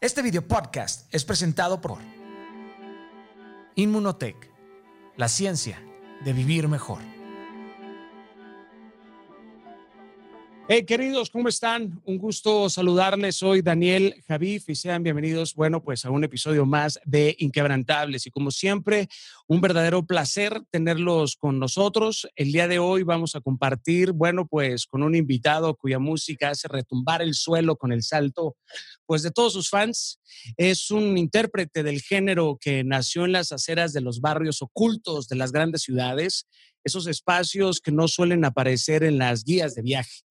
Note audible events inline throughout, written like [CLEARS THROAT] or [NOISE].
Este video podcast es presentado por Inmunotech, la ciencia de vivir mejor. Hey, queridos, ¿cómo están? Un gusto saludarles. Soy Daniel Javif y sean bienvenidos, bueno, pues a un episodio más de Inquebrantables. Y como siempre, un verdadero placer tenerlos con nosotros. El día de hoy vamos a compartir, bueno, pues con un invitado cuya música hace retumbar el suelo con el salto, pues de todos sus fans. Es un intérprete del género que nació en las aceras de los barrios ocultos de las grandes ciudades, esos espacios que no suelen aparecer en las guías de viaje.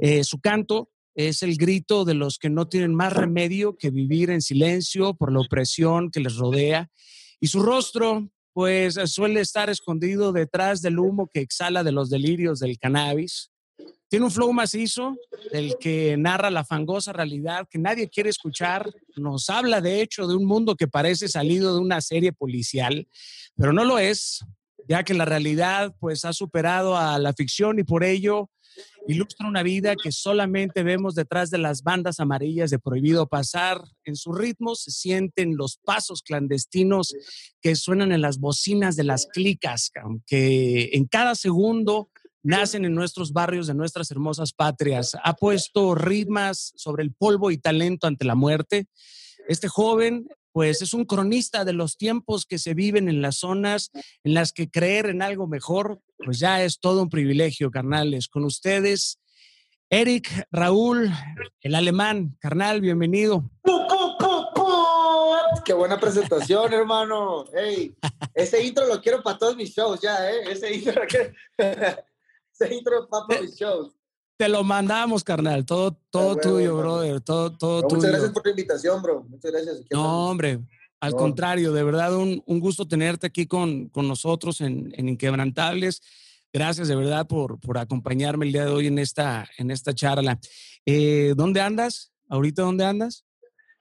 Eh, su canto es el grito de los que no tienen más remedio que vivir en silencio por la opresión que les rodea. Y su rostro, pues suele estar escondido detrás del humo que exhala de los delirios del cannabis. Tiene un flow macizo, el que narra la fangosa realidad que nadie quiere escuchar. Nos habla, de hecho, de un mundo que parece salido de una serie policial, pero no lo es, ya que la realidad, pues, ha superado a la ficción y por ello ilustra una vida que solamente vemos detrás de las bandas amarillas de Prohibido Pasar. En su ritmo se sienten los pasos clandestinos que suenan en las bocinas de las clicas, que en cada segundo nacen en nuestros barrios de nuestras hermosas patrias. Ha puesto ritmas sobre el polvo y talento ante la muerte. Este joven pues es un cronista de los tiempos que se viven en las zonas en las que creer en algo mejor, pues ya es todo un privilegio, carnales. Con ustedes, Eric Raúl, el alemán, carnal, bienvenido. [LAUGHS] Qué buena presentación, hermano. Hey, ese intro lo quiero para todos mis shows ya, ¿eh? Ese intro lo quiero. [LAUGHS] ese intro para todos mis shows. Te lo mandamos, carnal. Todo, todo tuyo, brother. Todo, todo tuyo. Muchas gracias por la invitación, bro. Muchas gracias. No, hombre. Al contrario, de verdad, un, un, gusto tenerte aquí con, con nosotros en, en, Inquebrantables. Gracias de verdad por, por acompañarme el día de hoy en esta, en esta charla. Eh, ¿Dónde andas? ¿Ahorita dónde andas?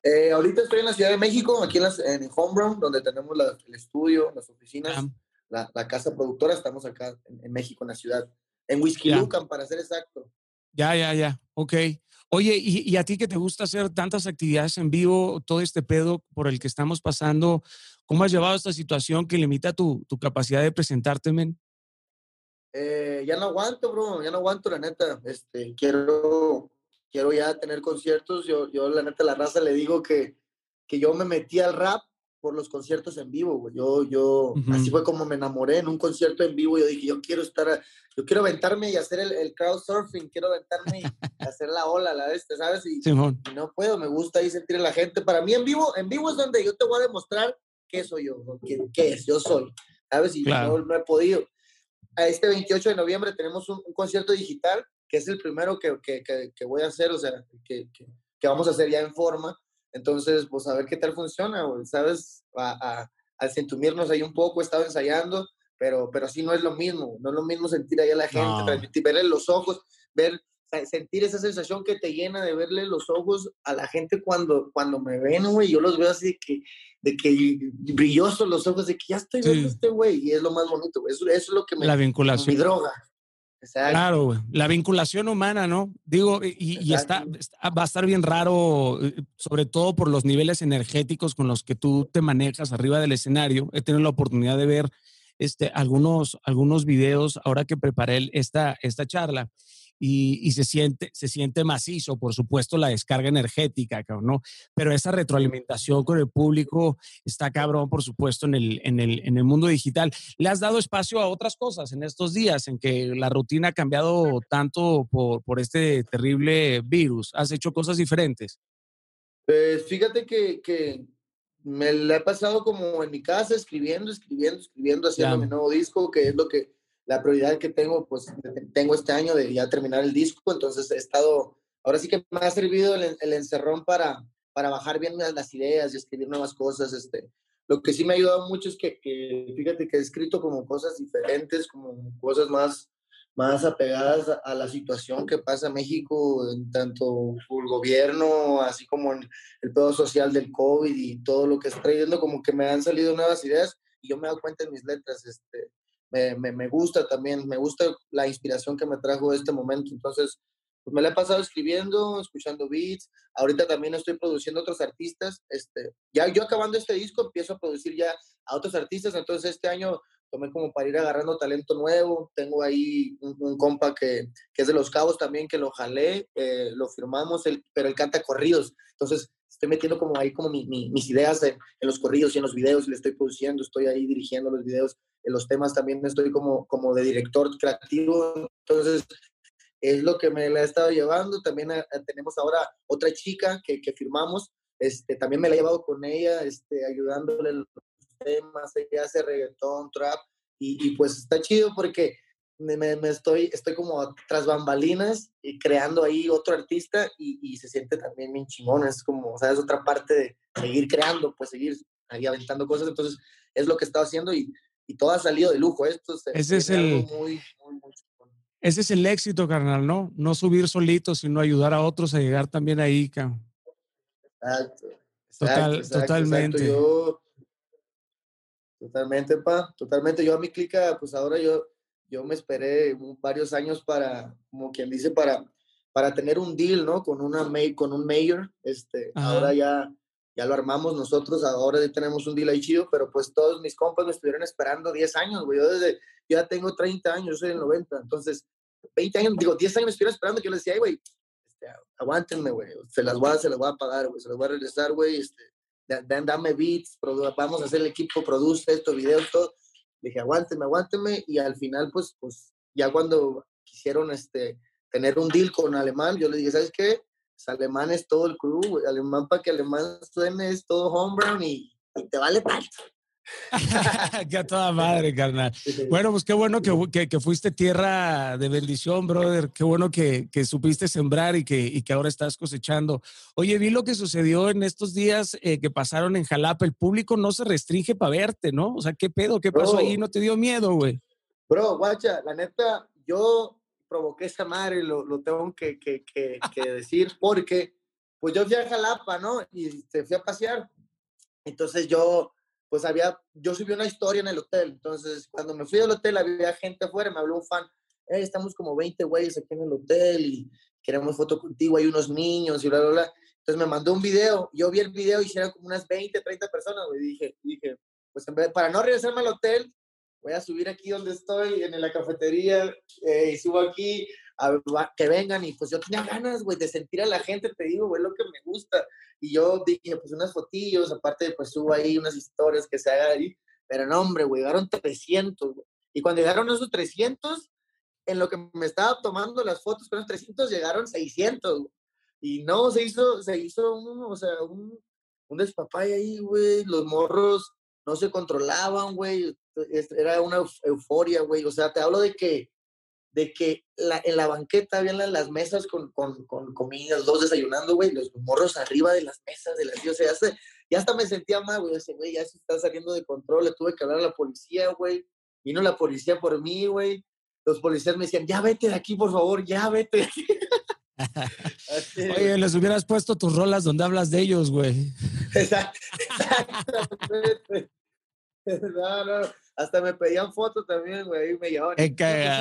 Eh, ahorita estoy en la Ciudad de México, aquí en, las, en Homebrown, donde tenemos la, el estudio, las oficinas, la, la, casa productora. Estamos acá en, en, México, en la ciudad. En Whiskey Lucan, para ser exacto. Ya, ya, ya. Ok. Oye, ¿y, a ti que te gusta hacer tantas actividades en vivo, todo este pedo por el que estamos pasando, ¿cómo has llevado esta situación que limita tu, capacidad de presentarte, men? Eh, ya no aguanto, bro, ya no aguanto, la neta. Este, quiero, quiero ya tener conciertos. Yo, yo la neta, la raza le digo que, que yo me metí al rap por los conciertos en vivo, güey. Yo, yo, así fue como me enamoré en un concierto en vivo. Yo dije, yo quiero estar, yo quiero aventarme y hacer el, el crowd surfing, quiero aventarme y [LAUGHS] hacer la ola, la este, ¿sabes? Y, y, no puedo, me gusta ahí sentir a la gente. Para mí en vivo, en vivo es donde yo te voy a demostrar qué soy yo, qué, qué es, yo soy, ¿sabes? Y no, no, he podido. A este 28 de noviembre tenemos un, un concierto digital, que es el primero que, que, que, voy a hacer, o sea, que, que vamos a hacer ya en forma entonces, pues a ver qué tal funciona, ¿sabes? A, a, ahí un poco, he estado ensayando, pero, pero sí no es lo mismo, no es lo mismo sentir ahí a la gente, transmitir, verle los ojos, ver, sentir esa sensación que te llena de verle los ojos a la gente cuando, cuando me ven, güey, yo los veo así de que, de que brillosos los ojos, de que ya estoy viendo este güey, y es lo más bonito, eso, eso es lo que me... La vinculación. Mi droga. Claro, la vinculación humana, ¿no? Digo, y, está, va a estar bien raro, eh, sobre todo por los niveles energéticos con los que tú te manejas arriba del escenario. He tenido la oportunidad de ver este, algunos, algunos videos ahora que preparé esta, esta charla y, se, siente, se siente macizo, por supuesto, la descarga energética, ¿no? Pero esa retroalimentación con el público está cabrón, por supuesto, en el, en el, en el mundo digital. ¿Le has dado espacio a otras cosas en estos días en que la rutina ha cambiado tanto por, por este terrible virus? ¿Has hecho cosas diferentes? Pues fíjate que, que me la he pasado como en mi casa, escribiendo, escribiendo, escribiendo, haciendo mi nuevo disco, que es lo que la prioridad que tengo, pues tengo este año de ya terminar el disco, entonces he estado, ahora sí que me ha servido el, el encerrón para, para bajar bien las ideas y escribir nuevas cosas. Este, lo que sí me ha ayudado mucho es que, que fíjate que he escrito como cosas diferentes, como cosas más, más apegadas a, la situación que pasa en México, en tanto el gobierno, así como en el pedo social del COVID y todo lo que está trayendo, como que me han salido nuevas ideas y yo me he dado cuenta en mis letras, este, me, gusta también, me gusta la inspiración que me trajo este momento. Entonces, pues me la he pasado escribiendo, escuchando beats. Ahorita también estoy produciendo otros artistas. Este, ya yo acabando este disco empiezo a producir ya a otros artistas. Entonces este año tomé como para ir agarrando talento nuevo. Tengo ahí un, compa que, que, es de Los Cabos también, que lo jalé, eh, lo firmamos, el, pero él canta corridos. Entonces estoy metiendo como ahí como mis ideas en, los corridos y en los videos, le estoy produciendo, estoy ahí dirigiendo los videos, en los temas también estoy como, como de director creativo. Entonces es lo que me la he estado llevando. También eh, tenemos ahora otra chica que, que firmamos, este, también me la he llevado con ella, este, ayudándole en los temas, ella hace reggaetón, trap, y, y pues está chido porque me, me, estoy, estoy como tras bambalinas y creando ahí otro artista y, y, se siente también bien chingón, es como, o sea, es otra parte de seguir creando, pues seguir ahí aventando cosas, entonces es lo que he estado haciendo y, y todo ha salido de lujo, esto Ese es el... Muy, muy, muy ese es el éxito, carnal, ¿no? No subir solito, sino ayudar a otros a llegar también ahí, cabrón. Exacto. Total, totalmente. Yo, totalmente, pa. Totalmente. Yo a mi clica, pues ahora yo, yo me esperé varios años para, como quien dice, para, para tener un deal, ¿no? Con, una, con un mayor. Este, ahora ya, ya lo armamos nosotros, ahora ya tenemos un deal ahí chido, pero pues todos mis compas me estuvieron esperando 10 años, güey. Yo desde, ya tengo 30 años, yo soy del 90, entonces 20 años, digo, 10 años me estuvieron esperando que yo les decía, güey, este, aguántenme, güey, se las voy a, se las voy a pagar, güey, se las voy a regresar, güey, este, dame beats, vamos a hacer el equipo, produce esto, videos, todo. Dije, aguántenme, aguántenme, y al final, pues, pues, ya cuando quisieron, este, tener un deal con Alemán, yo le dije, ¿sabes qué? Pues, alemán es todo el crew. Alemán para que Alemán suene es todo homegrown y, y te vale tanto. [LAUGHS] que a toda madre, carnal. Bueno, pues qué bueno que, que, fuiste tierra de bendición, brother. Qué bueno que, que supiste sembrar y que, y que ahora estás cosechando. Oye, vi lo que sucedió en estos días eh, que pasaron en Jalapa. El público no se restringe para verte, ¿no? O sea, ¿qué pedo? ¿Qué pasó ahí? ¿No te dio miedo, güey? Bro, guacha, la neta, yo provoqué esa madre, lo, lo tengo que, que, que, decir, porque pues yo fui a Jalapa, ¿no? Y se fui a pasear. Entonces yo pues había, yo subí una historia en el hotel, entonces cuando me fui al hotel había gente afuera, me habló un fan, hey, estamos como 20 güeyes aquí en el hotel y queremos foto contigo, hay unos niños y bla, bla, bla. Entonces me mandó un video, yo vi el video y hicieron como unas 20, 30 personas, güey, dije, dije, pues en vez, para no regresarme al hotel, voy a subir aquí donde estoy, en la cafetería, eh, y subo aquí, a, que vengan, y pues yo tenía ganas, güey, de sentir a la gente, te digo, güey, lo que me gusta, y yo dije, pues unas fotillos, aparte, pues subo ahí unas historias que se hagan ahí, pero no, hombre, güey, llegaron 300, güey, y cuando llegaron esos 300, en lo que me estaba tomando las fotos con los 300, llegaron 600, güey. y no, se hizo, se hizo un, o sea, un, un despapay ahí, güey, los morros no se controlaban, güey, era una euforia, güey, o sea, te hablo de que de que la, en la banqueta habían las mesas con, con, con comidas, dos desayunando, güey, los morros arriba de las mesas de las o sea, ya, ya hasta me sentía mal, güey, ese güey ya se está saliendo de control, le tuve que hablar a la policía, güey, vino la policía por mí, güey, los policías me decían, ya vete de aquí, por favor, ya vete de aquí. [LAUGHS] Oye, les hubieras puesto tus rolas donde hablas de ellos, güey. [LAUGHS] Exactamente. [LAUGHS] No, no, hasta me pedían fotos también, güey, me llevaban.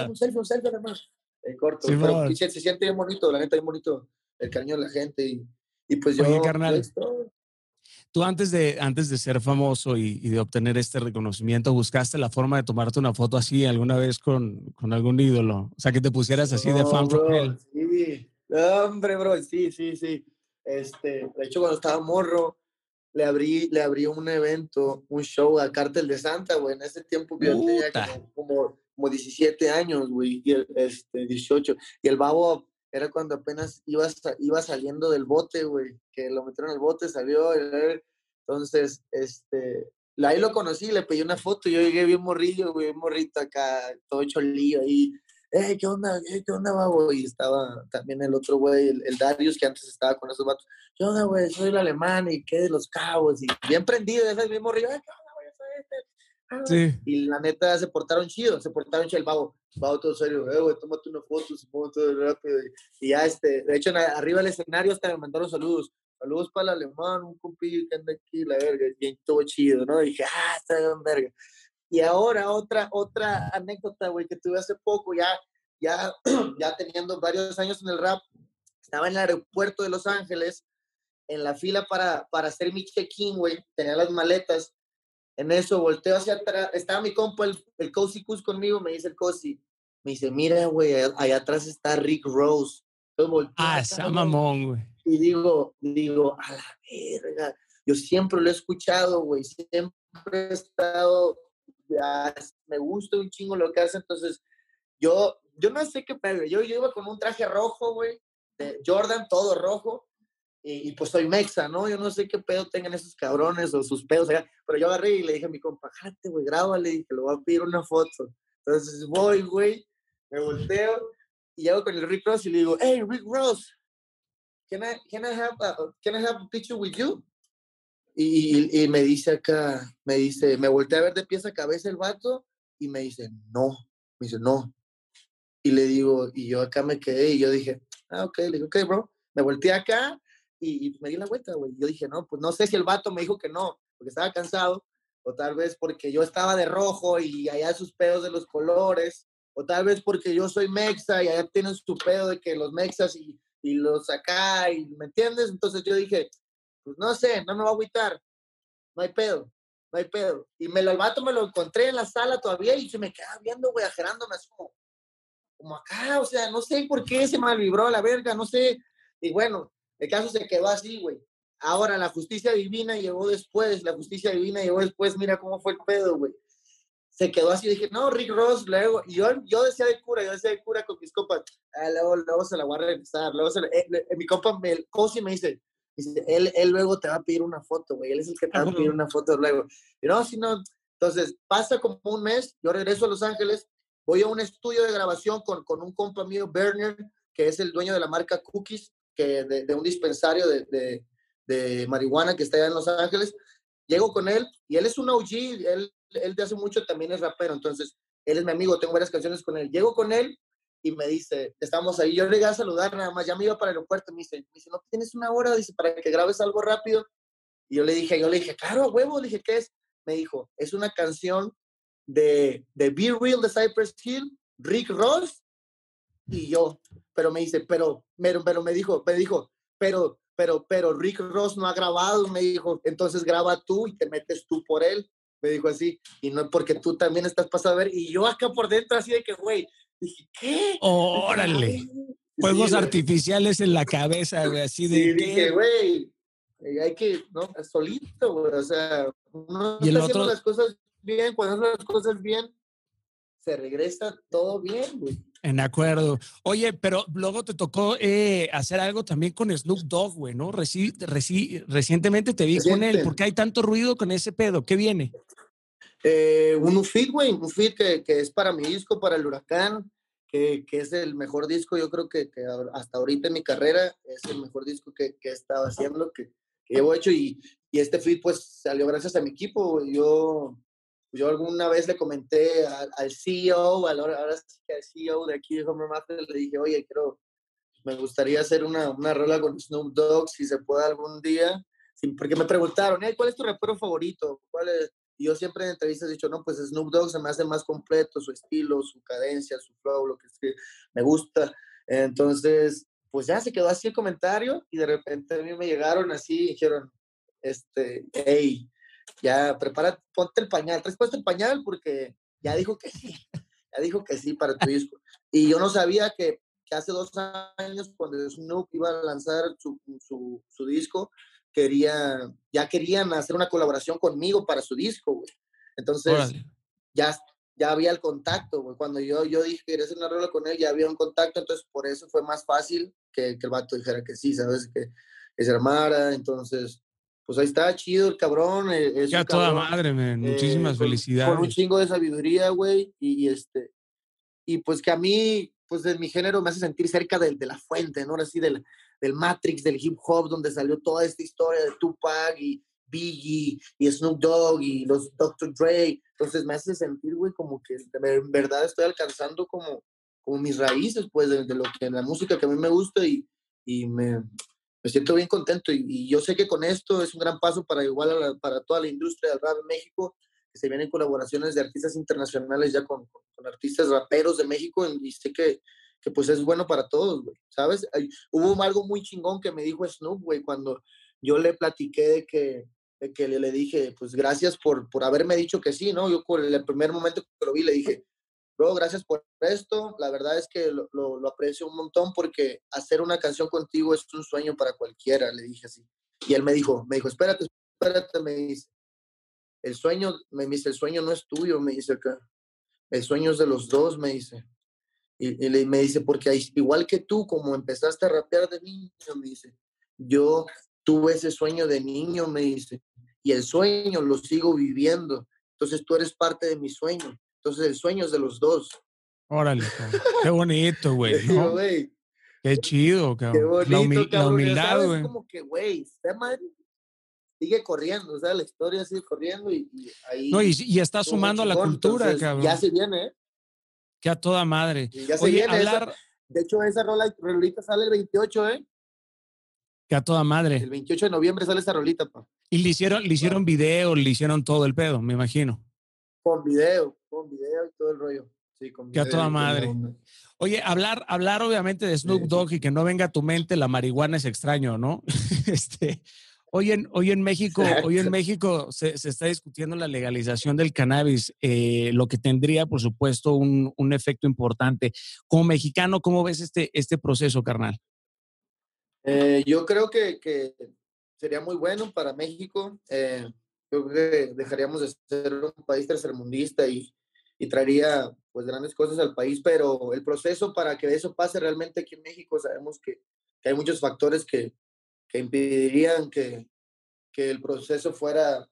Un selfie, un selfie, además. En corto, pero se, siente bien bonito, la neta, bien bonito el cariño de la gente y, y pues yo... Oye, carnal, tú antes de, antes de ser famoso y, de obtener este reconocimiento, ¿buscaste la forma de tomarte una foto así alguna vez con, con algún ídolo? O sea, que te pusieras así de fan bro, Sí, hombre, bro, sí, sí, sí. Este, de hecho, cuando estaba morro, le abrí, le abrí un evento, un show a Cártel de Santa, güey. En ese tiempo yo tenía como, como, 17 años, güey, y este, 18. Y el babo era cuando apenas iba, iba saliendo del bote, güey, que lo metieron al bote, salió. Entonces, este, ahí lo conocí, le pedí una foto, yo llegué bien morrillo, güey, morrito acá, todo hecho lío ahí hey, ¿qué onda? ¿Qué onda, babo? Y estaba también el otro güey, el, Darius, que antes estaba con esos vatos. ¿Qué onda, güey? Soy el alemán y qué de los cabos. Y bien prendido, ese mismo río. ¿Qué onda, güey? Soy este. Ah, sí. Y la neta se portaron chido, se portaron chido el babo. Babo todo serio, eh, güey, tómate una foto, se pongo todo rápido. Y ya, este, de hecho, arriba del escenario hasta me mandaron saludos. Saludos para el alemán, un compillo que anda aquí, la verga, bien todo chido, ¿no? Y dije, ah, está bien verga. Y ahora otra, otra anécdota, güey, que tuve hace poco, ya, ya, [CLEARS THROAT] ya teniendo varios años en el rap, Estaba en el aeropuerto de Los Ángeles, en la fila para, para hacer mi check-in, güey. Tenía las maletas. En eso volteo hacia atrás. Estaba mi compa, el, el Cozy Cus conmigo. Me dice el Cozy. Me dice, mira, güey, allá, atrás está Rick Rose. ah, esa mamón, güey. Y digo, digo, a la verga. Yo siempre lo he escuchado, güey. Siempre he estado. Me gusta un chingo lo que hace. Entonces, yo, yo no sé qué pedo. Yo, yo iba con un traje rojo, güey. De Jordan, todo rojo y, pues soy mexa, ¿no? Yo no sé qué pedo tengan esos cabrones o sus pedos allá, pero yo agarré y le dije a mi compa, jate, güey, grábale, y que lo voy a pedir una foto. Entonces voy, güey, me volteo y llego con el Rick Ross y le digo, hey, Rick Ross, can I, can I, have, a, can I have a picture with you? Y, y, me dice acá, me dice, me volteé a ver de pies a cabeza el vato y me dice, no, me dice, no. Y le digo, y yo acá me quedé y yo dije, ah, ok, le digo, ok, bro. Me volteé acá y, me di la vuelta, güey. Yo dije, no, pues no sé si el vato me dijo que no, porque estaba cansado, o tal vez porque yo estaba de rojo y allá sus pedos de los colores, o tal vez porque yo soy mexa y allá tienen su pedo de que los mexas y, y los acá, y, ¿me entiendes? Entonces yo dije, pues no sé, no me va a agüitar, no hay pedo, no hay pedo. Y me lo, el vato me lo encontré en la sala todavía y se me quedaba viendo, güey, ajerándome así como, como acá, o sea, no sé por qué se me vibró la verga, no sé. Y bueno, el caso se quedó así, güey. Ahora la justicia divina llegó después, la justicia divina llegó después, mira cómo fue el pedo, güey. Se quedó así, dije, no, Rick Ross, luego, yo, yo decía de cura, yo decía de cura con mis compas, ah, luego, luego se la voy a regresar, luego se eh, mi compa, me, Cosi me dice él, él luego te va a pedir una foto, güey, él es el que te va a pedir una foto luego. Y si no, entonces pasa como un mes, yo regreso a Los Ángeles, voy a un estudio de grabación con, con un compa mío, Berner, que es el dueño de la marca Cookies, que de, un dispensario de, de, marihuana que está allá en Los Ángeles. Llego con él y él es un OG, él, él de hace mucho también es rapero, entonces él es mi amigo, tengo varias canciones con él. Llego con él y me dice, estamos ahí, yo le a saludar nada más, ya me iba para el aeropuerto, me dice, me dice, ¿no tienes una hora? Dice, para que grabes algo rápido. Y yo le dije, yo le dije, claro, huevo, le dije, ¿qué es? Me dijo, es una canción de, de Be Real de Cypress Hill, Rick Ross y yo. Pero me dice, pero, pero, pero me dijo, me dijo, pero, pero, pero Rick Ross no ha grabado, me dijo, entonces graba tú y te metes tú por él. Me dijo así, y no porque tú también estás pasado a ver. Y yo acá por dentro, así de que, güey, dije, ¿qué? Órale. [LAUGHS] Juegos artificiales en la cabeza, güey, así de. Sí, dije, güey, eh, hay que, ¿no? Solito, güey, o sea, uno está haciendo las cosas bien, cuando hace las cosas bien, se regresa todo bien, güey. En acuerdo. Oye, pero luego te tocó eh, hacer algo también con Snoop Dogg, güey, ¿no? recientemente te vi con él. ¿Por qué hay tanto ruido con ese pedo? ¿Qué viene? Eh, un fit, güey, un fit que, es para mi disco, para el huracán, que, es el mejor disco, yo creo que, hasta ahorita en mi carrera es el mejor disco que, he estado haciendo, que, que llevo hecho y, y este fit pues salió gracias a mi equipo. Yo yo alguna vez le comenté al, CEO, al, ahora sí que al CEO de aquí de Homer Master, le dije, oye, quiero, me gustaría hacer una, una rola con Snoop Dogg, si se puede algún día. porque me preguntaron, ¿cuál es tu rapero favorito? ¿Cuál es? Y yo siempre en entrevistas he dicho, no, pues Snoop Dogg se me hace más completo, su estilo, su cadencia, su flow, lo que es que me gusta. Entonces, pues ya se quedó así el comentario y de repente a mí me llegaron así y dijeron, este, hey, ya prepara, ponte el pañal, traes puesto el pañal porque ya dijo que sí, ya dijo que sí para tu disco. Y yo no sabía que, que hace dos años, cuando Snoop iba a lanzar su, su, su, disco, quería, ya querían hacer una colaboración conmigo para su disco, güey. Entonces, ya, ya había el contacto, güey. Cuando yo, yo dije que quería hacer una rola con él, ya había un contacto, entonces por eso fue más fácil que, que el vato dijera que sí, ¿sabes? Que, que se armara, entonces pues ahí está, chido el cabrón. Eh, ya toda madre, man. Muchísimas eh, felicidades. Con un chingo de sabiduría, güey. Y, este, y pues que a mí, pues de mi género me hace sentir cerca de, de la fuente, ¿no? Así del, del Matrix, del hip hop, donde salió toda esta historia de Tupac y Biggie y Snoop Dogg y los Dr. Dre. Entonces me hace sentir, güey, como que en verdad estoy alcanzando como, como mis raíces, pues, de, de lo que la música que a mí me gusta y, y me, me siento bien contento y, yo sé que con esto es un gran paso para igual para toda la industria del rap en México, que se vienen colaboraciones de artistas internacionales ya con, con, artistas raperos de México y sé que, que pues es bueno para todos, güey, ¿sabes? hubo algo muy chingón que me dijo Snoop, güey, cuando yo le platiqué de que, que le, dije, pues gracias por, por haberme dicho que sí, ¿no? Yo con el primer momento que lo vi le dije, bro, gracias por esto, la verdad es que lo, lo, lo aprecio un montón porque hacer una canción contigo es un sueño para cualquiera, le dije así. Y él me dijo, me dijo, espérate, espérate, me dice, el sueño, me dice, el sueño no es tuyo, me dice acá, el sueño es de los dos, me dice. Y, y me dice, porque igual que tú, como empezaste a rapear de niño, me dice, yo tuve ese sueño de niño, me dice, y el sueño lo sigo viviendo. Entonces tú eres parte de mi sueño. Entonces el sueño es de los dos. Órale, qué bonito, [LAUGHS] güey. Qué chido, [LAUGHS] cabrón. Qué bonito, la, humildad, güey. como que, güey, madre sigue corriendo, o sea, la historia sigue corriendo y, ahí... No, y, y está sumando a la cultura, cabrón. Ya se viene, ¿eh? Que a toda madre. ya se viene. Hablar... de hecho, esa rola, rolita sale el 28, ¿eh? Que a toda madre. El 28 de noviembre sale esa rolita, pa. Y le hicieron, le hicieron video, le hicieron todo el pedo, me imagino. Con video, con video y todo el rollo. Sí, con que a toda madre. Oye, hablar, hablar obviamente de Snoop Dogg y que no venga a tu mente la marihuana es extraño, ¿no? [LAUGHS] este, Hoy en, hoy en México, hoy en México se, se, está discutiendo la legalización del cannabis, eh, lo que tendría, por supuesto, un, un, efecto importante. Como mexicano, ¿cómo ves este, este proceso, carnal? Eh, yo creo que, que, sería muy bueno para México. Eh, yo creo que dejaríamos de ser un país tercermundista y, y traería pues grandes cosas al país, pero el proceso para que eso pase realmente aquí en México, sabemos que, que hay muchos factores que, que impedirían que, que el proceso fuera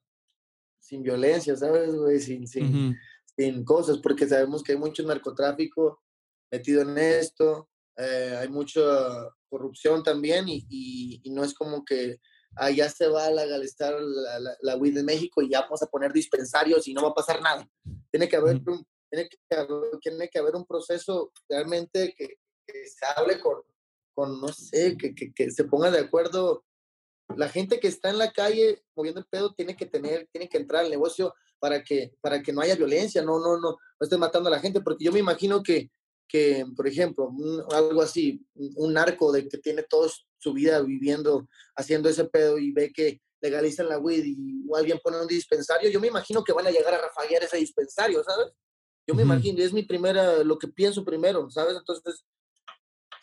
sin violencia, ¿sabes, güey? Sin, sin, sin, cosas, porque sabemos que hay mucho narcotráfico metido en esto, eh, hay mucha corrupción también y, y, no es como que allá se va a legalizar la, la, la weed en México y ya vamos a poner dispensarios y no va a pasar nada. Tiene que haber, un, tiene que haber, tiene que haber un proceso realmente que, que se hable con, con, no sé, que, que, que, se ponga de acuerdo. La gente que está en la calle moviendo el pedo tiene que tener, tiene que entrar al negocio para que, para que no haya violencia, no, no, no, no esté matando a la gente, porque yo me imagino que, que por ejemplo, algo así, un narco de que tiene toda su vida viviendo, haciendo ese pedo y ve que legalizan la weed y alguien pone un dispensario, yo me imagino que van a llegar a rafaguear ese dispensario, ¿sabes? Yo me imagino, es mi primera, lo que pienso primero, ¿sabes? Entonces,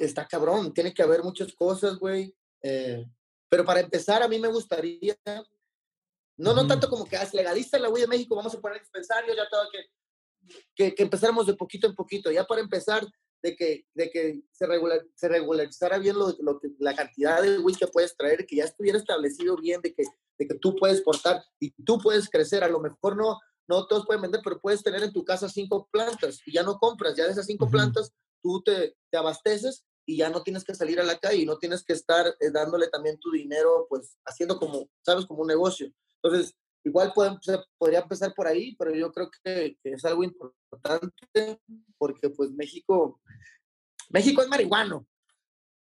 está cabrón, tiene que haber muchas cosas, güey. Eh, pero para empezar, a mí me gustaría, no, no tanto como que ah, legaliza la güey de México, vamos a poner dispensarios, ya todo, que, que, que, empezáramos de poquito en poquito, ya para empezar, de que, de que se, regular, se regularizara bien lo, lo que, la cantidad de güey que puedes traer, que ya estuviera establecido bien, de que, de que tú puedes portar y tú puedes crecer, a lo mejor no, no todos pueden vender, pero puedes tener en tu casa cinco plantas y ya no compras, ya de esas cinco uh -huh. plantas tú te, te, abasteces y ya no tienes que salir a la calle y no tienes que estar eh, dándole también tu dinero, pues haciendo como, sabes, como un negocio. Entonces, igual puede, se podría empezar por ahí, pero yo creo que, que, es algo importante porque pues México, México es marihuano.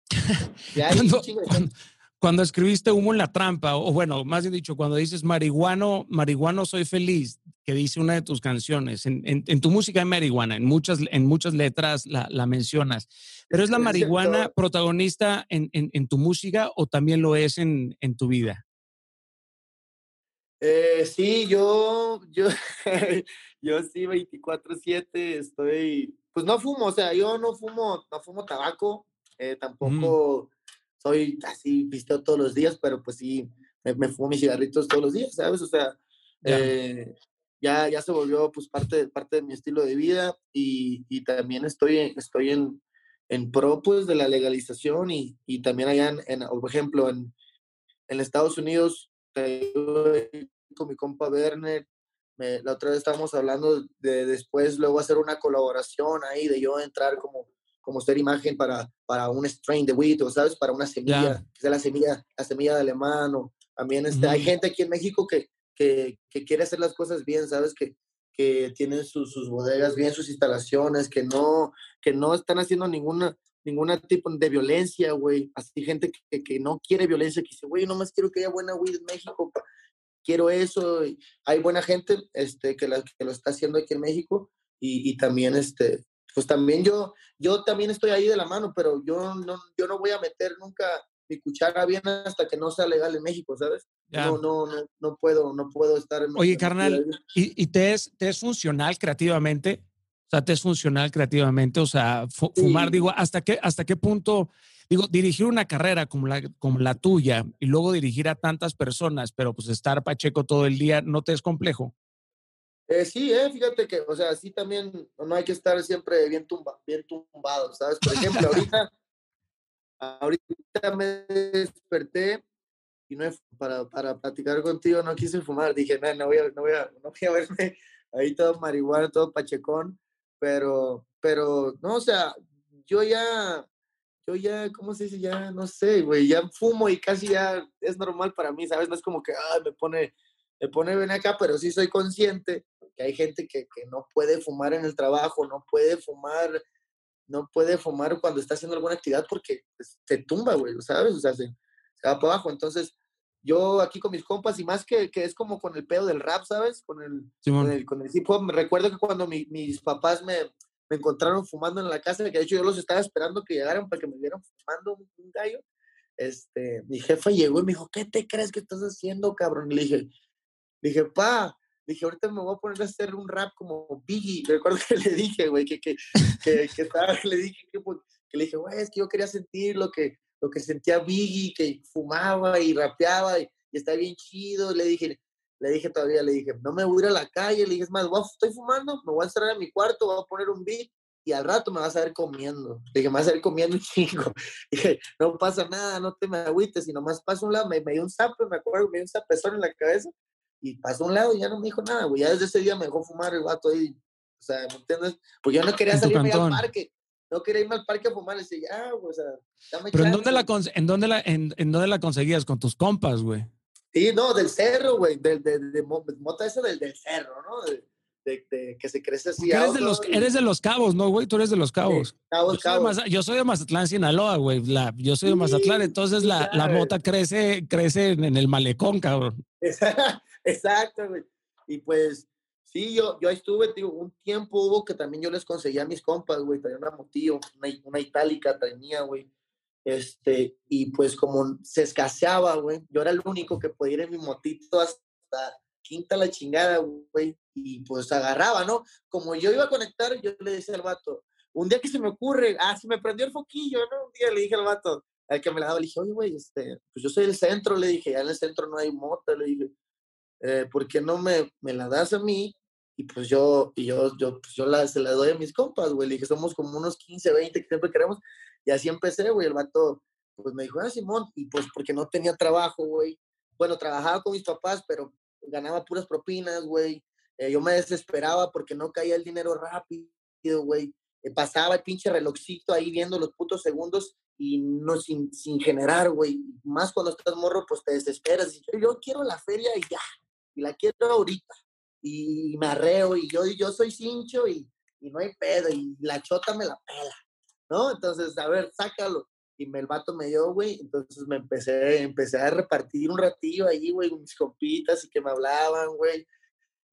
[LAUGHS] cuando, cuando, cuando, escribiste humo en la trampa, o bueno, más bien dicho, cuando dices marihuano, marihuano soy feliz, que dice una de tus canciones. En, en, en, tu música hay marihuana, en muchas, en muchas letras la, la mencionas. ¿Pero es la marihuana es protagonista en, en, tu música o también lo es en, tu vida? Eh, sí, yo, yo, [LAUGHS] yo sí, 24-7 estoy, pues no fumo, o sea, yo no fumo, no fumo tabaco, eh, tampoco mm. Soy así, visteo todos los días, pero pues sí, me, me, fumo mis cigarritos todos los días, ¿sabes? O sea, eh, ya, ya se volvió pues parte, parte de mi estilo de vida y, y también estoy, estoy en, en pro pues de la legalización y, y también allá, en, en, por ejemplo, en, en Estados Unidos, con mi compa Werner, me, la otra vez estábamos hablando de después luego hacer una colaboración ahí, de yo entrar como, como ser imagen para, para un strain de wheat, o sabes, para una semilla, yeah. que sea la semilla, la semilla de alemán, o también este, mm. hay gente aquí en México que, que, que, quiere hacer las cosas bien, ¿sabes? Que, que tienen sus, sus bodegas bien, sus instalaciones, que no, que no están haciendo ninguna, ninguna tipo de violencia, güey. Así gente que, que, no quiere violencia, que dice, güey, nomás quiero que haya buena weed en México, quiero eso. Y hay buena gente este, que, la, que lo está haciendo aquí en México y, y también, este, pues también yo, yo también estoy ahí de la mano, pero yo no, yo no voy a meter nunca mi cuchara bien hasta que no sea legal en México, ¿sabes? No, no, no, no puedo, no puedo estar en Oye, carnal, ¿y, y te, es, te es funcional creativamente? O sea, te es funcional creativamente, o sea, fumar, digo, ¿hasta qué, ¿hasta qué punto, digo, dirigir una carrera como la, como la tuya y luego dirigir a tantas personas, pero pues estar pacheco todo el día, ¿no te es complejo? Eh, sí, eh, fíjate que, o sea, sí también no hay que estar siempre bien, tumba, bien tumbado, ¿sabes? Por ejemplo, ahorita, ahorita me desperté y no para, para platicar contigo no quise fumar. Dije, no, no voy a, no voy a, no voy a verme ahí todo marihuana, todo pachecón pero, pero, no, o sea, yo ya, yo ya, ¿cómo se dice? Ya, no sé, güey, ya fumo y casi ya es normal para mí, ¿sabes? No es como que, me pone, me pone bien acá, pero sí soy consciente que hay gente que, que no puede fumar en el trabajo, no puede fumar, no puede fumar cuando está haciendo alguna actividad porque pues, se tumba, güey, ¿sabes? O sea, se, se va para abajo. Entonces, yo aquí con mis compas y más que, que es como con el pedo del rap, ¿sabes? Con el, con el, con el, hip hop. Me recuerdo que cuando mi, mis papás me, me, encontraron fumando en la casa, que de hecho yo los estaba esperando que llegaran para que me vieran fumando un, gallo, este, mi jefa llegó y me dijo, ¿qué te crees que estás haciendo, cabrón? Le dije, le dije, pa, dije, ahorita me voy a poner a hacer un rap como Biggie. Recuerdo que le dije, güey, que, que, que, estaba, le dije que, que le dije, güey, es que yo quería sentir lo que, lo que sentía Biggie, que fumaba y rapeaba y, está bien chido. Le dije, le dije todavía, le dije, no me voy a ir a la calle, le dije, es más, estoy fumando, me voy a entrar en mi cuarto, voy a poner un beat y al rato me vas a ver comiendo. Le dije, me vas a ver comiendo un chingo. [LAUGHS] Dije, no pasa nada, no te me agüites, y nomás paso un lado, me, dio un zape, me acuerdo, me dio un zapezón en la cabeza y pasó un lado y ya no me dijo nada, güey. Ya desde ese día me dejó fumar el vato ahí. O sea, ¿me entiendes? Porque yo no quería salirme al parque no quería irme al parque a fumar. Y decía, ya, o sea, Pero ¿en dónde, la en, dónde la, en, en, dónde la conseguías? ¿Con tus compas, güey? Sí, no, del cerro, güey. De, de, de, mota esa del, del cerro, ¿no? De, de, que se crece así. Eres de, los, eres de los cabos, ¿no, güey? Tú eres de los cabos. cabos, yo, cabos. Soy de yo soy de Mazatlán, Sinaloa, güey. La, yo soy de Mazatlán, entonces la, la mota crece, crece en, el malecón, cabrón. [LAUGHS] Exacto, güey. Y pues Sí, yo, yo estuve, digo, un tiempo hubo que también yo les conseguía a mis compas, güey, traía una motillo, una, itálica tenía, güey. Este, y pues como se escaseaba, güey, yo era el único que podía ir en mi motito hasta quinta la chingada, güey, y pues agarraba, ¿no? Como yo iba a conectar, yo le decía al vato, un día que se me ocurre, ah, se me prendió el foquillo, ¿no? Un día le dije al vato, al que me la daba, le dije, oye, güey, este, pues yo soy del centro, le dije, ya en el centro no hay moto, le dije, eh, ¿por qué no me, me, la das a mí? Y pues yo, y yo, yo, pues yo la, se la doy a mis compas, güey. Le dije, somos como unos 15, 20 que siempre queremos. Y así empecé, güey. El vato, pues me dijo, ah, Simón. Y pues porque no tenía trabajo, güey. Bueno, trabajaba con mis papás, pero ganaba puras propinas, güey. Eh, yo me desesperaba porque no caía el dinero rápido, güey. Eh, pasaba el pinche relojcito ahí viendo los putos segundos y no sin, sin generar, güey. Más cuando estás morro, pues te desesperas. Yo quiero la feria y ya y la quiero ahorita. Y me arreo y yo, yo soy cincho y, y no hay pedo y la chota me la pela, ¿no? Entonces, a ver, sácalo. Y me, el vato me dio, güey, entonces me empecé, empecé a repartir un ratillo ahí, güey, mis compitas y que me hablaban, güey.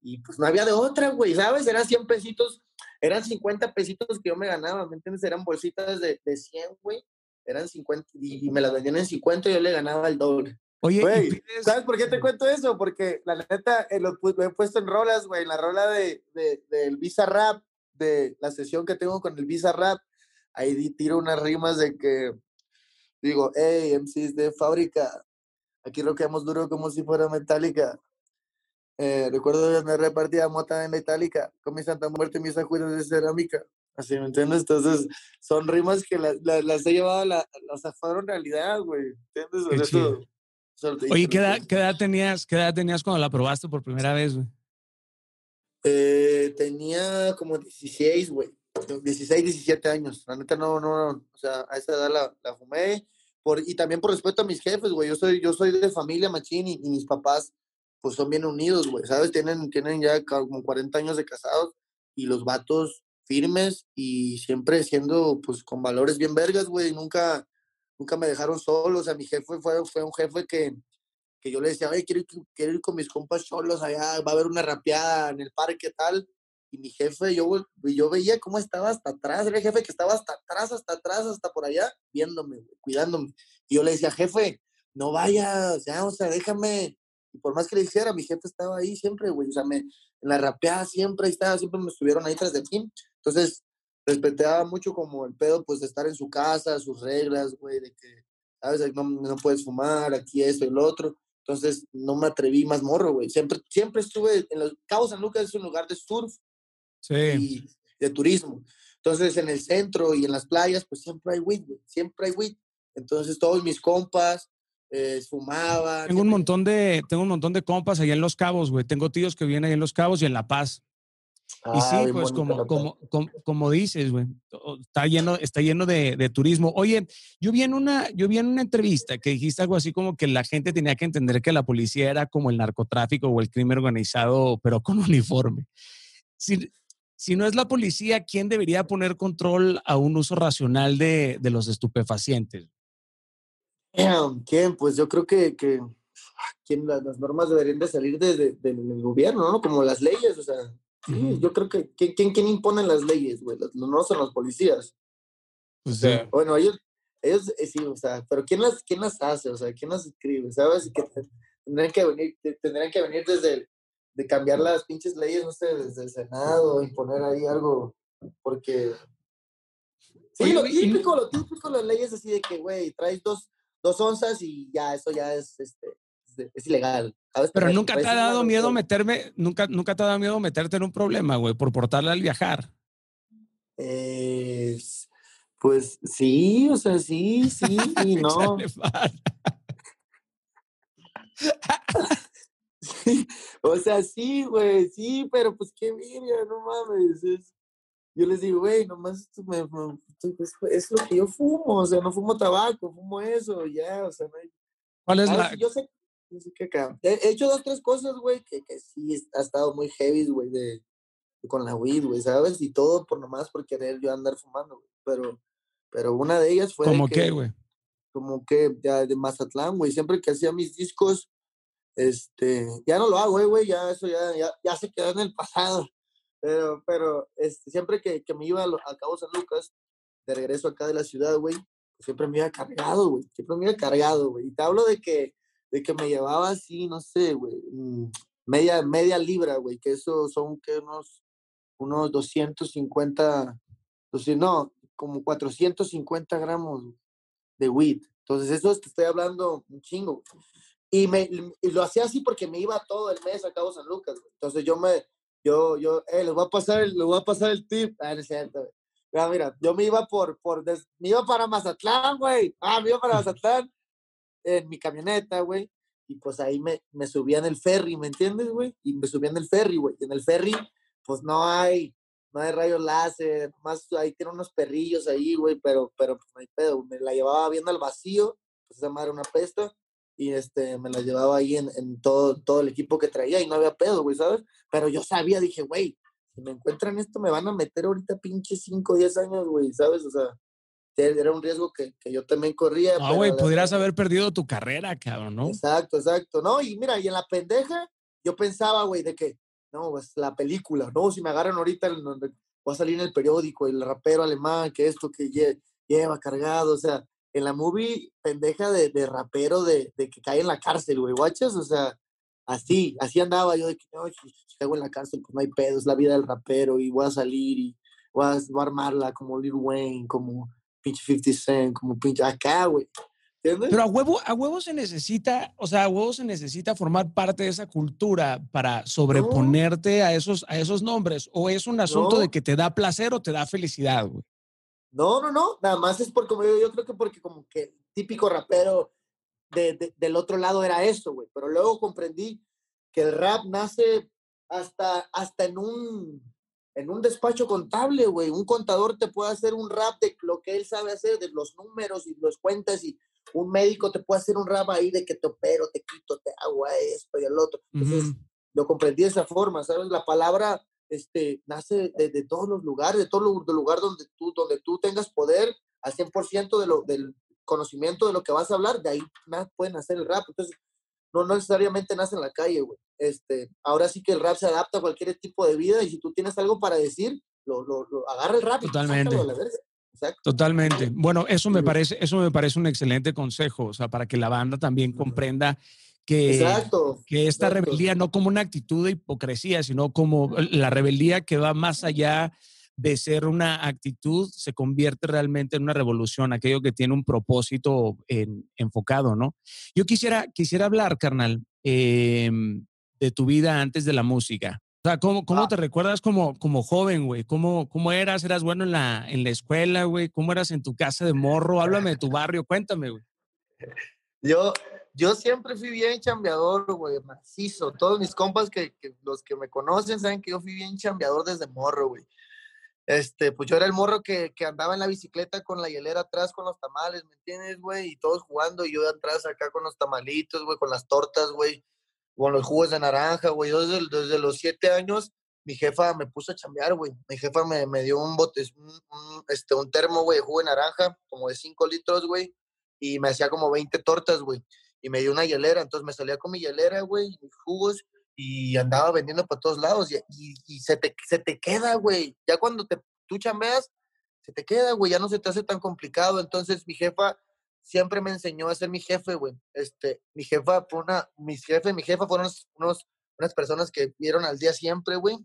Y pues no había de otra, güey, ¿sabes? Eran 100 pesitos, eran 50 pesitos que yo me ganaba, ¿me entiendes? Eran bolsitas de, de 100, güey. Eran 50 y, me las vendían en 50 y yo le ganaba el doble. Oye, ¿sabes por qué te cuento eso? Porque la neta, eh, lo, he puesto en rolas, güey, en la rola de, de, del Visa Rap, de la sesión que tengo con el Visa Rap, ahí tiro unas rimas de que digo, hey, MCs de fábrica, aquí roqueamos duro como si fuera metálica. Eh, recuerdo me repartía mota en la itálica, con mi santa muerte y mis ajudas de cerámica. Así, ¿me entiendes? Entonces, son rimas que las he llevado, la, las fueron realidad, güey. ¿Entiendes? Eso, Oye, ¿qué edad, tenías, ¿qué edad tenías cuando la probaste por primera vez, güey? Eh, tenía como 16, güey. 16, 17 años. La neta no, no, o sea, a esa edad la, la fumé. Por, y también por respeto a mis jefes, güey. Yo soy, yo soy de familia machín y, mis papás, pues son bien unidos, güey. ¿Sabes? Tienen, tienen ya como 40 años de casados y los vatos firmes y siempre siendo, pues, con valores bien vergas, güey. Nunca, nunca me dejaron solo, o sea, mi jefe fue, fue un jefe que, que yo le decía, oye, quiero, quiero ir con mis compas solos allá, va a haber una rapeada en el parque tal, y mi jefe, yo, yo veía cómo estaba hasta atrás, era el jefe que estaba hasta atrás, hasta atrás, hasta por allá, viéndome, cuidándome. Y yo le decía, jefe, no vayas, ya, o sea, déjame. Y por más que le dijera, mi jefe estaba ahí siempre, güey, o sea, me, en la rapeada siempre estaba, siempre me estuvieron ahí tras de mí. Entonces, respetaba mucho como el pedo, pues, de estar en su casa, sus reglas, güey, de que, ¿sabes? No, no puedes fumar, aquí esto y lo otro. Entonces, no me atreví más morro, güey. Siempre, siempre estuve en los Cabo San Lucas, es un lugar de surf y de turismo. Entonces, en el centro y en las playas, pues siempre hay weed, güey. Siempre hay weed. Entonces, todos mis compas eh, fumaban. Tengo un montón de, tengo un montón de compas allá en Los Cabos, güey. Tengo tíos que vienen ahí en Los Cabos y en La Paz y sí, pues como, como, como, dices, güey, está lleno, está lleno de, de, turismo. Oye, yo vi, en una, yo vi en una entrevista que dijiste algo así como que la gente tenía que entender que la policía era como el narcotráfico o el crimen organizado, pero con [LAUGHS] uniforme. Si, si no es la policía, ¿quién debería poner control a un uso racional de, de los estupefacientes? ¿Quién? Pues yo creo que, que ¿quién, las, normas deberían de salir desde de, del gobierno, ¿no? Como las leyes, o sea, Sí, yo creo que ¿quién, quién impone las leyes, güey? No son los policías. Pues sí. Bueno, ellos, ellos eh, sí, o sea, pero ¿quién las, quién las hace? O sea, ¿quién las escribe? ¿Sabes? Que tendrían que venir, tendrían que venir desde de cambiar las pinches leyes, no sé, desde el Senado, imponer ahí algo, porque... Sí, lo típico, lo típico, las leyes así de que, güey, traes dos, dos onzas y ya, eso ya es, este, es ilegal. Pero nunca te ha dado miedo meterme, nunca, nunca te ha dado miedo meterte en un problema, güey, por portarle al viajar. pues sí, o sea, sí, sí, y [LAUGHS] no. [LAUGHS] o sea, sí, güey, sí, pero pues qué mira, no mames. yo les digo, güey, nomás me, es, lo que yo fumo, o sea, no fumo tabaco, fumo eso, ya, o sea, no ¿Cuál es la, yo sé, He hecho dos, tres cosas, güey, que, que sí ha estado muy heavy, güey, de, con la weed, güey, ¿sabes? Y todo por nomás por querer yo andar fumando, güey. Pero, pero una de ellas fue. ¿Cómo qué, güey? Como que ya de Mazatlán, güey. Siempre que hacía mis discos, este, ya no lo hago, eh, güey, ya eso ya, ya, ya, se quedó en el pasado. [LAUGHS] Pero, pero este, siempre que, que me iba a, a Cabo San Lucas, de regreso acá de la ciudad, güey, siempre me iba cargado, güey. Siempre me iba cargado, güey. Y te hablo de que de que me llevaba así, no sé, güey, mm, media, media libra, güey, que eso son que unos, unos 250, no, como 450 gramos de weed. Entonces, eso es que estoy hablando un chingo. Y, me, y lo hacía así porque me iba todo el mes a Cabo San Lucas. Entonces, yo me, yo, yo, eh, les voy a pasar el, les voy a pasar el tip. Ah, no es cierto, Mira, mira, yo me iba por, por, me iba para Mazatlán, güey. Ah, me iba para Mazatlán en mi camioneta, güey, y pues ahí me, me subía en el ferry, ¿me entiendes, güey? Y me subía en el ferry, güey. Y en el ferry, pues no hay, no hay rayos láser, más ahí tiene unos perrillos ahí, güey, pero, pero pues no hay pedo. Me la llevaba viendo al vacío, pues esa madre una pesta, y este, me la llevaba ahí en, en todo, todo el equipo que traía y no había pedo, güey, ¿sabes? Pero yo sabía, dije, güey, si me encuentran esto, me van a meter ahorita pinche 5 o 10 años, güey, ¿sabes? O sea, era un riesgo que, que yo también corría. No, güey, pudieras haber perdido tu carrera, cabrón, ¿no? Exacto, exacto. No, y mira, y en la pendeja, yo pensaba, güey, de que, no, pues la película, no, si me agarran ahorita, voy a salir en el periódico, el rapero alemán, que esto que lleva cargado, o sea, en la movie pendeja de, de rapero de, de, que cae en la cárcel, güey, guachas, o sea, así, así andaba yo de que, no, si, caigo en la cárcel, pues no hay pedo, es la vida del rapero y voy a salir y voy a, voy a armarla como Lil Wayne, como pinche 50 Cent, como pinche acá, güey. Pero a huevo, a huevo se necesita, o sea, a huevo se necesita formar parte de esa cultura para sobreponerte a, esos, a esos nombres. ¿O es un asunto de que te da placer o te da felicidad, güey? No, no, no. Nada más es porque, yo, yo creo que porque como que el típico rapero de, del otro lado era eso, güey. Pero luego comprendí que el rap nace hasta, hasta en un en un despacho contable, güey. Un contador te puede hacer un rap de lo que él sabe hacer, de los números y los cuentas, y un médico te puede hacer un rap ahí de que te opero, te quito, te hago esto y el otro. Entonces, lo comprendí de esa forma, ¿sabes? La palabra este, nace de, todos los lugares, de todo lugar donde tú, donde tú tengas poder al 100% de lo, del conocimiento de lo que vas a hablar, de ahí pueden hacer el rap. Entonces, no, necesariamente nace en la calle, güey. Este, ahora sí que el rap se adapta a cualquier tipo de vida y si tú tienes algo para decir, lo, lo, agarra el rap. Totalmente. Totalmente. Bueno, eso me parece, eso me parece un excelente consejo, o sea, para que la banda también comprenda que, que esta rebeldía no como una actitud de hipocresía, sino como la rebeldía que va más allá de ser una actitud, se convierte realmente en una revolución, aquello que tiene un propósito enfocado, ¿no? Yo quisiera, quisiera hablar, carnal, em, de tu vida antes de la música. O sea, ¿cómo, cómo ah. te recuerdas como, como joven, güey? ¿Cómo, ¿Cómo eras? ¿Eras bueno en la, en la escuela, güey? ¿Cómo eras en tu casa de morro? Háblame de tu [LAUGHS] barrio, cuéntame, güey. Yo, yo siempre fui bien chambeador, güey, macizo. Todos mis compas que, los que me conocen saben que yo fui bien chambeador desde morro, güey. Este, pues yo era el morro que, andaba en la bicicleta con la hielera atrás con los tamales, ¿me entiendes, güey? Y todos jugando y yo atrás acá con los tamalitos, güey, con las tortas, güey, con los jugos de naranja, güey. Yo desde, los siete años, mi jefa me puso a chambear, güey. Mi jefa me, me dio un bote, un, este, un termo, güey, de jugo de naranja, como de cinco litros, güey, y me hacía como 20 tortas, güey y me dio una hielera, entonces me salía con mi hielera, güey, mis jugos, y andaba vendiendo por todos lados, y, se, te, se te queda, güey, ya cuando te, tú chambeas, se te queda, güey, ya no se te hace tan complicado, entonces mi jefa siempre me enseñó a ser mi jefe, güey, este, mi jefa fue una, mis jefes, mi jefa fueron unos, unas personas que vieron al día siempre, güey,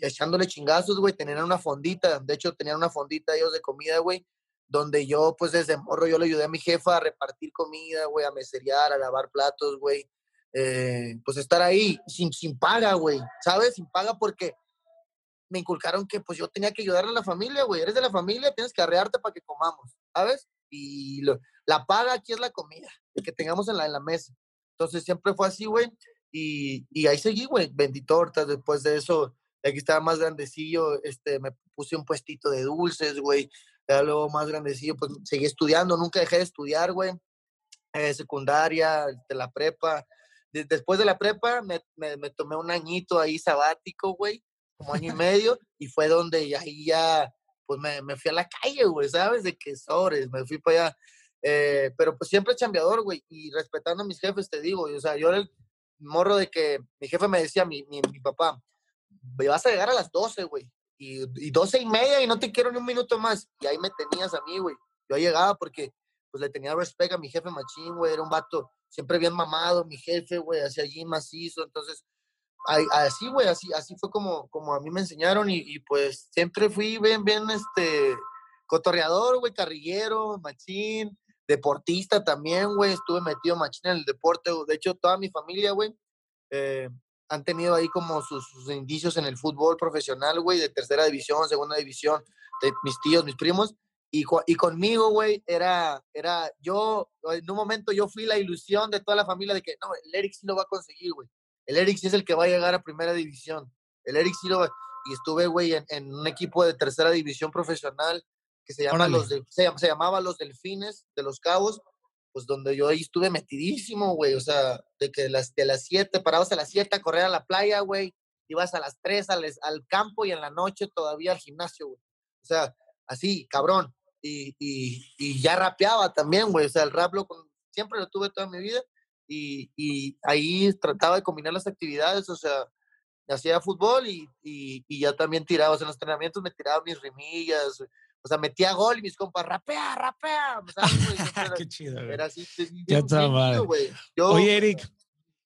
echándole chingazos, güey, tenían una fondita, de hecho tenían una fondita ellos de comida, güey, donde yo, pues desde morro, yo le ayudé a mi jefa a repartir comida, güey, a meserear, a lavar platos, güey. Eh, pues estar ahí sin, sin paga, güey, ¿sabes? Sin paga porque me inculcaron que pues yo tenía que ayudarle a la familia, güey. Eres de la familia, tienes que arrearte para que comamos, ¿sabes? Y la paga aquí es la comida, que tengamos en la, mesa. Entonces siempre fue así, güey. Y, y ahí seguí, güey. Vendí tortas. Después de eso, aquí estaba más grandecillo, este, me puse un puestito de dulces, güey ya luego más grandecillo, pues seguí estudiando, nunca dejé de estudiar, güey. Eh, secundaria, de la prepa. Después de la prepa me, me, tomé un añito ahí sabático, güey, como año y [LAUGHS] medio, y fue donde ahí ya, pues me, me fui a la calle, güey, ¿sabes? De que sobres, me fui para allá. Eh, pero pues siempre chambeador, güey, y respetando a mis jefes, te digo, o sea, yo era el morro de que mi jefe me decía, mi, mi, mi papá, vas a llegar a las 12, güey, y, doce y media y no te quiero ni un minuto más. Y ahí me tenías a mí, güey. Yo llegaba porque pues le tenía respeto a mi jefe machín, güey. Era un vato siempre bien mamado, mi jefe, güey, hacía allí macizo. Entonces, así, güey, así, así fue como, como a mí me enseñaron y, pues siempre fui bien, bien, este, cotorreador, güey, carrillero, machín, deportista también, güey. Estuve metido machín en el deporte. De hecho, toda mi familia, güey, eh, han tenido ahí como sus, indicios en el fútbol profesional, güey, de tercera división, segunda división, de mis tíos, mis primos. Y, y conmigo, güey, era, era, yo, en un momento yo fui la ilusión de toda la familia de que, no, el Eric sí lo va a conseguir, güey. El Eric sí es el que va a llegar a primera división. El Eric sí lo va. Y estuve, güey, en, un equipo de tercera división profesional que se, llama los se, se llamaba Los Delfines de los Cabos pues donde yo ahí estuve metidísimo, güey, o sea, de que las, de las 7, parados a las 7 a correr a la playa, güey, ibas a las 3 al, al, campo y en la noche todavía al gimnasio, güey. O sea, así, cabrón. Y, y, y ya rapeaba también, güey, o sea, el rap lo, siempre lo tuve toda mi vida y, y ahí trataba de combinar las actividades, o sea, hacía fútbol y, y, y, ya también tiraba, o sea, en los entrenamientos me tiraba mis rimillas, o sea, metía gol y mis compas, rapea, rapea. [LAUGHS] Qué chido, güey. Era así. Ya está mal. Oye, Eric,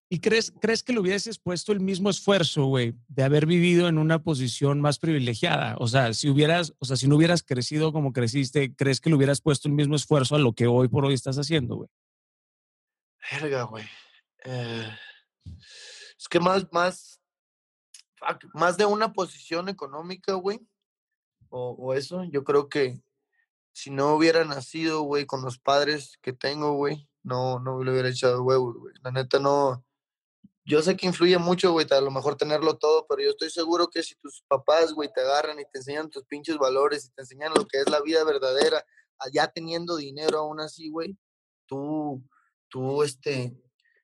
¿y crees, crees que le hubieses puesto el mismo esfuerzo, güey, de haber vivido en una posición más privilegiada? O sea, si hubieras, o sea, si no hubieras crecido como creciste, ¿crees que le hubieras puesto el mismo esfuerzo a lo que hoy por hoy estás haciendo, güey? Verga, güey. Eh, es que más, más, más de una posición económica, güey o, eso, yo creo que si no hubiera nacido, güey, con los padres que tengo, güey, no, no le hubiera echado huevos, güey. La neta no. Yo sé que influye mucho, güey, a lo mejor tenerlo todo, pero yo estoy seguro que si tus papás, güey, te agarran y te enseñan tus pinches valores y te enseñan lo que es la vida verdadera, allá teniendo dinero aún así, güey, tú, tú, este,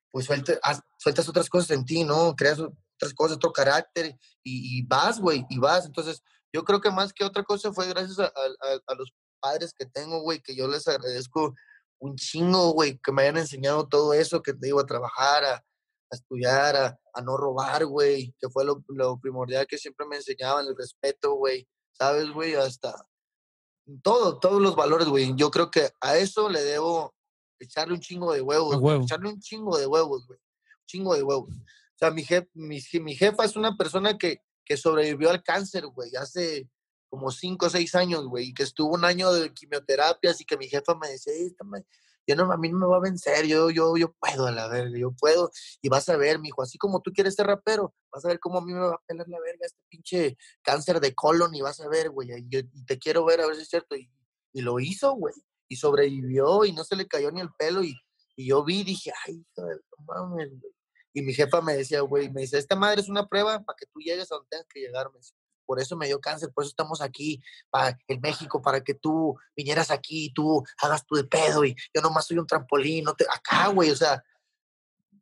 pues sueltas, sueltas otras cosas en ti, ¿no? Creas otras cosas, otro carácter y, y vas, güey, y vas. Entonces, yo creo que más que otra cosa fue gracias a, los padres que tengo, güey, que yo les agradezco un chingo, güey, que me hayan enseñado todo eso, que te iba a trabajar, a, estudiar, a, no robar, güey, que fue lo, lo, primordial que siempre me enseñaban, el respeto, güey, ¿sabes, güey? Hasta todo, todos los valores, güey. Yo creo que a eso le debo echarle un chingo de huevos, echarle un chingo de huevos, güey, un chingo de huevos. O sea, mi, jef, mi, mi jefa es una persona que, que sobrevivió al cáncer, güey, hace como cinco o seis años, güey, y que estuvo un año de quimioterapias y que mi jefa me decía, yo no, a mí no me va a vencer, yo, yo, yo puedo a la verga, yo puedo, y vas a ver, mijo, así como tú quieres ser rapero, vas a ver cómo a mí me va a pelar la verga este pinche cáncer de colon, y vas a ver, güey, y, te quiero ver a ver si es cierto, y, y lo hizo, güey, y sobrevivió, y no se le cayó ni el pelo, y, y yo vi, dije, ay, de mames, güey. Y mi jefa me decía, güey, me dice, esta madre es una prueba para que tú llegues a donde tengas que llegar, me por eso me dio cáncer, por eso estamos aquí para, en México, para que tú vinieras aquí y tú hagas tu de pedo y yo nomás soy un trampolín, no te, acá, güey, o sea,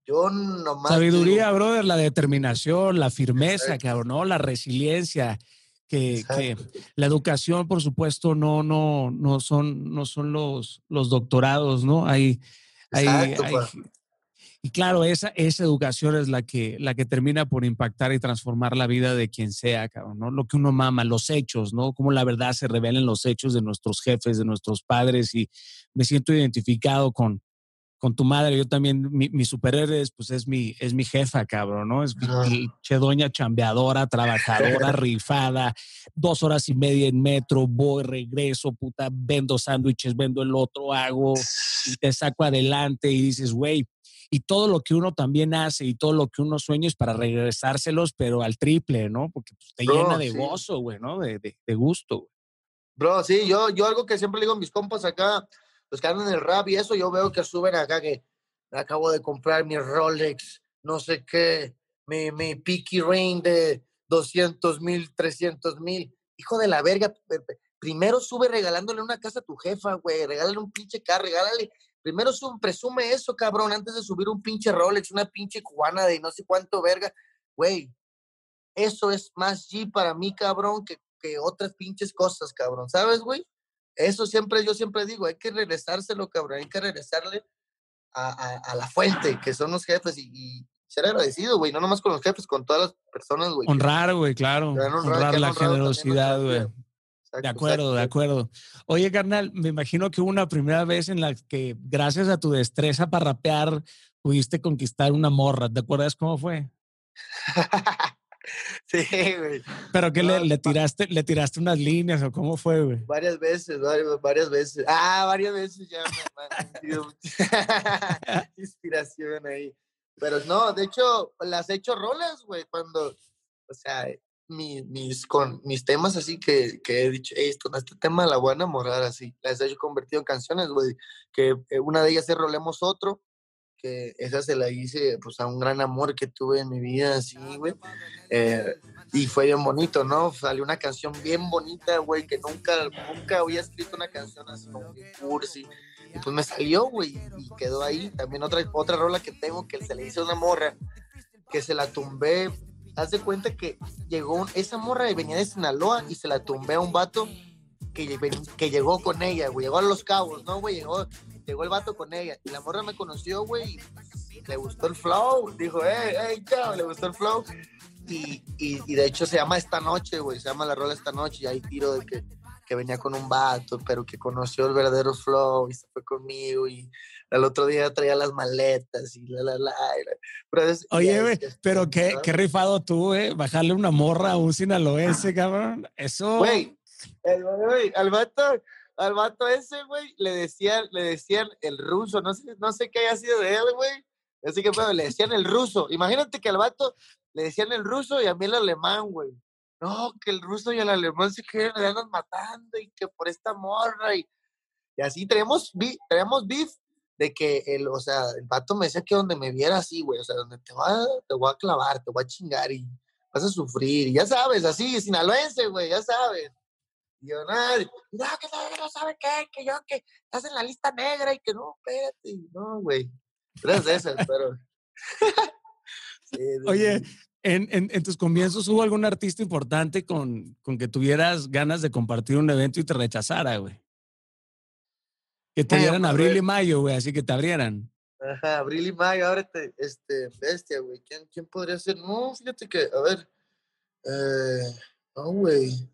yo nomás... Sabiduría, brother, la determinación, la firmeza, cabrón, ¿no? La resiliencia, que, que, la educación, por supuesto, no, no, no son, no son los, los doctorados, ¿no? Hay, hay, hay, y claro, esa, esa educación es la que, la que termina por impactar y transformar la vida de quien sea, cabrón, ¿no? Lo que uno mama, los hechos, ¿no? Cómo la verdad se revela en los hechos de nuestros jefes, de nuestros padres y me siento identificado con, con tu madre. Yo también, mi, mi superhéroe pues es mi, es mi jefa, cabrón, ¿no? Es mi chedoña chambeadora, trabajadora, [LAUGHS] rifada, dos horas y media en metro, voy, regreso, puta, vendo sándwiches, vendo el otro, hago, y te saco adelante y dices, güey, y todo lo que uno también hace y todo lo que uno sueña es para regresárselos, pero al triple, ¿no? Porque pues, te llena de gozo, güey, ¿no? De, de, gusto, Bro, sí, yo, yo algo que siempre le digo a mis compas acá, los que andan en el rap y eso, yo veo que suben acá que acabo de comprar mi Rolex, no sé qué, mi, mi Peaky Rain de 200 mil, 300 mil. Hijo de la verga, primero sube regalándole una casa a tu jefa, güey, regálale un pinche carro, regálale Primero presume eso, cabrón, antes de subir un pinche Rolex, una pinche cubana de no sé cuánto verga. Güey, eso es más G para mí, cabrón, que, que otras pinches cosas, cabrón. ¿Sabes, güey? Eso siempre, yo siempre digo, hay que regresárselo, cabrón, hay que regresarle a, a, la fuente, que son los jefes, y, ser agradecido, güey, no nomás con los jefes, con todas las personas, güey. Honrar, güey, claro. Honrar, la generosidad, güey de acuerdo, de acuerdo. Oye, carnal, me imagino que hubo una primera vez en la que, gracias a tu destreza para rapear, pudiste conquistar una morra. ¿Te acuerdas cómo fue? [LAUGHS] [LAUGHS] sí, güey. ¿Pero que le, tiraste, le tiraste unas líneas o cómo fue, güey? Varias veces, varias, veces. Ah, varias veces ya me, [LAUGHS] inspiración ahí. Pero no, de hecho, las he hecho rolas, güey, cuando, o sea, mis, con, mis temas así que, que he dicho, esto, este tema la voy a enamorar así. Las he convertido en canciones, güey. Que eh, una de ellas es Rolemos Otro, que esa se la hice pues a un gran amor que tuve en mi vida, así, güey. Eh, y fue bien bonito, ¿no? Salió una canción bien bonita, güey, que nunca, nunca había escrito una canción así como cursi. Y pues me salió, güey, y quedó ahí. También otra, otra rola que tengo que se le hizo una morra, que se la tumbé haz de cuenta que llegó esa morra y venía de Sinaloa y se la tumbé a un vato que, que llegó con ella, güey. Llegó a Los Cabos, ¿no, güey? Llegó, llegó el vato con ella. Y la morra me conoció, güey, y le gustó el flow. Dijo, hey, hey, chao, le gustó el flow. Y, y, de hecho se llama Esta Noche, güey. Se llama la rola Esta Noche. Y hay tiro de que, que venía con un vato, pero que conoció el verdadero flow y se fue conmigo. Y al otro día traía las maletas y la, la, la. Oye, güey, pero qué, qué, rifado tú, eh, bajarle una morra a un sinaloense, cabrón. Eso. Güey, al vato, al vato ese, güey, le decían, le decían el ruso, no sé, no sé qué haya sido de él, güey. Así que, bueno, le decían el ruso. Imagínate que al vato le decían el ruso y a mí el alemán, güey. No, que el ruso y el alemán se quedan matando y que por esta morra y, y así tenemos, tenemos beef de que el, o sea, el vato me decía que donde me viera así, güey, o sea, donde te, va, te voy a clavar, te voy a chingar y vas a sufrir, y ya sabes, así, sinaloense, güey, ya sabes. Y yo, no, no, que no, sabe qué, que yo, que estás en la lista negra y que no, espérate, no, güey. Tres de esas, pero... [LAUGHS] Oye, en, en, en, tus comienzos hubo algún artista importante con, con que tuvieras ganas de compartir un evento y te rechazara, güey. Que te dieran abril y mayo, güey, así que te abrieran. Ajá, Abril y Mayo, ábrete, este, bestia, güey. ¿Quién, ¿Quién podría ser? No, fíjate que, a ver. Eh, no, güey.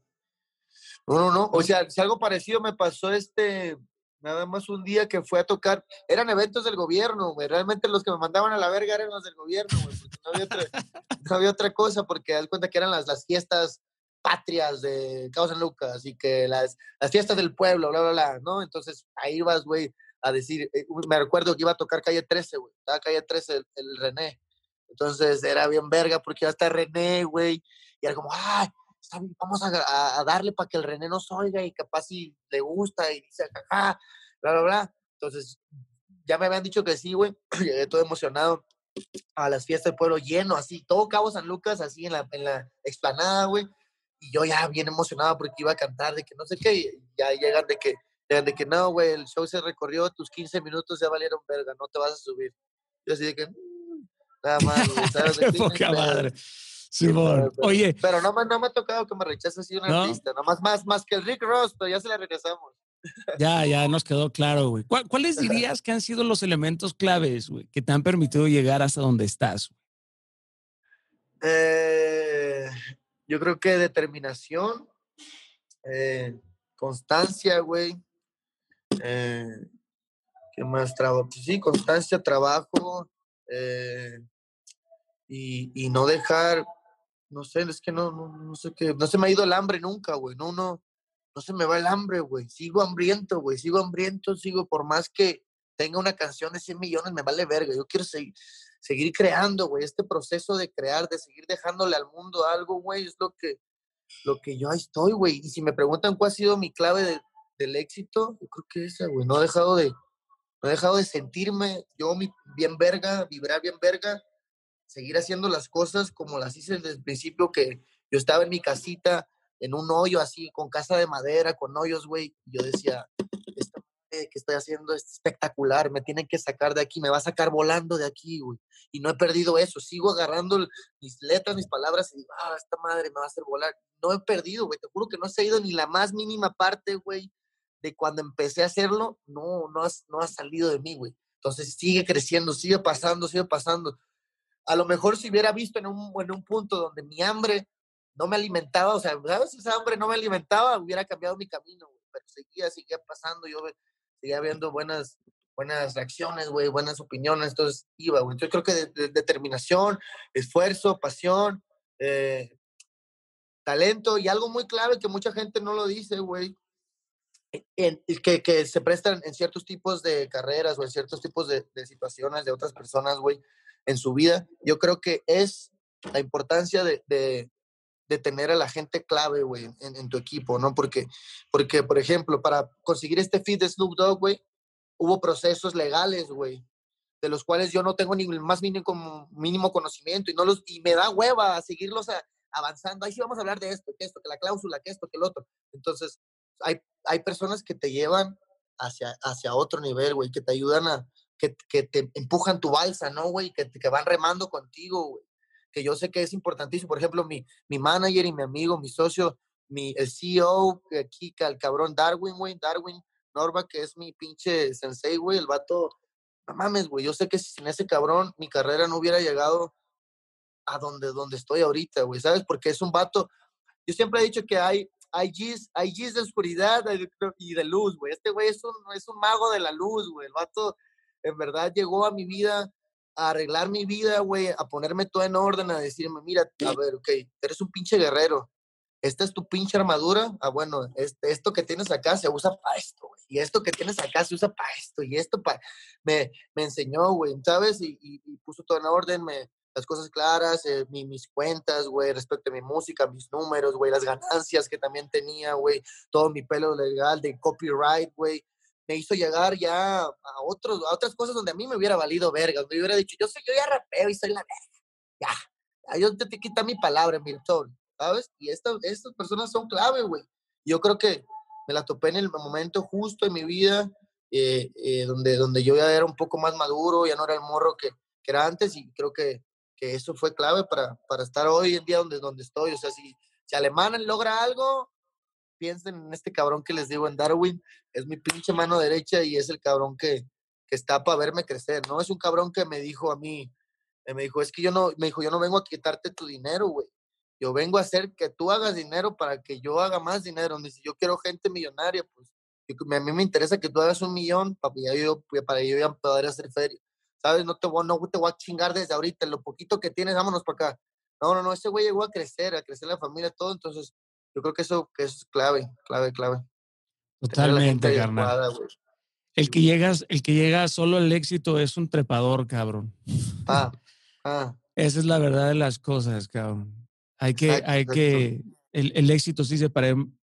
No, no, no. O sea, si algo parecido me pasó este, nada más un día que fue a tocar. Eran eventos del gobierno, güey. Realmente los que me mandaban a la verga eran los del gobierno, güey. no había otra, [LAUGHS] no había otra cosa, porque das cuenta que eran las, las fiestas patrias de Cabo San Lucas y que las, las fiestas del pueblo, bla, bla, bla, ¿no? Entonces ahí vas, güey, a decir, eh, me recuerdo que iba a tocar calle 13, güey, estaba calle 13 el, el, René. Entonces era bien verga porque iba a estar René, güey, y era como, ay, vamos a, a, darle para que el René nos oiga y capaz si le gusta y dice, jaja, bla, bla, bla. Entonces ya me habían dicho que sí, güey, [CLEARS THROAT] llegué todo emocionado a las fiestas del pueblo lleno, así, todo Cabo San Lucas, así en la, en la explanada, güey. Y yo ya bien emocionado porque iba a cantar, de que no sé qué, y ya llegan de que de que no, güey, el show se recorrió, tus 15 minutos ya valieron verga, no te vas a subir. Yo así de que, mm, nada más, ¿sabes? [LAUGHS] Qué poca madre. Simón. Oye. Pero no, no me ha tocado que me rechace así un ¿no? artista, nomás más, más que el Rick Ross, pero ya se la regresamos. Ya, ya nos quedó claro, güey. ¿Cuáles [LAUGHS] dirías que han sido los elementos claves, güey, que te han permitido llegar hasta donde estás? Eh, yo creo que determinación, eh, constancia, güey, eh, ¿Qué más trabajo? Pues sí, constancia, trabajo y, y, no dejar, no sé, es que no, no, no, sé qué, no se me ha ido el hambre nunca, güey, no, no, no se me va el hambre, güey, sigo hambriento, güey, sigo hambriento, sigo por más que tenga una canción de 100 millones, me vale verga, yo quiero seguir, seguir creando, güey, este proceso de crear, de seguir dejándole al mundo algo, güey, es lo que, lo que yo ahí estoy, güey, y si me preguntan cuál ha sido mi clave de, del éxito, yo creo que esa, güey. No he dejado de, no he dejado de sentirme yo bien verga, vibrar bien verga, seguir haciendo las cosas como las hice desde el principio, que yo estaba en mi casita, en un hoyo así, con casa de madera, con hoyos, güey. Yo decía, esta que estoy haciendo es espectacular, me tienen que sacar de aquí, me va a sacar volando de aquí, güey. Y no he perdido eso, sigo agarrando mis letras, mis palabras y digo, ah, esta madre me va a hacer volar. No he perdido, güey, te juro que no he ido ni la más mínima parte, güey, de cuando empecé a hacerlo, no, no, has, no ha salido de mí, güey. Entonces sigue creciendo, sigue pasando, sigue pasando. A lo mejor si hubiera visto en un, en un punto donde mi hambre no me alimentaba, o sea, ¿sabes? Esa hambre no me alimentaba, hubiera cambiado mi camino. Pero seguía, seguía pasando, yo seguía viendo buenas, buenas reacciones, güey, buenas opiniones, entonces iba. Yo creo que de, determinación, esfuerzo, pasión, eh, talento y algo muy clave que mucha gente no lo dice, güey, en, que, que, se prestan en ciertos tipos de carreras o en ciertos tipos de, de situaciones de otras personas, güey, en su vida, yo creo que es la importancia de, de, tener a la gente clave, güey, en, tu equipo, ¿no? Porque, porque, por ejemplo, para conseguir este feed de Snoop Dogg, güey, hubo procesos legales, güey, de los cuales yo no tengo ni el más mínimo, mínimo conocimiento y, no los, y me da hueva a seguirlos avanzando. Ahí sí vamos a hablar de esto, que esto, que la cláusula, que esto, que el otro. Entonces, hay, hay personas que te llevan hacia, hacia otro nivel, güey, que te ayudan a, que, que te empujan tu balsa, ¿no, güey? Que, que van remando contigo, güey. Que yo sé que es importantísimo. Por ejemplo, mi, mi manager y mi amigo, mi socio, mi, el CEO, aquí, el cabrón Darwin, güey, Darwin Norba, que es mi pinche sensei, güey, el vato, no mames, güey, yo sé que sin ese cabrón mi carrera no hubiera llegado a donde, donde estoy ahorita, güey, ¿sabes? Porque es un vato, yo siempre he dicho que hay, hay G's, hay G's de oscuridad y de luz, güey. Este güey es un, es un mago de la luz, güey. El vato en verdad llegó a mi vida a arreglar mi vida, güey, a ponerme todo en orden, a decirme, mira, a ver, ok, eres un pinche guerrero. Esta es tu pinche armadura. Ah, bueno, este, esto que tienes acá se usa para esto, güey. Y esto que tienes acá se usa para esto. Y esto para... Me, enseñó, güey, ¿sabes? Y, y, y puso todo en orden, me, las cosas claras, eh, mi, mis cuentas, güey, respecto a mi música, mis números, güey, las ganancias que también tenía, güey, todo mi pelo legal de copyright, güey, me hizo llegar ya a, otros, a otras cosas donde a mí me hubiera valido verga, me hubiera dicho, yo soy, yo ya rapeo y soy la verga, ya, yo te, te quita mi palabra, Milton, ¿sabes? Y esta, estas personas son clave, güey. Yo creo que me la topé en el momento justo en mi vida, eh, eh, donde, donde yo ya era un poco más maduro, ya no era el morro que, que era antes y creo que que eso fue clave para, para estar hoy en día donde, donde estoy. O sea, si, si Alemán logra algo, piensen en este cabrón que les digo en Darwin, es mi pinche mano derecha y es el cabrón que, que está para verme crecer, ¿no? Es un cabrón que me dijo a mí, eh, me dijo, es que yo no, me dijo, yo no vengo a quitarte tu dinero, güey. Yo vengo a hacer que tú hagas dinero para que yo haga más dinero. Dice, yo quiero gente millonaria, pues. A mí me interesa que tú hagas un millón para yo, para yo ya hacer feria. ¿Sabes? No te, voy, no te voy a chingar desde ahorita. Lo poquito que tienes, vámonos para acá. No, no, no. Ese güey llegó a crecer, a crecer la familia, todo. Entonces, yo creo que eso, que es clave, clave, clave. Totalmente, carnal. El que llegas, el que llega solo al éxito es un trepador, cabrón. Ah, ah. Esa es la verdad de las cosas, cabrón. Hay que, hay que, el, el, éxito sí se,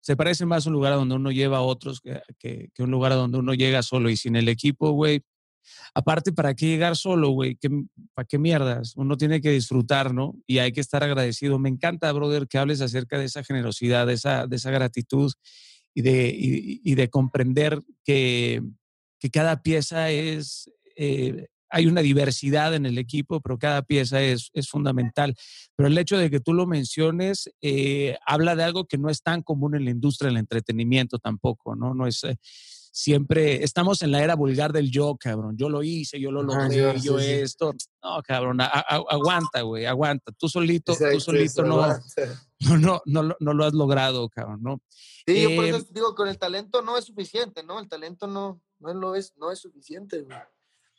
se parece más a un lugar donde uno lleva a otros que, que, que un lugar donde uno llega solo y sin el equipo, güey. Aparte, ¿para qué llegar solo, güey? ¿Para qué mierdas? Uno tiene que disfrutar, ¿no? Y hay que estar agradecido. Me encanta, brother, que hables acerca de esa generosidad, de esa, de esa gratitud y de, y, de comprender que, que, cada pieza es, eh, hay una diversidad en el equipo, pero cada pieza es, es fundamental. Pero el hecho de que tú lo menciones eh, habla de algo que no es tan común en la industria del entretenimiento tampoco, ¿no? No es... Eh, siempre estamos en la era vulgar del yo, cabrón. Yo lo hice, yo lo logré, yo, esto. No, cabrón, aguanta, güey, aguanta. Tú solito, tú solito [LAUGHS] no, no, no, no, lo has logrado, cabrón, ¿no? Sí, yo por eso em digo, con el talento no es suficiente, ¿no? El talento no, no, lo es, no es suficiente, güey.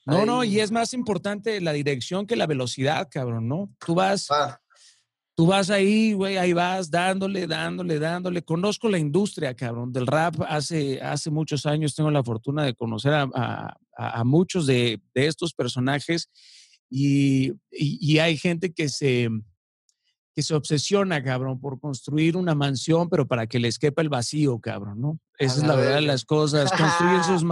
No, no, y es más importante la dirección que la velocidad, cabrón, ¿no? Tú vas, ah. Tú vas ahí, güey, ahí vas dándole, dándole, dándole. Conozco la industria, cabrón, del rap. Hace, hace muchos años tengo la fortuna de conocer a, muchos de, estos personajes y, hay gente que se, que se obsesiona, cabrón, por construir una mansión, pero para que les quepa el vacío, cabrón, ¿no? Esa es la verdad de las cosas. [LAUGHS] Construyen sus,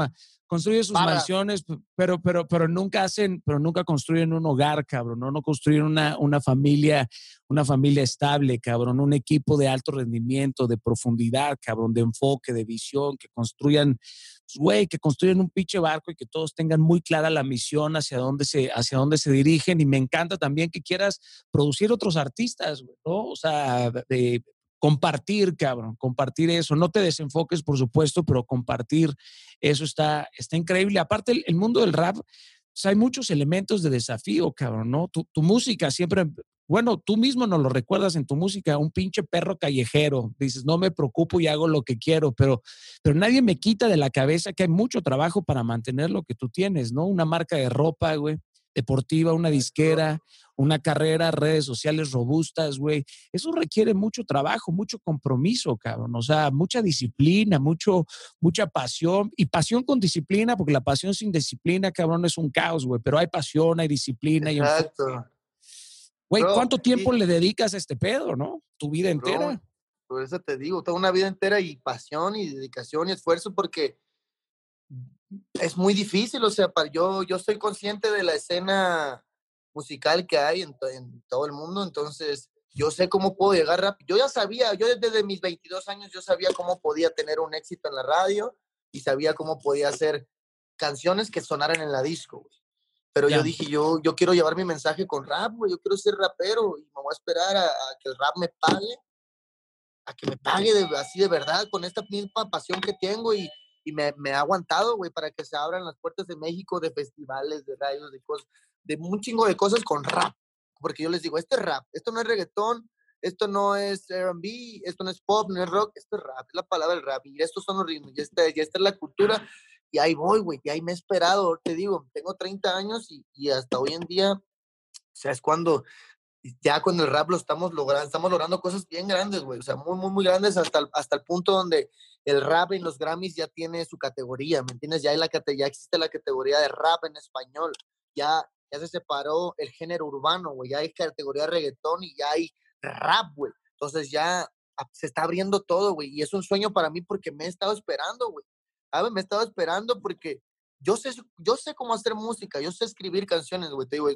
construyen sus mansiones, pero, pero, pero nunca hacen, pero nunca construyen un hogar, cabrón, ¿no? No construyen una, una familia, una familia estable, cabrón, un equipo de alto rendimiento, de profundidad, cabrón, de enfoque, de visión, que construyan, pues, güey, que construyan un pinche barco y que todos tengan muy clara la misión hacia dónde se, hacia dónde se dirigen. Y me encanta también que quieras producir otros artistas, ¿no? O sea, de, compartir, cabrón, compartir eso. No te desenfoques, por supuesto, pero compartir eso está, está increíble. Aparte, el, mundo del rap, pues, hay muchos elementos de desafío, cabrón, ¿no? Tu, tu, música siempre, bueno, tú mismo no lo recuerdas en tu música, un pinche perro callejero. Dices, no me preocupo y hago lo que quiero, pero, pero nadie me quita de la cabeza que hay mucho trabajo para mantener lo que tú tienes, ¿no? Una marca de ropa, güey, deportiva, una disquera, una carrera, redes sociales robustas, güey. Eso requiere mucho trabajo, mucho compromiso, cabrón. O sea, mucha disciplina, mucho, mucha pasión y pasión con disciplina, porque la pasión sin disciplina, cabrón, es un caos, güey. Pero hay pasión, hay disciplina. Exacto. Güey, ¿cuánto tiempo le dedicas a este pedo, no? Tu vida entera. por eso te digo, toda una vida entera y pasión y dedicación y esfuerzo, porque es muy difícil, o sea, para, yo, yo soy consciente de la escena musical que hay en, todo el mundo, entonces yo sé cómo puedo llegar rápido. Yo ya sabía, yo desde mis 22 años yo sabía cómo podía tener un éxito en la radio y sabía cómo podía hacer canciones que sonaran en la disco, Pero yo dije, yo, yo quiero llevar mi mensaje con rap, güey, yo quiero ser rapero y me voy a esperar a, que el rap me pague, a que me pague así de verdad, con esta misma pasión que tengo y, y me, me ha aguantado, güey, para que se abran las puertas de México, de festivales, de radios, de cosas de un chingo de cosas con rap. Porque yo les digo, este es rap, esto no es reggaetón, esto no es RB, esto no es pop, no es rock, esto es rap, es la palabra del rap, y estos son los ritmos, y esta, ya esta es la cultura, y ahí voy, güey, y ahí me he esperado, te digo, tengo 30 años y, y hasta hoy en día, o sea, es cuando ya con el rap lo estamos logrando, estamos logrando cosas bien grandes, güey, o sea, muy, muy, muy grandes hasta el, hasta el punto donde el rap en los Grammys ya tiene su categoría, ¿me entiendes? Ya, hay la, ya existe la categoría de rap en español, ya ya se separó el género urbano, güey, ya hay categoría de reggaetón y ya hay rap, güey. Entonces ya se está abriendo todo, güey, y es un sueño para mí porque me he estado esperando, güey. ¿Sabes? Me he estado esperando porque yo sé, yo sé cómo hacer música, yo sé escribir canciones, güey. Te digo,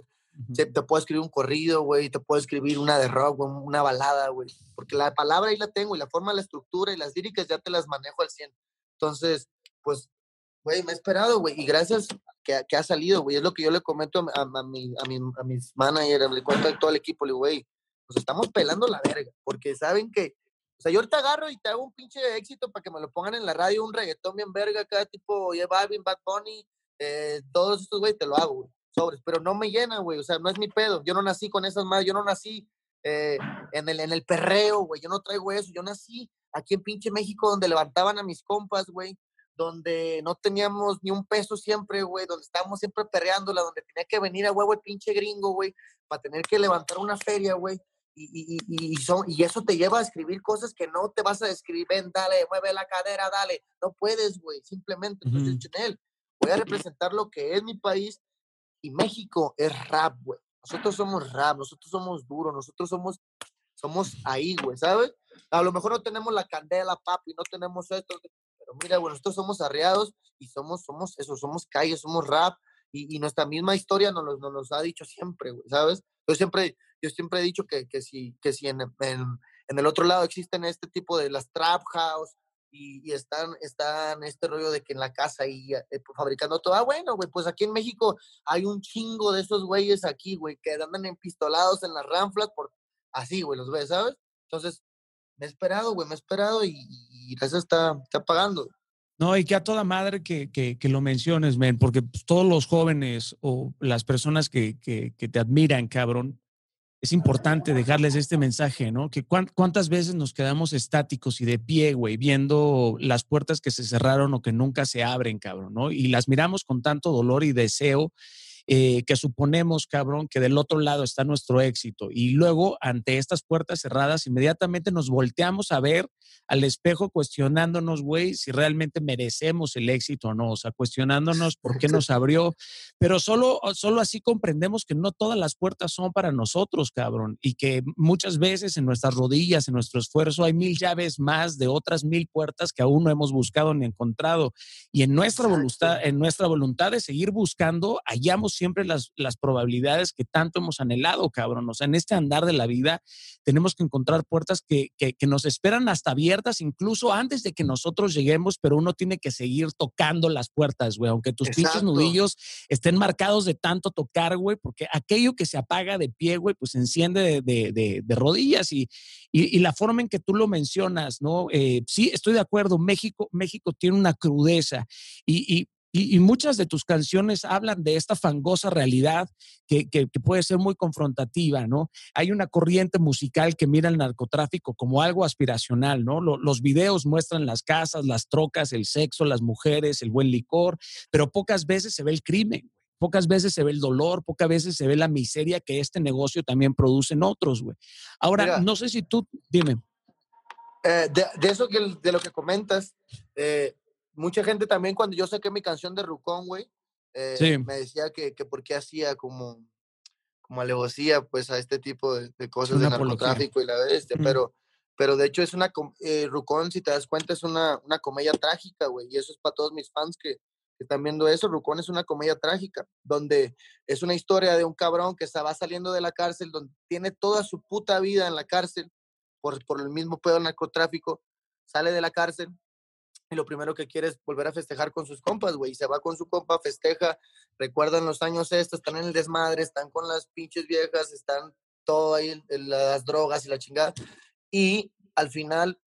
te, puedo escribir un corrido, güey, te puedo escribir una de rock, una balada, güey. Porque la palabra ahí la tengo y la forma, la estructura y las líricas ya te las manejo al 100. Entonces, pues güey, me he esperado, güey, y gracias que, que ha salido, güey, es lo que yo le comento a, a, mi, a, mi, a mis managers, le cuento a todo el equipo, le digo, güey, nos estamos pelando la verga, porque saben que, o sea, yo ahorita agarro y te hago un pinche éxito para que me lo pongan en la radio, un reggaetón bien verga, cada tipo, J Balvin, Bad Bunny, eh, todos estos, güey, te lo hago, güey, sobres, pero no me llena, güey, o sea, no es mi pedo, yo no nací con esas madres, yo no nací eh, en, el, en el perreo, güey, yo no traigo eso, yo nací aquí en pinche México donde levantaban a mis compas, güey, donde no teníamos ni un peso siempre, güey, donde estábamos siempre perreándola, donde tenía que venir a huevo el pinche gringo, güey, para tener que levantar una feria, güey. Y, y, y, son, y eso te lleva a escribir cosas que no te vas a escribir, ven, dale, mueve la cadera, dale. No puedes, güey, simplemente. Entonces, uh voy a representar lo que es mi país y México es rap, güey. Nosotros somos rap, nosotros somos duros, nosotros somos, somos ahí, güey, ¿sabes? A lo mejor no tenemos la candela, papi, no tenemos esto, mira, bueno, nosotros somos arreados y somos, somos eso, somos calle, somos rap y, y nuestra misma historia nos, nos, nos ha dicho siempre, güey, ¿sabes? Yo siempre, yo siempre he dicho que, que si, que si en, en, en, el otro lado existen este tipo de las trap house y, y, están, están este rollo de que en la casa y eh, fabricando todo. Ah, bueno, güey, pues aquí en México hay un chingo de esos güeyes aquí, güey, que andan empistolados en las ranflas por así, güey, los ves, ¿sabes? Entonces, me he esperado, güey, me he esperado y, eso está, está pagando. No, y que a toda madre que, que, lo menciones, men, porque pues, todos los jóvenes o las personas que, que, te admiran, cabrón, es importante dejarles este mensaje, ¿no? Que cuántas veces nos quedamos estáticos y de pie, güey, viendo las puertas que se cerraron o que nunca se abren, cabrón, ¿no? Y las miramos con tanto dolor y deseo eh, que suponemos, cabrón, que del otro lado está nuestro éxito. Y luego, ante estas puertas cerradas, inmediatamente nos volteamos a ver al espejo cuestionándonos, güey, si realmente merecemos el éxito o no, o sea, cuestionándonos por qué nos abrió, pero solo, solo así comprendemos que no todas las puertas son para nosotros, cabrón, y que muchas veces en nuestras rodillas, en nuestro esfuerzo, hay mil llaves más de otras mil puertas que aún no hemos buscado ni encontrado. Y en nuestra voluntad, en nuestra voluntad de seguir buscando, hallamos siempre las, las probabilidades que tanto hemos anhelado, cabrón. O sea, en este andar de la vida tenemos que encontrar puertas que, que, que nos esperan hasta abiertas incluso antes de que nosotros lleguemos, pero uno tiene que seguir tocando las puertas, güey, aunque tus Exacto. pinches nudillos estén marcados de tanto tocar, güey, porque aquello que se apaga de pie, güey, pues se enciende de, de, de, de rodillas y, y, y, la forma en que tú lo mencionas, ¿no? Eh, sí, estoy de acuerdo, México, México tiene una crudeza y, y y, y, muchas de tus canciones hablan de esta fangosa realidad que, que, que, puede ser muy confrontativa, ¿no? Hay una corriente musical que mira el narcotráfico como algo aspiracional, ¿no? Lo, los videos muestran las casas, las trocas, el sexo, las mujeres, el buen licor, pero pocas veces se ve el crimen. Pocas veces se ve el dolor, pocas veces se ve la miseria que este negocio también produce en otros, güey. Ahora, Mira, no sé si tú, dime. Eh, de, de, eso que, de lo que comentas, eh, mucha gente también cuando yo saqué mi canción de Rucón, güey, eh, sí. me decía que, que por qué hacía como, como alevosía pues a este tipo de, de cosas una de narcotráfico y la de este, mm. pero, pero de hecho es una, eh, Rucón, si te das cuenta, es una, una comedia trágica, güey, y eso es para todos mis fans que, que están viendo eso, Rucón es una comedia trágica, donde es una historia de un cabrón que estaba saliendo de la cárcel, donde tiene toda su puta vida en la cárcel por, por el mismo pedo narcotráfico, sale de la cárcel, y lo primero que quiere es volver a festejar con sus compas, güey. Se va con su compa, festeja, recuerdan los años estos, están en el desmadre, están con las pinches viejas, están todo ahí, las drogas y la chingada. Y al final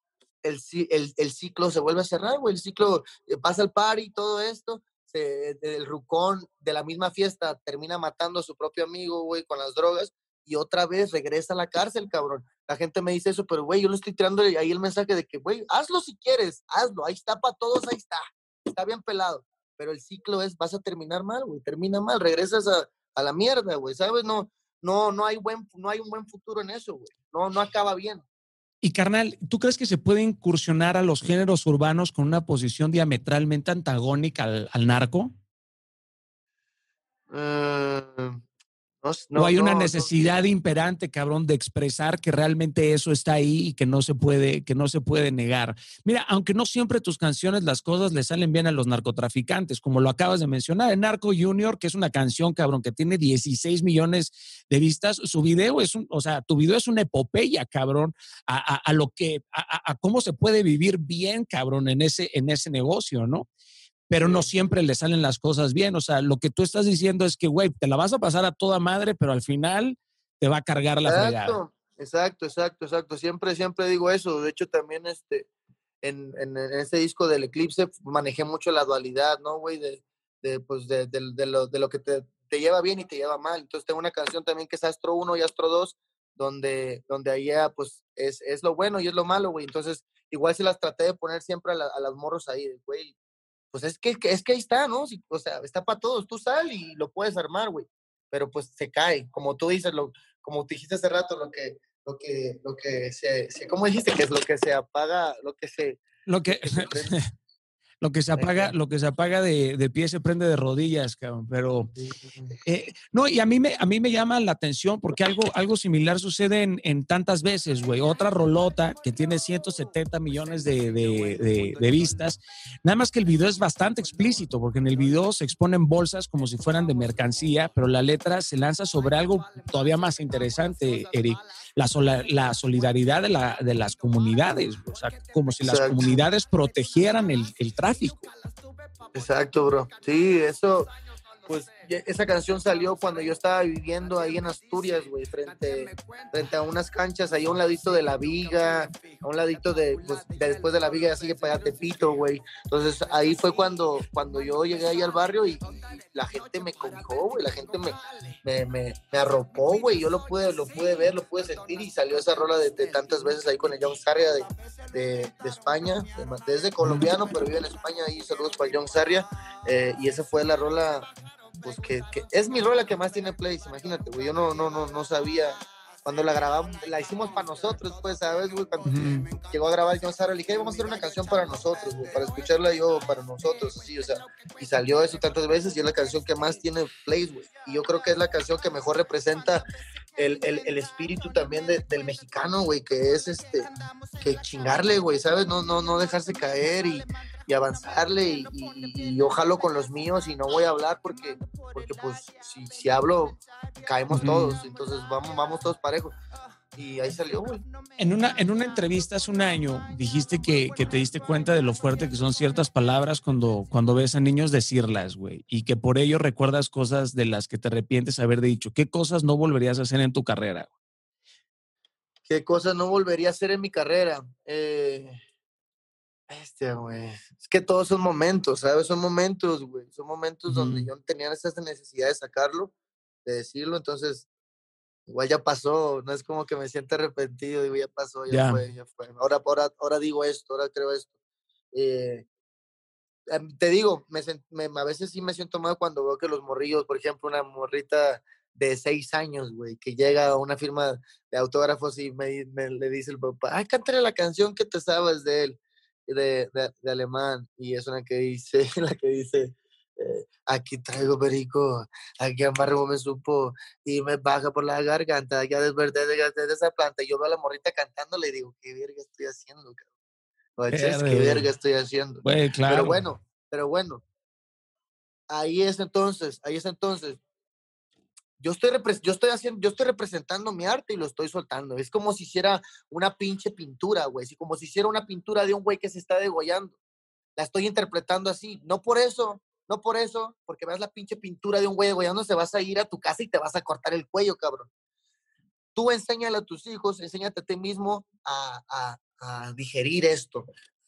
el, el, el ciclo se vuelve a cerrar, güey. El ciclo eh, pasa el par y todo esto. El rucón de la misma fiesta termina matando a su propio amigo, güey, con las drogas y otra vez regresa a la cárcel, cabrón. La gente me dice eso, pero güey, yo le estoy tirando ahí el mensaje de que, güey, hazlo si quieres, hazlo, ahí está para todos, ahí está, está bien pelado. Pero el ciclo es, vas a terminar mal, güey, termina mal, regresas a, a la mierda, güey, ¿sabes? No, no, no hay buen, no hay un buen futuro en eso, güey. No, no acaba bien. Y carnal, ¿tú crees que se puede incursionar a los géneros urbanos con una posición diametralmente antagónica al, al narco? Uh, no, no, o hay una necesidad imperante, cabrón, de expresar que realmente eso está ahí y que no se puede, que no se puede negar. Mira, aunque no siempre tus canciones las cosas le salen bien a los narcotraficantes, como lo acabas de mencionar, en Narco Junior, que es una canción, cabrón, que tiene 16 millones de vistas, su video es un, o sea, tu video es una epopeya, cabrón, a, a, a lo que, a, a, cómo se puede vivir bien, cabrón, en ese, en ese negocio, ¿no? Pero no siempre le salen las cosas bien. O sea, lo que tú estás diciendo es que, güey, te la vas a pasar a toda madre, pero al final te va a cargar la exacto. Exacto, exacto, exacto. Siempre, siempre digo eso. De hecho, también este, en, en, este disco del Eclipse manejé mucho la dualidad, ¿no, güey? De, de, pues, de, de, lo, de lo que te, lleva bien y te lleva mal. Entonces tengo una canción también que es Astro 1 y Astro 2, donde, donde ahí pues es, es lo bueno y es lo malo, güey. Entonces igual se las traté de poner siempre a, a las morros ahí, güey. Pues es que, es que ahí está, ¿no? o sea, está para todos. Tú sal y lo puedes armar, güey. Pero pues se cae, como tú dices, lo, como dijiste hace rato, lo que, lo que, lo que se, se, ¿cómo dijiste? Que es lo que se apaga, lo que se... Lo que, [LAUGHS] [LAUGHS] lo que se apaga, lo que se apaga de, de pie se prende de rodillas, cabrón. Pero eh, no, y a mí me, a mí me llama la atención porque algo, algo similar sucede en, en tantas veces, güey. Otra rolota que tiene 170 millones de, de, de, vistas. Nada más que el video es bastante explícito, porque en el video se exponen bolsas como si fueran de mercancía, pero la letra se lanza sobre algo todavía más interesante, Eric la, la solidaridad de, la, de, las comunidades, o sea, como si las comunidades protegieran el, el tráfico. Exacto, bro. Sí, eso, pues esa canción salió cuando yo estaba viviendo ahí en Asturias, güey, frente, frente a unas canchas, ahí a un ladito de la viga, a un ladito de, pues, después de la viga ya sigue para allá Tepito, güey. Entonces ahí fue cuando, cuando yo llegué ahí al barrio y, la gente me cobijó, güey, la gente me, me, me, arropó, güey, yo lo pude, lo pude ver, lo pude sentir y salió esa rola de, tantas veces ahí con el John Sarria de, de, España, desde colombiano, pero vive en España, ahí saludos para John Sarria, eh, y esa fue la rola pues que, es mi rola que más tiene plays, imagínate, güey, yo no, no, no, no sabía, cuando la grabamos, la hicimos para nosotros, pues, ¿sabes, güey? Cuando llegó a grabar John Sara, le dije, vamos a hacer una canción para nosotros, güey, para escucharla yo, para nosotros, así, o sea, y salió eso tantas veces y es la canción que más tiene plays, güey, y yo creo que es la canción que mejor representa el, el, el espíritu también del mexicano, güey, que es este, que chingarle, güey, ¿sabes? No, no, no dejarse caer y, y avanzarle y, y, ojalá con los míos y no voy a hablar porque, porque pues si, si hablo caemos todos, entonces vamos, vamos todos parejos. Y ahí salió, güey. En una, en una entrevista hace un año dijiste que, que, te diste cuenta de lo fuerte que son ciertas palabras cuando, cuando ves a niños decirlas, güey, y que por ello recuerdas cosas de las que te arrepientes haber dicho. ¿Qué cosas no volverías a hacer en tu carrera? ¿Qué cosas no volvería a hacer en mi carrera? Eh, este, güey. Es que todos son momentos, ¿sabes? Son momentos, güey. Son momentos donde yo tenía esa necesidad de sacarlo, de decirlo. Entonces, igual ya pasó. No es como que me sienta arrepentido. Digo, ya pasó, ya, fue, ya fue. Ahora, ahora, ahora digo esto, ahora creo esto. Eh, em, te digo, me, me, a veces sí me siento mal cuando veo que los morrillos, por ejemplo, una morrita de seis años, güey, que llega a una firma de autógrafos y me, me le dice el papá, ay, cántale la canción que te sabes de él de, de, alemán y es una que dice, [LAUGHS] la que dice, eh, aquí traigo perico, aquí amarro me supo y me baja por la garganta, ya desverde de, de, esa planta. Y yo veo a la morrita cantando, le digo, ¿qué verga estoy haciendo, cabrón? ¿Qué, verga estoy haciendo? Pero bueno, pero bueno, ahí es entonces, ahí es entonces, yo estoy, yo estoy haciendo, yo estoy representando mi arte y lo estoy soltando. Es como si hiciera una pinche pintura, güey. como si hiciera una pintura de un güey que se está degollando. La estoy interpretando así. No por eso, no por eso, porque veas la pinche pintura de un güey degollando, se vas a ir a tu casa y te vas a cortar el cuello, cabrón. Tú enséñale a tus hijos, enséñate a ti mismo a, digerir esto,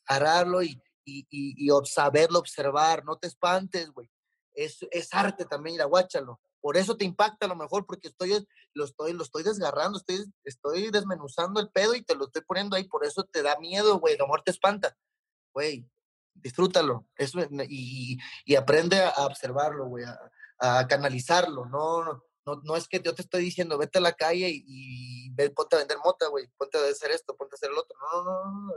agarrarlo y, saberlo observar. No te espantes, güey. Es, es arte también, ir a guáchalo por eso te impacta a lo mejor, porque estoy, lo, estoy, lo estoy desgarrando, estoy, desmenuzando el pedo y te lo estoy poniendo ahí, por eso te da miedo, güey, a lo te espanta. Güey, disfrútalo eso, y, y, aprende a observarlo, güey, a, canalizarlo. No, no, no es que yo te estoy diciendo, vete a la calle y, y ponte a vender mota, güey, ponte a hacer esto, ponte a hacer el otro. No, no, no, no,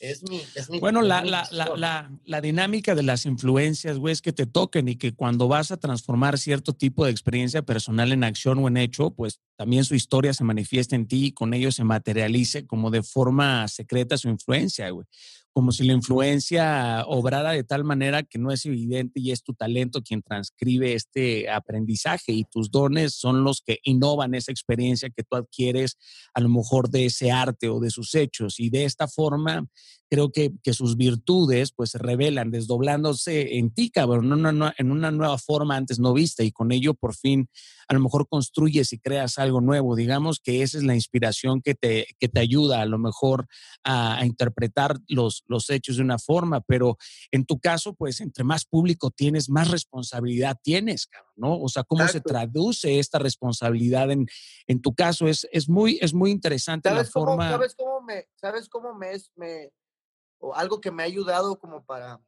es mi, es mi, bueno, la, la, la, la, dinámica de las influencias, güey, es que te toquen y que cuando vas a transformar cierto tipo de experiencia personal en acción o en hecho, pues también su historia se manifiesta en ti y con ello se materialice como de forma secreta su influencia, güey como si la influencia obrara de tal manera que no es evidente y es tu talento quien transcribe este aprendizaje y tus dones son los que innovan esa experiencia que tú adquieres a lo mejor de ese arte o de sus hechos. Y de esta forma creo que, que sus virtudes pues se revelan desdoblándose en ti, cabrón, en una, en una nueva forma antes no vista y con ello por fin a lo mejor construyes y creas algo nuevo. Digamos que esa es la inspiración que te, que te ayuda a lo mejor a, interpretar los, los hechos de una forma, pero en tu caso, pues entre más público tienes, más responsabilidad tienes, cabrón, ¿no? O sea, ¿cómo se traduce esta responsabilidad en, en tu caso? Es, es, muy, es muy interesante la forma... ¿Sabes cómo me, sabes cómo me, me, o algo que me ha ayudado como para,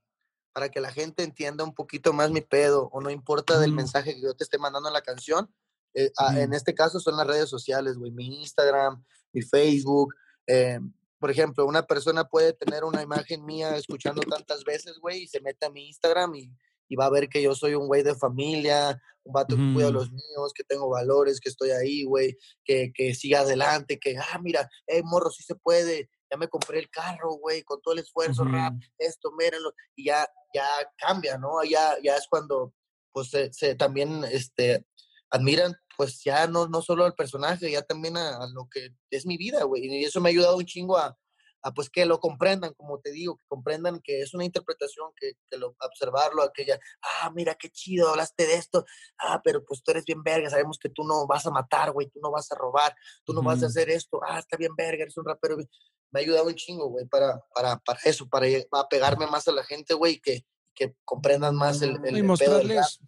para que la gente entienda un poquito más mi pedo, o no importa del mensaje que yo te esté mandando en la canción, eh, en este caso son las redes sociales, güey, mi Instagram, mi Facebook. Eh, por ejemplo, una persona puede tener una imagen mía escuchando tantas veces, güey, y se mete a mi Instagram y, y va a ver que yo soy un güey de familia, un vato que cuida a los míos, que tengo valores, que estoy ahí, güey, que, que siga adelante, que, ah, mira, hey, morro, sí se puede, ya me compré el carro, güey, con todo el esfuerzo, rap, esto, mírenlo, y ya, ya cambia, ¿no? Ya, ya es cuando, pues, se, también, este, admiran, pues, ya no, no solo al personaje, ya también a, lo que es mi vida, güey, y eso me ha ayudado un chingo a, a, pues, que lo comprendan, como te digo, que comprendan que es una interpretación, que, que lo, observarlo, aquella, ah, mira, qué chido, hablaste de esto, ah, pero pues tú eres bien verga, sabemos que tú no vas a matar, güey, tú no vas a robar, tú no vas a hacer esto, ah, está bien verga, eres un rapero, me ha ayudado un chingo, güey, para, para, para eso, para, pegarme más a la gente, güey, que, que comprendan más el, el, y mostrarles,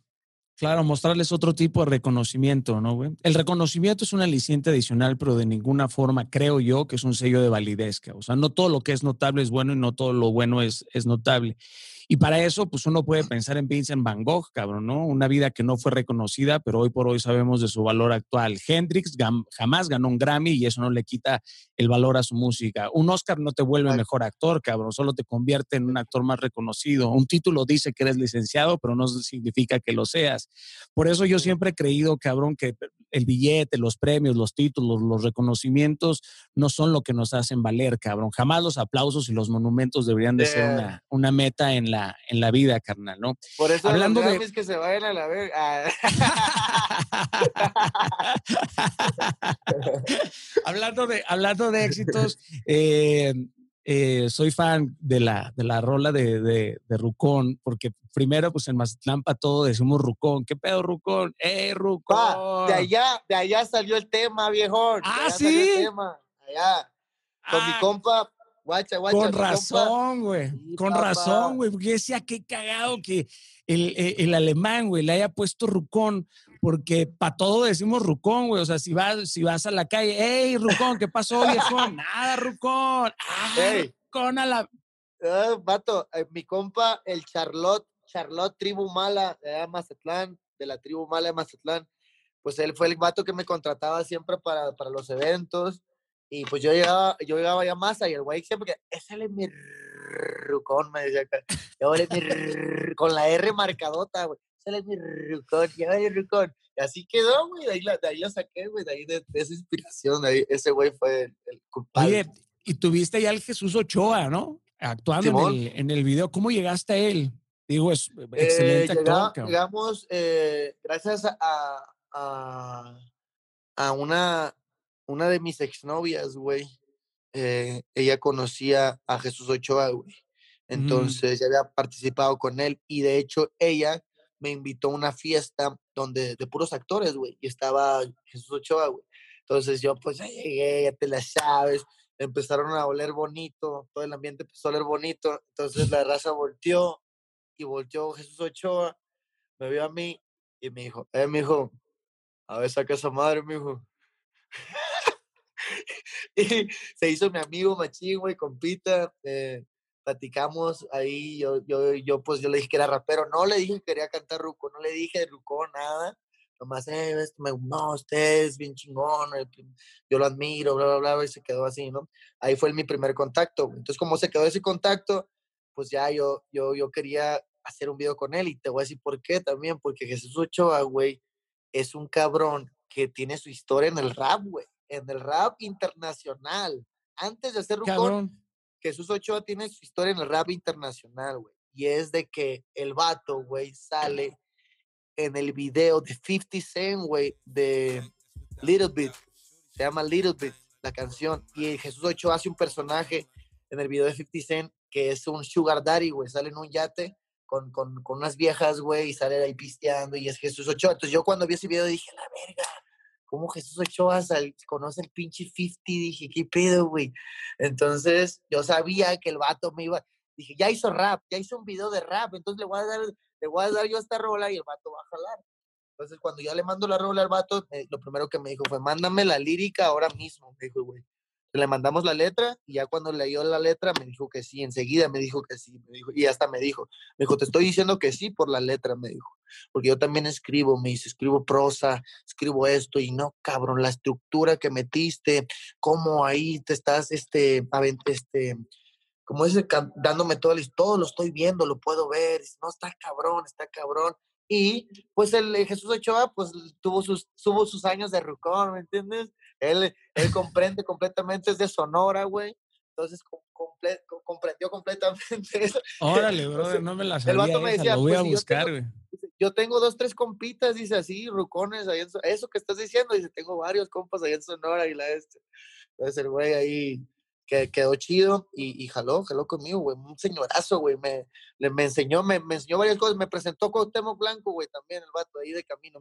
claro, mostrarles otro tipo de reconocimiento, ¿no, güey? El reconocimiento es un aliciente adicional, pero de ninguna forma creo yo que es un sello de validez, o sea, no todo lo que es notable es bueno y no todo lo bueno es, es notable. Y para eso, pues uno puede pensar en Vincent Van Gogh, cabrón, ¿no? Una vida que no fue reconocida, pero hoy por hoy sabemos de su valor actual. Hendrix jamás ganó un Grammy y eso no le quita el valor a su música. Un Oscar no te vuelve mejor actor, cabrón, solo te convierte en un actor más reconocido. Un título dice que eres licenciado, pero no significa que lo seas. Por eso yo siempre he creído, cabrón, que el billete, los premios, los títulos, los reconocimientos no son lo que nos hacen valer, cabrón. Jamás los aplausos y los monumentos deberían de ser una, una meta en la, en la vida, carnal, ¿no? Por eso Hablando los de... que se vayan a la verga. [LAUGHS] hablando, de, hablando de éxitos, eh, eh, soy fan de la, de la rola de, de, de, Rucón, porque primero, pues en Mazatlán para todo decimos Rucón. ¿Qué pedo, Rucón? ¡Eh, Rucón! de allá, de allá salió el tema, viejón. Ah, sí. Allá. Con mi ah. compa, guacha, guacha. Con razón, güey. con razón, güey. Porque decía, qué cagado que el, el, el alemán, güey, le haya puesto Rucón porque para todo decimos rucón, güey. O sea, si vas, si vas a la calle, hey, rucón, ¿qué pasó, [LAUGHS] viejo? Nada, rucón. Ah, rucón a la. Uh, vato, eh, mi compa, el Charlotte, Charlotte Tribu Mala de Mazatlán, de la Tribu Mala de Mazatlán, pues él fue el vato que me contrataba siempre para, para los eventos. Y pues yo llegaba, yo llegaba ya más y el güey siempre que, ese es mi rucón, me decía. Yo, mi con la R marcadota, güey sale mi rucón, ya mi rucón. Y así quedó, güey, de ahí, de ahí lo saqué, güey, de ahí de, esa inspiración, de ahí, ese güey fue el, culpable. Oye, y tuviste ya al Jesús Ochoa, ¿no? Actuando en el, en el, video. ¿Cómo llegaste a él? Digo, es eh, excelente actor. llegamos, eh, gracias a, a, a, una, una de mis exnovias, güey. Eh, ella conocía a Jesús Ochoa, güey. Mm. Entonces ya había participado con él y de hecho ella me invitó a una fiesta donde de puros actores, güey, y estaba Jesús Ochoa, güey. Entonces yo pues ya llegué, ya te la sabes, empezaron a oler bonito, todo el ambiente empezó a oler bonito, entonces la raza volteó y volteó Jesús Ochoa, me vio a mí y me dijo, eh, mi hijo, a ver, saca esa madre, mi hijo. [LAUGHS] y se hizo mi amigo machín, güey, compita, eh, platicamos ahí, yo, yo, yo pues yo le dije que era rapero, no le dije que quería cantar Ruco, no le dije Ruco nada, nomás, eh, me, no, usted es bien chingón, eh, yo lo admiro, bla, bla, bla, y se quedó así, ¿no? Ahí fue mi primer contacto, entonces como se quedó ese contacto, pues ya yo, yo, yo quería hacer un video con él y te voy a decir por qué también, porque Jesús Ochoa, güey, es un cabrón que tiene su historia en el rap, güey, en el rap internacional. Antes de hacer Rucón, Jesús Ochoa tiene su historia en el rap internacional, güey. Y es de que el vato, güey, sale en el video de 50 Cent, güey, de Little Bit. Se llama Little Bit, la canción. Y Jesús Ochoa hace un personaje en el video de 50 Cent, que es un sugar daddy, güey, sale en un yate con, con, con unas viejas, güey, y sale ahí pisteando y es Jesús Ochoa. Entonces yo cuando vi ese video dije, la verga, ¿cómo Jesús Ochoa conoce el pinche 50? Dije, ¿qué pedo, güey? Entonces yo sabía que el vato me iba, dije, ya hizo rap, ya hizo un video de rap, entonces le voy a dar, le voy a dar yo esta rola y el vato va a jalar. Entonces, cuando ya le mando la rola al vato, lo primero que me dijo fue, mándame la lírica ahora mismo, me dijo, güey. Le mandamos la letra y ya cuando leyó la letra me dijo que sí, enseguida me dijo que sí, y hasta me dijo, me dijo, te estoy diciendo que sí por la letra, me dijo, porque yo también escribo, me dice, escribo prosa, escribo esto, y no, cabrón, la estructura que metiste, cómo ahí te estás, este, este, como dice, dándome todo, todo lo estoy viendo, lo puedo ver, no, está cabrón, está cabrón, y pues el Jesús Ochoa, pues tuvo sus, tuvo sus años de rucón, ¿me entiendes? Él, él comprende completamente, es de Sonora, güey. Entonces comprendió completamente [LAUGHS] eso. Órale, brother, no me la sabía. El vato me decía, lo voy a pues, buscar, güey. Yo, tengo dos, tres compitas, dice así, rucones, ahí en, eso que estás diciendo, dice, tengo varios compas ahí en Sonora y la este. Entonces el güey ahí que quedó chido y, jaló, jaló conmigo, güey, un señorazo, güey, me, le, me enseñó, me, me, enseñó varias cosas, me presentó con Temo Blanco, güey, también el vato ahí de camino.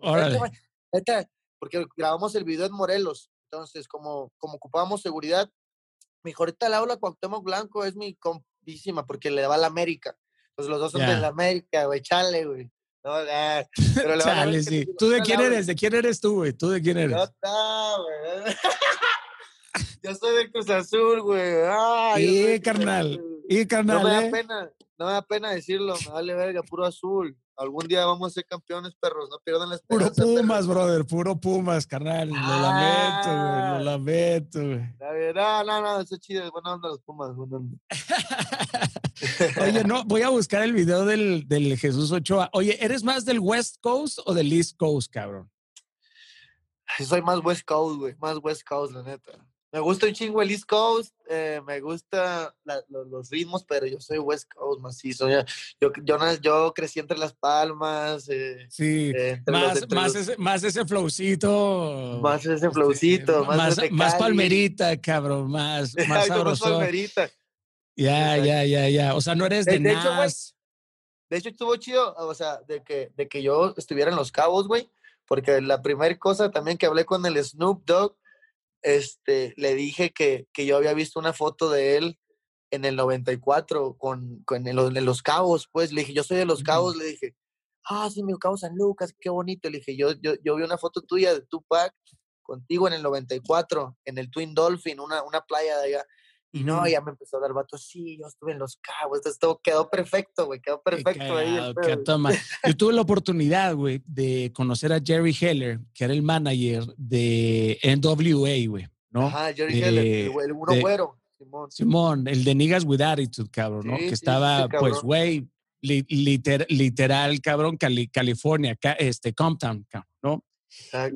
porque grabamos el video en Morelos, entonces como, como ocupábamos seguridad, dijo, ahorita le habla Cuauhtémoc Blanco, es mi compísima, porque le va a la América. Entonces los dos son de la América, güey, chale, güey. No, ah, [LAUGHS] pero le chale, sí. ¿Tú de quién eres? ¿De quién eres tú, güey? ¿Tú de quién eres? No, güey. [LAUGHS] Yo soy de Cruz Azul, güey. y carnal. Y carnal. No me da eh. pena, no me da pena decirlo. Me vale verga, puro azul. Algún día vamos a ser campeones, perros. No pierdan la esperanza. Puro Pumas, brother. Puro Pumas, carnal. lo lamento, güey. Lo ah. lamento, güey. No, no, no. Eso es chido. Buena onda los Pumas. [LAUGHS] Oye, no, voy a buscar el video del, del Jesús Ochoa. Oye, ¿eres más del West Coast o del East Coast, cabrón? Soy más West Coast, güey. Más West Coast, la neta. Me gusta un chingo el East Coast, eh, me gusta los, ritmos, pero yo soy West Coast macizo. Yo, yo, yo, crecí entre las palmas. Eh, sí, eh, más, más, ese, más ese flowcito. Más ese flowcito. más, más, palmerita, cabrón, más, [LAUGHS] más sabroso. palmerita. Ya, ya, ya, ya. O sea, no eres de, de hecho, de hecho, estuvo chido, o sea, de que, de que yo estuviera en Los Cabos, güey, porque la primera cosa también que hablé con el Snoop Dogg este, le dije que, que, yo había visto una foto de él en el 94 con, con en, los, en, los, Cabos, pues le dije, yo soy de Los Cabos, le dije, ah, sí, mi Cabo San Lucas, qué bonito, le dije, yo, yo, yo vi una foto tuya de Tupac contigo en el 94, en el Twin Dolphin, una, una playa de allá, y no, ya me empezó a dar vato, sí, yo estuve en Los Cabos, entonces todo quedó perfecto, güey, quedó perfecto ahí. [LAUGHS] Yo tuve la oportunidad, güey, de conocer a Jerry Heller, que era el manager de NWA, güey, ¿no? Ajá, Jerry Heller, el, uno güero, Simón. Simón, el de Niggas with Attitude, cabrón, ¿no? que estaba, pues, güey, literal, cabrón, California, este, Compton, ¿no?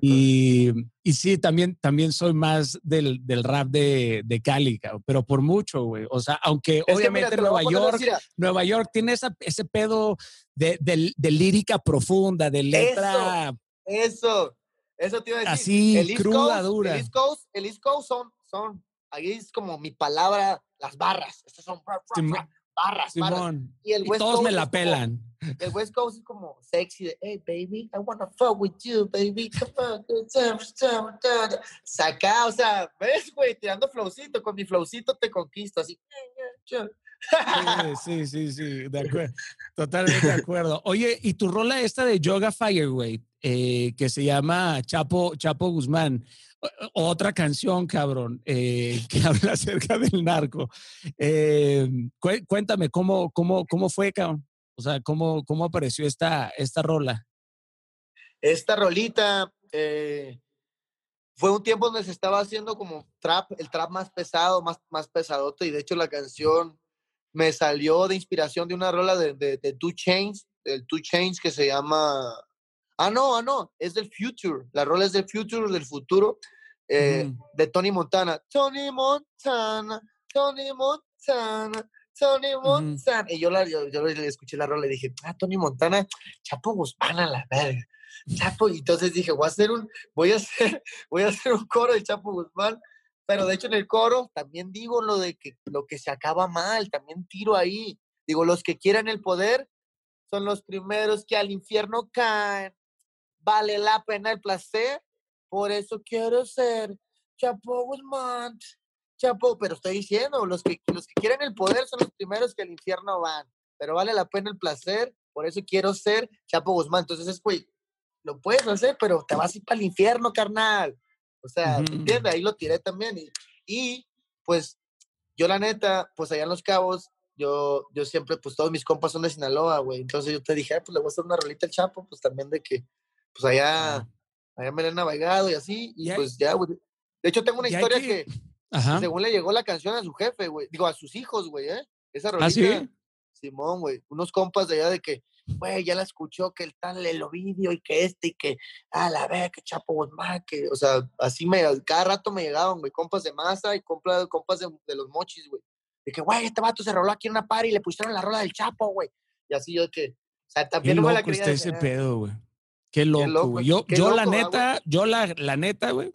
Y, y, sí, también, también soy más del, del rap de, de Cali, pero por mucho, güey. O sea, aunque obviamente Nueva York, Nueva York tiene esa, ese pedo de, de, lírica profunda, de letra. Eso, eso, te iba a decir. Así, cruda, dura. El East Coast, el East Coast son, son, ahí es como mi palabra, las barras. Estas son barras, Simón. Y, el West todos me la pelan. El West Coast es como sexy de, hey, baby, I wanna fuck with you, baby. Saca, o sea, ¿ves, güey? Tirando flowcito. Con mi flowcito te conquisto, así. Sí, sí, sí, de [LAUGHS] acuerdo. Totalmente de acuerdo. Oye, ¿y tu rola esta de Yoga Fire, güey? Eh, que se llama Chapo, Chapo Guzmán otra canción, cabrón, eh, que [LAUGHS] habla acerca del narco. Eh, cuéntame, ¿cómo, cómo, ¿cómo fue, cabrón? O sea, ¿cómo, cómo apareció esta, esta rola? Esta rolita eh, fue un tiempo donde se estaba haciendo como trap, el trap más pesado, más, más pesadote, y de hecho la canción me salió de inspiración de una rola de, de, de Two Chains, del Two Chains que se llama Ah, no, ah, no, es del Future. La rola es del Future, del futuro, eh, de Tony Montana. Tony Montana, Tony Montana, Tony Montana. Y yo, la, yo, le escuché la rola y dije, ah, Tony Montana, Chapo Guzmán a la verga. Chapo, y entonces dije, voy a hacer un, voy a hacer, [LAUGHS] voy a hacer un coro de Chapo Guzmán pero de hecho en el coro también digo lo de que lo que se acaba mal, también tiro ahí. Digo, los que quieren el poder son los primeros que al infierno caen. Vale la pena el placer, por eso quiero ser Chapo Guzmán. Chapo, pero estoy diciendo, los que, los que quieren el poder son los primeros que al infierno van, pero vale la pena el placer, por eso quiero ser Chapo Guzmán. Entonces es, güey, lo puedes hacer, pero te vas a ir para el infierno, carnal. O sea, ¿entiendes? Ahí lo tiré también. Y, y, pues yo la neta, pues allá en Los Cabos, yo, yo siempre, pues todos mis compas son de Sinaloa, güey. Entonces yo te dije, pues le voy a hacer una rolita al Chapo, pues también de que, pues allá, allá me la han navegado y así. Y, pues ya, güey. De hecho, tengo una historia que, según le llegó la canción a su jefe, güey. Digo, a sus hijos, güey, ¿eh? Esa ¿Ah, rolita. sí? Simón, güey. Unos compas de allá de que, güey, ya la escuchó que el tal el Ovidio y que este y que, a la vez, que Chapo Guzmán, que, o sea, así me, cada rato me llegaban, güey, compas de masa y compas, compas de, de los mochis, güey. De que, güey, este vato se roló aquí en una par y le pusieron la rola del Chapo, güey. Y así yo de que, o sea, también no me la creía. ese pedo, güey. Qué loco, güey. Yo, yo la neta, yo la, la neta, güey,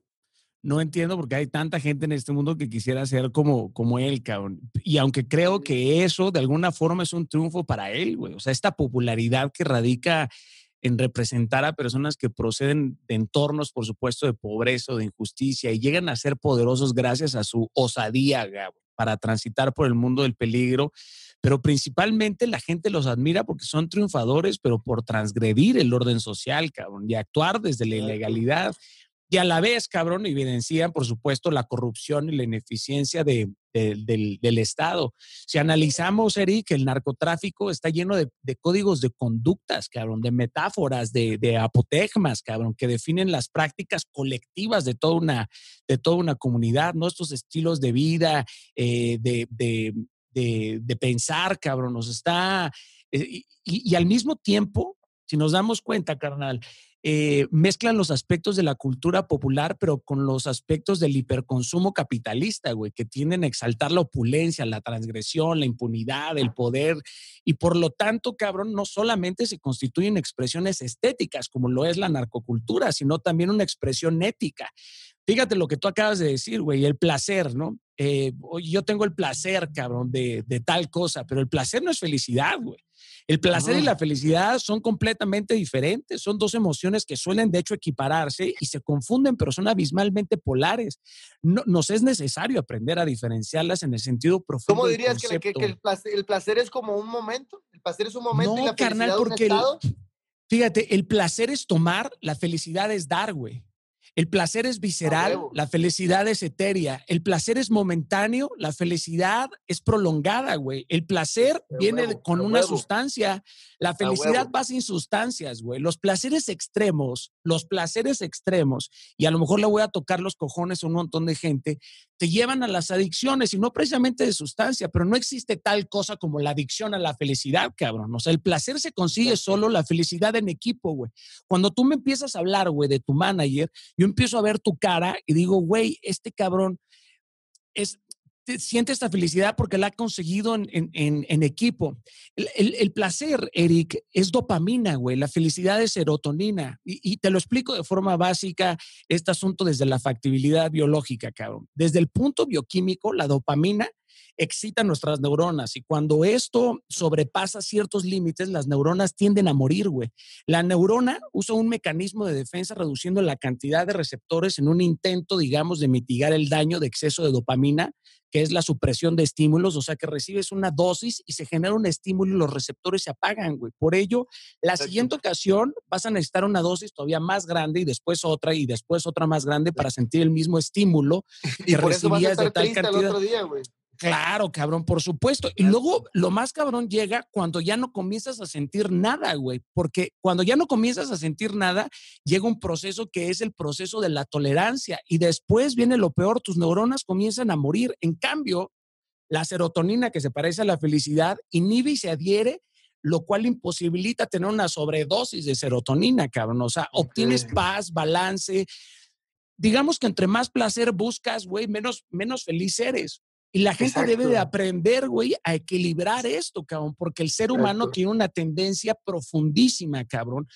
no entiendo por qué hay tanta gente en este mundo que quisiera ser como, como él, cabrón. Y aunque creo que eso de alguna forma es un triunfo para él, güey. O sea, esta popularidad que radica en representar a personas que proceden de entornos, por supuesto, de pobreza o de injusticia y llegan a ser poderosos gracias a su osadía para transitar por el mundo del peligro. Pero principalmente la gente los admira porque son triunfadores, pero por transgredir el orden social, cabrón, y actuar desde la ilegalidad y a la vez, cabrón, evidencian, por supuesto, la corrupción y la ineficiencia de, del, Estado. Si analizamos, Eric, el narcotráfico está lleno de, códigos de conductas, cabrón, de metáforas, de, de, apotegmas, cabrón, que definen las prácticas colectivas de toda una, de toda una comunidad, ¿no? Estos estilos de vida, eh, de, pensar, cabrón, nos está... Eh, y al mismo tiempo, si nos damos cuenta, carnal, eh, mezclan los aspectos de la cultura popular, pero con los aspectos del hiperconsumo capitalista, güey, que tienden a exaltar la opulencia, la transgresión, la impunidad, el poder. Y por lo tanto, cabrón, no solamente se constituyen expresiones estéticas, como lo es la narcocultura, sino también una expresión ética. Fíjate lo que tú acabas de decir, güey, el placer, ¿no? Eh, yo tengo el placer, cabrón, de, de tal cosa, pero el placer no es felicidad, güey. El placer y la felicidad son completamente diferentes, son dos emociones que suelen de hecho equipararse y se confunden, pero son abismalmente polares. No, nos es necesario aprender a diferenciarlas en el sentido profundo. ¿Cómo dirías que, el, placer, es como un momento? ¿El placer es un momento y la carnal, porque fíjate, el placer es tomar, la felicidad es dar, güey. El placer es visceral, la felicidad es etérea. El placer es momentáneo, la felicidad es prolongada, güey. El placer viene con una sustancia, la felicidad va sin sustancias, güey. Los placeres extremos, los placeres extremos, y a lo mejor le voy a tocar los cojones a un montón de gente, te llevan a las adicciones y no precisamente de sustancia, pero no existe tal cosa como la adicción a la felicidad, cabrón. O sea, el placer se consigue solo, la felicidad en equipo, güey. Cuando tú me empiezas a hablar, güey, de tu manager, yo empiezo a ver tu cara y digo, güey, este cabrón es, siente esta felicidad porque la ha conseguido en, equipo. El, placer, Eric, es dopamina, güey. La felicidad es serotonina. Y, y, te lo explico de forma básica, este asunto desde la factibilidad biológica, cabrón. Desde el punto bioquímico, la dopamina excita nuestras neuronas y cuando esto sobrepasa ciertos límites, las neuronas tienden a morir, güey. La neurona usa un mecanismo de defensa reduciendo la cantidad de receptores en un intento, digamos, de mitigar el daño de exceso de dopamina, que es la supresión de estímulos, o sea que recibes una dosis y se genera un estímulo y los receptores se apagan, güey. Por ello, la siguiente ocasión vas a necesitar una dosis todavía más grande y después otra y después otra más grande para sentir el mismo estímulo [LAUGHS] y recibías de tal cantidad. otro día, güey. Claro, cabrón, por supuesto. Y luego lo más cabrón llega cuando ya no comienzas a sentir nada, güey. Porque cuando ya no comienzas a sentir nada, llega un proceso que es el proceso de la tolerancia. Y después viene lo peor, tus neuronas comienzan a morir. En cambio, la serotonina, que se parece a la felicidad, inhibe y se adhiere, lo cual imposibilita tener una sobredosis de serotonina, cabrón. O sea, obtienes paz, balance. Digamos que entre más placer buscas, güey, menos, menos feliz eres. Y la gente debe de aprender, güey, a equilibrar esto, cabrón, porque el ser humano tiene una tendencia profundísima, cabrón,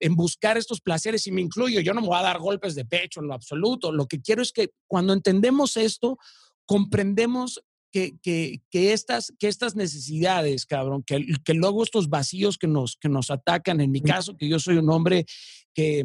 en buscar estos placeres y me incluyo. Yo no me voy a dar golpes de pecho en lo absoluto. Lo que quiero es que cuando entendemos esto, comprendemos que, que, que, estas, que estas necesidades, cabrón, que, que luego estos vacíos que nos, que nos atacan, en mi caso, que yo soy un hombre que,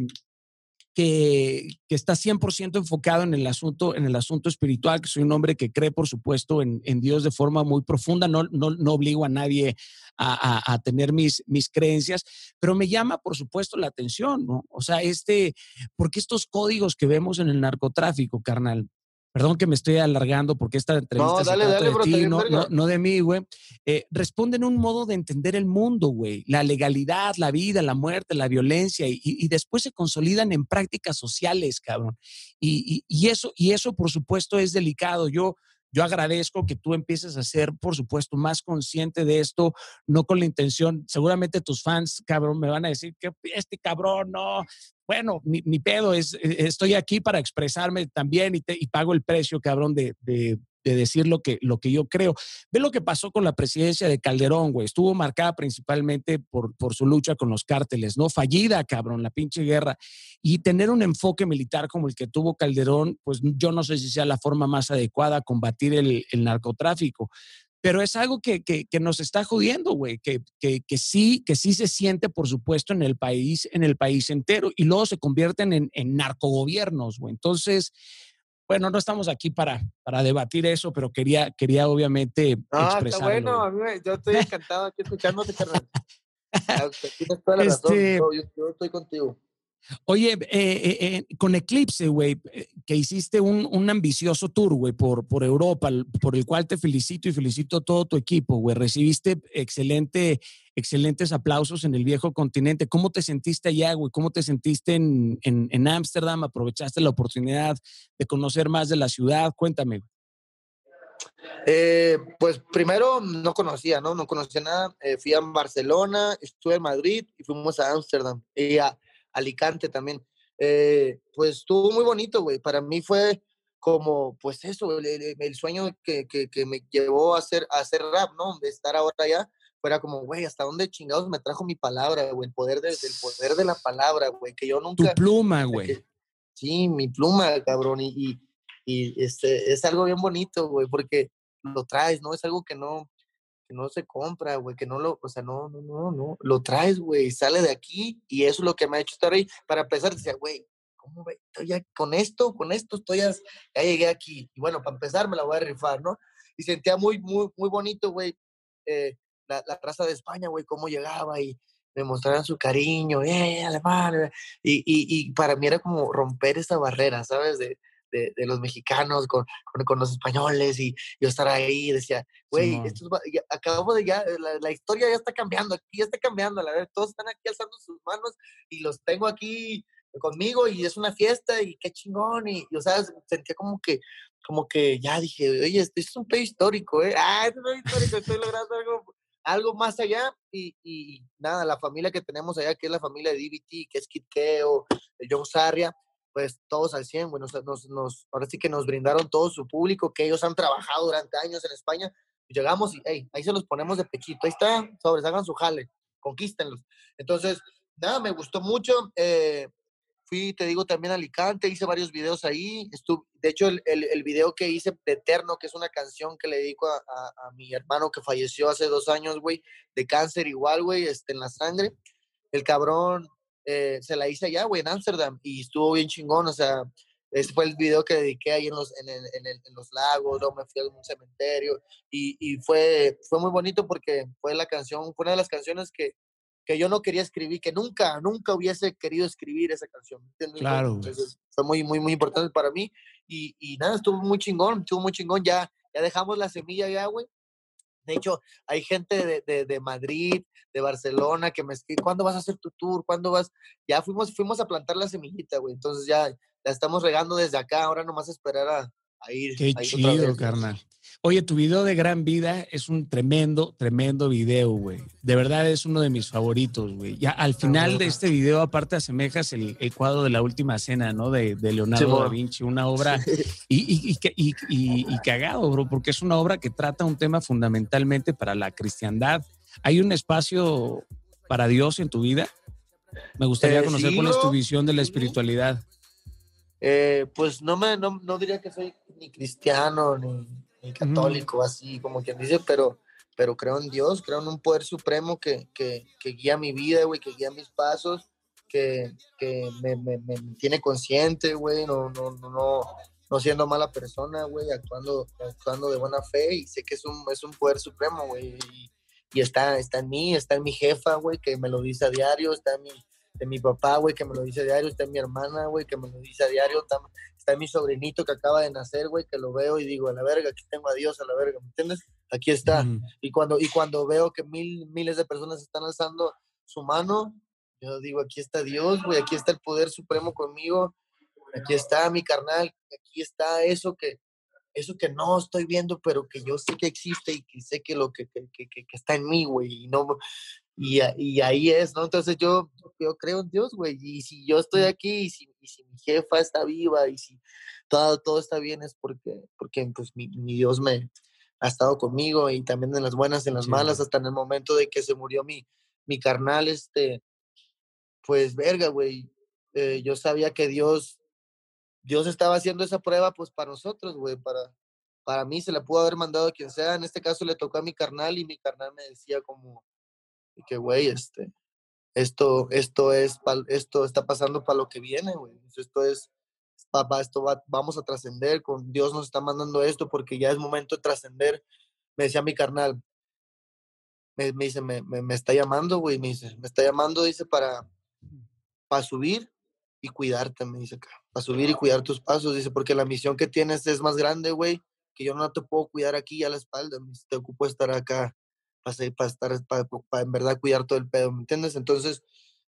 que, que, está 100% enfocado en el, asunto, en el asunto espiritual, que soy un hombre que cree, por supuesto, en, en Dios de forma muy profunda. No, no, no obligo a nadie a, a, tener mis, mis creencias, pero me llama, por supuesto, la atención, ¿no? O sea, este, porque estos códigos que vemos en el narcotráfico, carnal, perdón que me estoy alargando porque esta entrevista no, dale, se trata dale, de ti, no, no, no, de mí, güey. Eh, responden un modo de entender el mundo, güey. La legalidad, la vida, la muerte, la violencia, y, y después se consolidan en prácticas sociales, cabrón. Y, y, y, eso, y eso, por supuesto, es delicado. Yo, yo agradezco que tú empieces a ser, por supuesto, más consciente de esto, no con la intención, seguramente tus fans, cabrón, me van a decir que este cabrón no, bueno, ni, pedo, es, e, estoy aquí para expresarme también y, pago el precio, cabrón, de, de, de, decir lo que, lo que yo creo. Ve lo que pasó con la presidencia de Calderón, güey. Estuvo marcada principalmente por, su lucha con los cárteles, ¿no? Fallida, cabrón, la pinche guerra. Y tener un enfoque militar como el que tuvo Calderón, pues yo no sé si sea la forma más adecuada a combatir el narcotráfico pero es algo que, que, que nos está jodiendo, güey, que, que, sí, que sí se siente, por supuesto, en el país, en el país entero, y luego se convierten en, en narcogobiernos, güey. Entonces, bueno, no estamos aquí para, para debatir eso, pero quería, quería obviamente ah, expresarlo. Está bueno, yo estoy encantado aquí escuchándote, carnal. [LAUGHS] Tienes toda la razón, este yo, yo estoy contigo. Oye, eh, eh, eh, con Eclipse, güey, que hiciste un, un ambicioso tour, güey, por, por Europa, por el cual te felicito y felicito a todo tu equipo, güey. Recibiste excelente, excelentes aplausos en el viejo continente. ¿Cómo te sentiste allá, güey? ¿Cómo te sentiste en Ámsterdam? En, ¿Aprovechaste la oportunidad de conocer más de la ciudad? Cuéntame, pues primero no conocía, ¿no? No conocía nada. Fui a Barcelona, estuve en Madrid y fuimos a Ámsterdam. Y a, Alicante también. Eh, pues estuvo muy bonito, güey. Para mí fue como, pues eso, el, el sueño que, que, que, me llevó a hacer, a hacer rap, ¿no? De estar ahora allá, fuera como, güey, ¿hasta dónde chingados me trajo mi palabra, güey? El poder de, el poder de la palabra, güey, que yo nunca... Tu pluma, güey. Sí, mi pluma, cabrón, y, y, y este, es algo bien bonito, güey, porque lo traes, ¿no? Es algo que no, no se compra, güey, que no lo, o sea, no, no, no, no, lo traes, güey, sale de aquí y eso es lo que me ha hecho estar ahí. Para empezar, decía, güey, ¿cómo, güey? Estoy ya con esto, con esto estoy ya, ya llegué aquí. Y bueno, para empezar me la voy a rifar, ¿no? Y sentía muy, muy, muy bonito, güey, eh, la, la, raza de España, güey, cómo llegaba y me mostraran su cariño, eh, alemán, y, y, y para mí era como romper esa barrera, ¿sabes? De, de, de los mexicanos con, con, con, los españoles y yo estar ahí decía, güey, sí, acabamos de ya, la, la, historia ya está cambiando, aquí ya está cambiando, la verdad, todos están aquí alzando sus manos y los tengo aquí conmigo y es una fiesta y qué chingón y, y o sea, sentía como que como que ya dije, oye, esto es un país histórico, ¿eh? Ah, es un país histórico, estoy logrando algo, algo más allá y, y, nada, la familia que tenemos allá, que es la familia de DBT, que es Kit Keo, John Sarria, pues todos al 100, bueno, nos, nos, ahora que nos brindaron todo su público, que ellos han trabajado durante años en España, llegamos y hey, ahí se los ponemos de pechito, ahí está, sobres, hagan su jale, conquístenlos. Entonces, nada, me gustó mucho, eh, fui, te digo, también a Alicante, hice varios videos ahí, estuve, de hecho, el, el, video que hice de Eterno, que es una canción que le dedico a, a, a mi hermano que falleció hace dos años, güey, de cáncer igual, güey, este, en la sangre, el cabrón eh, se la hice allá, güey, en Ámsterdam, y estuvo bien chingón, o sea, ese fue el video que dediqué ahí en los, en, el, en, el, en los lagos, luego me fui a un cementerio, y, y, fue, fue muy bonito porque fue la canción, fue una de las canciones que, que yo no quería escribir, que nunca, nunca hubiese querido escribir esa canción. ¿entiendes? Claro. Entonces, fue muy, muy, muy importante para mí, y, y nada, estuvo muy chingón, estuvo muy chingón, ya, ya dejamos la semilla ya, güey, de hecho, hay gente de, de, de, Madrid, de Barcelona, que me escribe, ¿cuándo vas a hacer tu tour? ¿Cuándo vas? Ya fuimos, fuimos a plantar la semillita, güey. Entonces ya la estamos regando desde acá. Ahora nomás esperar a, a ir. Qué a ir chido, carnal. Oye, tu video de Gran Vida es un tremendo, tremendo video, güey. De verdad es uno de mis favoritos, güey. Ya al final de este video, aparte, asemejas el, el cuadro de la última cena, ¿no? De, de Leonardo sí, da Vinci, una obra. Sí. Y, y, y, y, cagado, bro, porque es una obra que trata un tema fundamentalmente para la cristiandad. ¿Hay un espacio para Dios en tu vida? Me gustaría eh, conocer cuál es tu visión de la espiritualidad. Eh, pues no, me, no, no, diría que soy ni cristiano ni, católico, así como quien dice, pero, pero creo en Dios, creo en un poder supremo que, que, que guía mi vida, güey, que guía mis pasos, que, que me, me, me, tiene consciente, güey, no, no, no, no siendo mala persona, güey, actuando, actuando de buena fe y sé que es un, es un poder supremo, güey. Y, y, está, está en mí, está en mi jefa, güey, que me lo dice a diario, está en mi, de mi papá, güey, que me lo dice a diario, está en mi hermana, güey, que me lo dice a diario, está, está mi sobrinito que acaba de nacer, güey, que lo veo y digo, a la verga, aquí tengo a Dios, a la verga, ¿me entiendes? Aquí está. Y, cuando, y cuando veo que mil, miles de personas están alzando su mano, yo digo, aquí está Dios, güey, aquí está el poder supremo conmigo, aquí está mi carnal, aquí está eso que, eso que no estoy viendo, pero que yo sé que existe y que sé que lo que, que, que, que está en mí, güey, y no, y, y, ahí es, ¿no? Entonces yo, yo creo en Dios, güey, y si yo estoy aquí, y si, y si mi jefa está viva, y si todo, todo está bien, es porque, porque pues mi, mi, Dios me ha estado conmigo, y también en las buenas, en las malas, hasta en el momento de que se murió mi, mi carnal, este, pues verga, güey, eh, yo sabía que Dios, Dios estaba haciendo esa prueba, pues para nosotros, güey, para, para mí se la pudo haber mandado a quien sea, en este caso le tocó a mi carnal, y mi carnal me decía como y que, güey, este, esto, esto es, esto está pasando para lo que viene, güey. Esto es, papá, esto va, vamos a trascender, con Dios nos está mandando esto porque ya es momento de trascender. Me decía mi carnal, me, dice, me, me, está llamando, güey, me dice, me está llamando, dice, para, para subir y cuidarte, me dice, para subir y cuidar tus pasos, dice, porque la misión que tienes es más grande, güey, que yo no te puedo cuidar aquí a la espalda, te ocupo estar acá para, para estar, para, para, en verdad cuidar todo el pedo, ¿me entiendes? Entonces,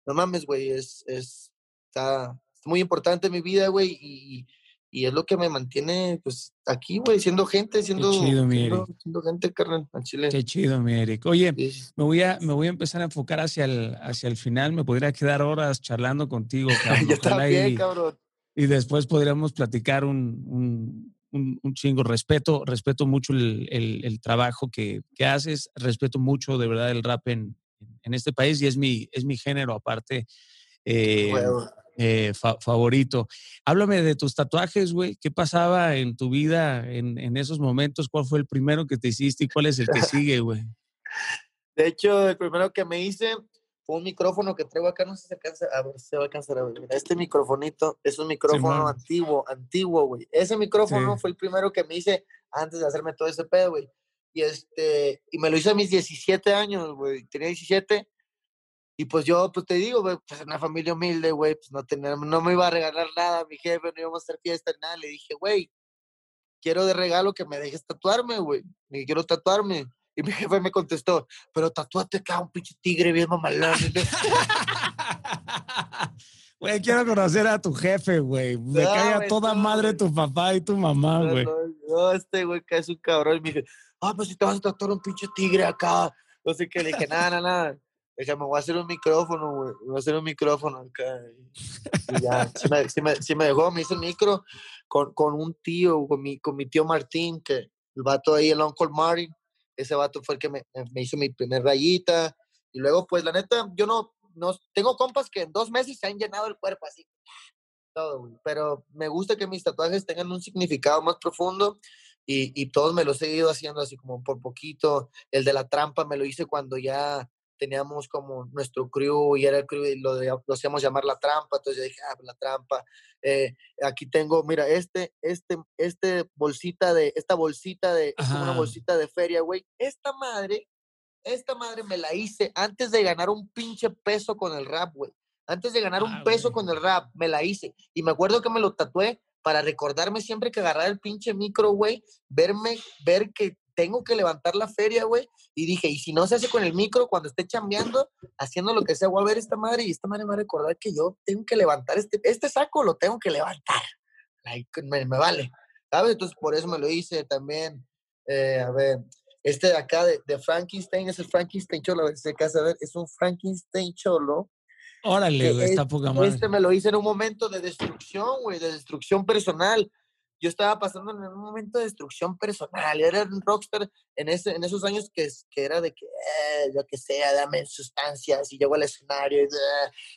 no mames, güey, es, es, está, muy importante en mi vida, güey, y, y, es lo que me mantiene, pues, aquí, güey, siendo gente, siendo, Qué chido, mi siendo, siendo, gente, carnal, al Chile. Qué chido, mi Eric. Oye, me, voy a, me voy a empezar a enfocar hacia el, hacia el final, me podría quedar horas charlando contigo, [LAUGHS] cabrón. Yo también, cabrón. Y después podríamos platicar un, un un, chingo. Respeto, respeto mucho el, el, trabajo que, que, haces, respeto mucho de verdad el rap en, en, este país y es mi, es mi género aparte eh, eh, favorito. Háblame de tus tatuajes, güey. ¿Qué pasaba en tu vida en, en esos momentos? ¿Cuál fue el primero que te hiciste y cuál es el que sigue, güey? [LAUGHS] De hecho, el primero que me hice un micrófono que traigo acá, no sé si se alcanza, a ver, se va a alcanzar a ver. Mira, este microfonito es un micrófono antiguo, antiguo, güey. Ese micrófono fue el primero que me hice antes de hacerme todo ese pedo, güey. Y este, y me lo hice a mis 17 años, güey. Tenía 17. Y pues yo, pues te digo, güey, pues una familia humilde, güey, pues no, tenía, no me iba a regalar nada, mi jefe, no íbamos a hacer fiesta, nada. Le dije, güey, quiero de regalo que me dejes tatuarme, güey. Quiero tatuarme. Y mi jefe me contestó, pero tatúate acá un pinche tigre bien mamalón. [LAUGHS] Güey, quiero conocer a tu jefe, güey. Me cae a toda madre tu papá y tu mamá, güey. No, este güey que es un cabrón. Y me dije, ah, pues si te vas a tatuar un pinche tigre acá. No sé qué. Le dije, nada, nada, nada. Dije, me voy a hacer un micrófono, güey. Me voy a hacer un micrófono acá. Y ya, sí me, sí me, sí me dejó, me hizo el micro con, con un tío, con mi, con mi tío Martín, que el vato ahí, el Uncle Martin ese vato fue el que me, me, hizo mi primer rayita. Y luego, pues, la neta, yo no, no, tengo compas que en dos meses se han llenado el cuerpo así. Todo, Pero me gusta que mis tatuajes tengan un significado más profundo y, y todos me los he ido haciendo así como por poquito. El de la trampa me lo hice cuando ya teníamos como nuestro crew y era el crew y lo, lo hacíamos llamar la trampa, entonces yo dije, ah, pues, la trampa. Eh, aquí tengo, mira, este, este, este bolsita de, esta bolsita de, es una bolsita de feria, güey. Esta madre, esta madre me la hice antes de ganar un pinche peso con el rap, güey. Antes de ganar un ah, peso con el rap, me la hice. Y me acuerdo que me lo tatué para recordarme siempre que agarrar el pinche micro, güey, verme, ver que tengo que levantar la feria, güey. Y dije, y si no se hace con el micro, cuando esté chambeando, haciendo lo que sea, voy a ver esta madre y esta madre me va a recordar que yo tengo que levantar este, este saco, lo tengo que levantar. me, vale, ¿sabes? Entonces, por eso me lo hice también. Eh, a ver, este de acá de, Frankenstein es el Frankenstein Cholo, a ver si se casa, a ver, es un Frankenstein Cholo. Órale, güey, está poca madre. Este me lo hice en un momento de destrucción, güey, de destrucción personal yo estaba pasando en un momento de destrucción personal. Era un rockstar en, ese, en esos años que, que era de que, eh, lo que sea, dame sustancias y llego al escenario y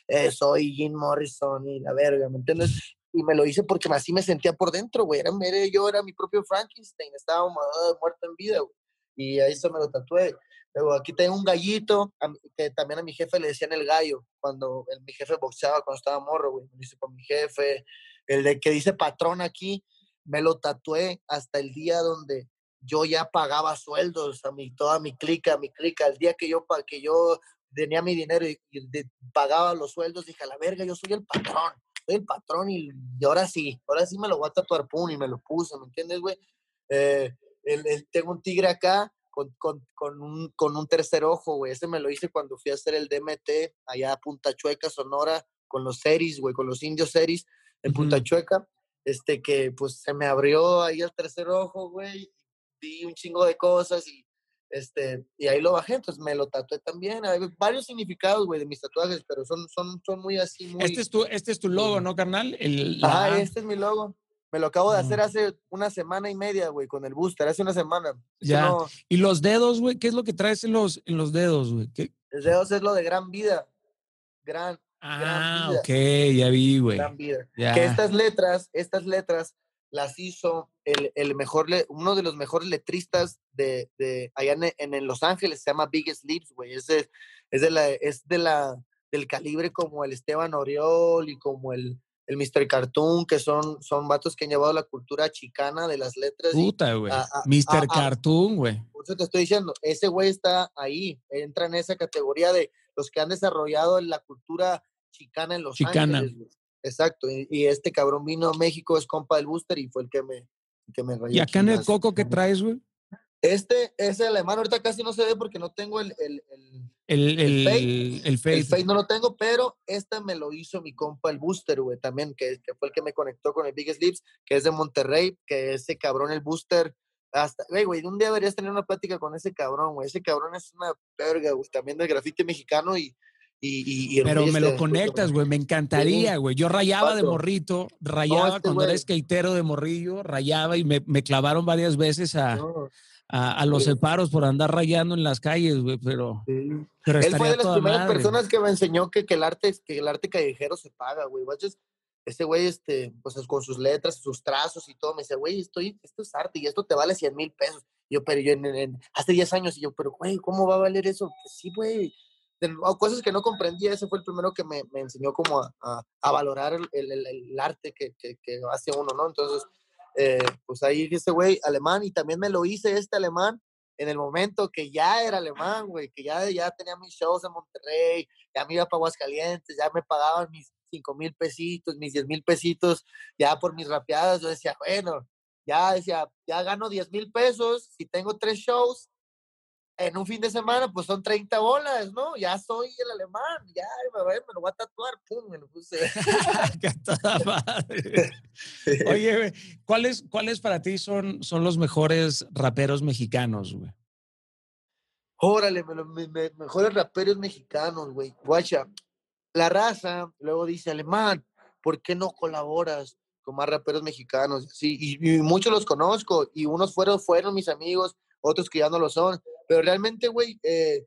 eh, soy Jim Morrison y la verga, ¿me entiendes? Y me lo hice porque así me sentía por dentro, güey. Era, yo era mi propio Frankenstein, estaba muerto en vida, güey. Y ahí se me lo tatué. Luego aquí tengo un gallito, que también a mi jefe le decían el gallo, cuando el, mi jefe boxeaba, cuando estaba morro, güey. Me lo hice con mi jefe. El de que dice patrón aquí, me lo tatué hasta el día donde yo ya pagaba sueldos a mi, toda mi clica, mi clica, el día que yo, que yo tenía mi dinero y, pagaba los sueldos, dije, a la verga, yo soy el patrón, soy el patrón y, ahora sí, ahora sí me lo voy a tatuar, pum, y me lo puse, ¿me entiendes, güey? Eh, tengo un tigre acá con, con, con, un, con un tercer ojo, güey, ese me lo hice cuando fui a hacer el DMT allá a Punta Chueca, Sonora, con los series, güey, con los indios series en Punta Chueca este, que pues se me abrió ahí el tercer ojo, güey, vi un chingo de cosas y, este, y ahí lo bajé, entonces me lo tatué también. Hay varios significados, güey, de mis tatuajes, pero son, son, son muy así, muy... Este es tu, este es tu logo, ¿no, carnal? El, Ah, este es mi logo. Me lo acabo de hacer hace una semana y media, güey, con el booster, hace una semana. Ya. ¿Y los dedos, güey? ¿Qué es lo que traes en los, en los dedos, güey? Los dedos es lo de gran vida. Gran, Ah, ok, ya vi, güey. Que estas letras, estas letras las hizo el, el mejor, uno de los mejores letristas de, de allá en, en, Los Ángeles, se llama Biggest Lips, güey. Es de, es de la, es de la, del calibre como el Esteban Oriol y como el, el Mr. Cartoon, que son, son vatos que han llevado la cultura chicana de las letras. Puta, güey. Mr. Cartoon, güey. Por eso te estoy diciendo, ese güey está ahí, entra en esa categoría de los que han desarrollado la cultura chicana en Los chicana. Ángeles. Exacto, y, este cabrón vino a México, es compa del Booster y fue el que me, que me rayó. ¿Y acá en el coco qué traes, güey? Este es el alemán, ahorita casi no se ve porque no tengo el, el, el, el, el, face. no lo tengo, pero este me lo hizo mi compa el Booster, güey, también, que, que, fue el que me conectó con el Biggest Lips, que es de Monterrey, que ese cabrón, el Booster, hasta, güey, güey, un día deberías tener una plática con ese cabrón, güey, ese cabrón es una verga, güey, también del grafite mexicano y, y, Pero me lo conectas, güey, me encantaría, güey. Yo rayaba de morrito, rayaba este cuando era skateero de morrillo, rayaba y me, me clavaron varias veces a, a, los separos por andar rayando en las calles, güey, pero, pero Él fue de las primeras personas que me enseñó que, que, el arte, que el arte callejero se paga, güey. Este güey, este, pues con sus letras, sus trazos y todo, me dice, güey, esto, esto es arte y esto te vale 100 mil pesos. yo, pero yo en, hace 10 años, y yo, pero güey, ¿cómo va a valer eso? Pues sí, güey cosas que no comprendía, ese fue el primero que me, me enseñó como a, a, valorar el, el, el arte que, que, que, hace uno, ¿no? Entonces, eh, pues ahí este güey alemán y también me lo hice este alemán en el momento que ya era alemán, güey, que ya, ya tenía mis shows en Monterrey, ya me iba para Aguascalientes, ya me pagaban mis 5 mil pesitos, mis 10 mil pesitos, ya por mis rapeadas, yo decía, bueno, ya decía, ya gano 10 mil pesos, si tengo tres shows, en un fin de semana, pues son 30 bolas, ¿no? Ya soy el alemán, ya me, me lo voy a tatuar, pum, me lo puse. [LAUGHS] [LAUGHS] Oye, ¿cuáles, ¿cuáles para ti son, son los mejores raperos mexicanos, güey? Órale, me, mejores raperos mexicanos, güey. Guacha, la raza luego dice, alemán, ¿por qué no colaboras con más raperos mexicanos? Sí, y, y muchos los conozco, y unos fueron, fueron mis amigos, otros que ya no lo son pero realmente, güey, eh,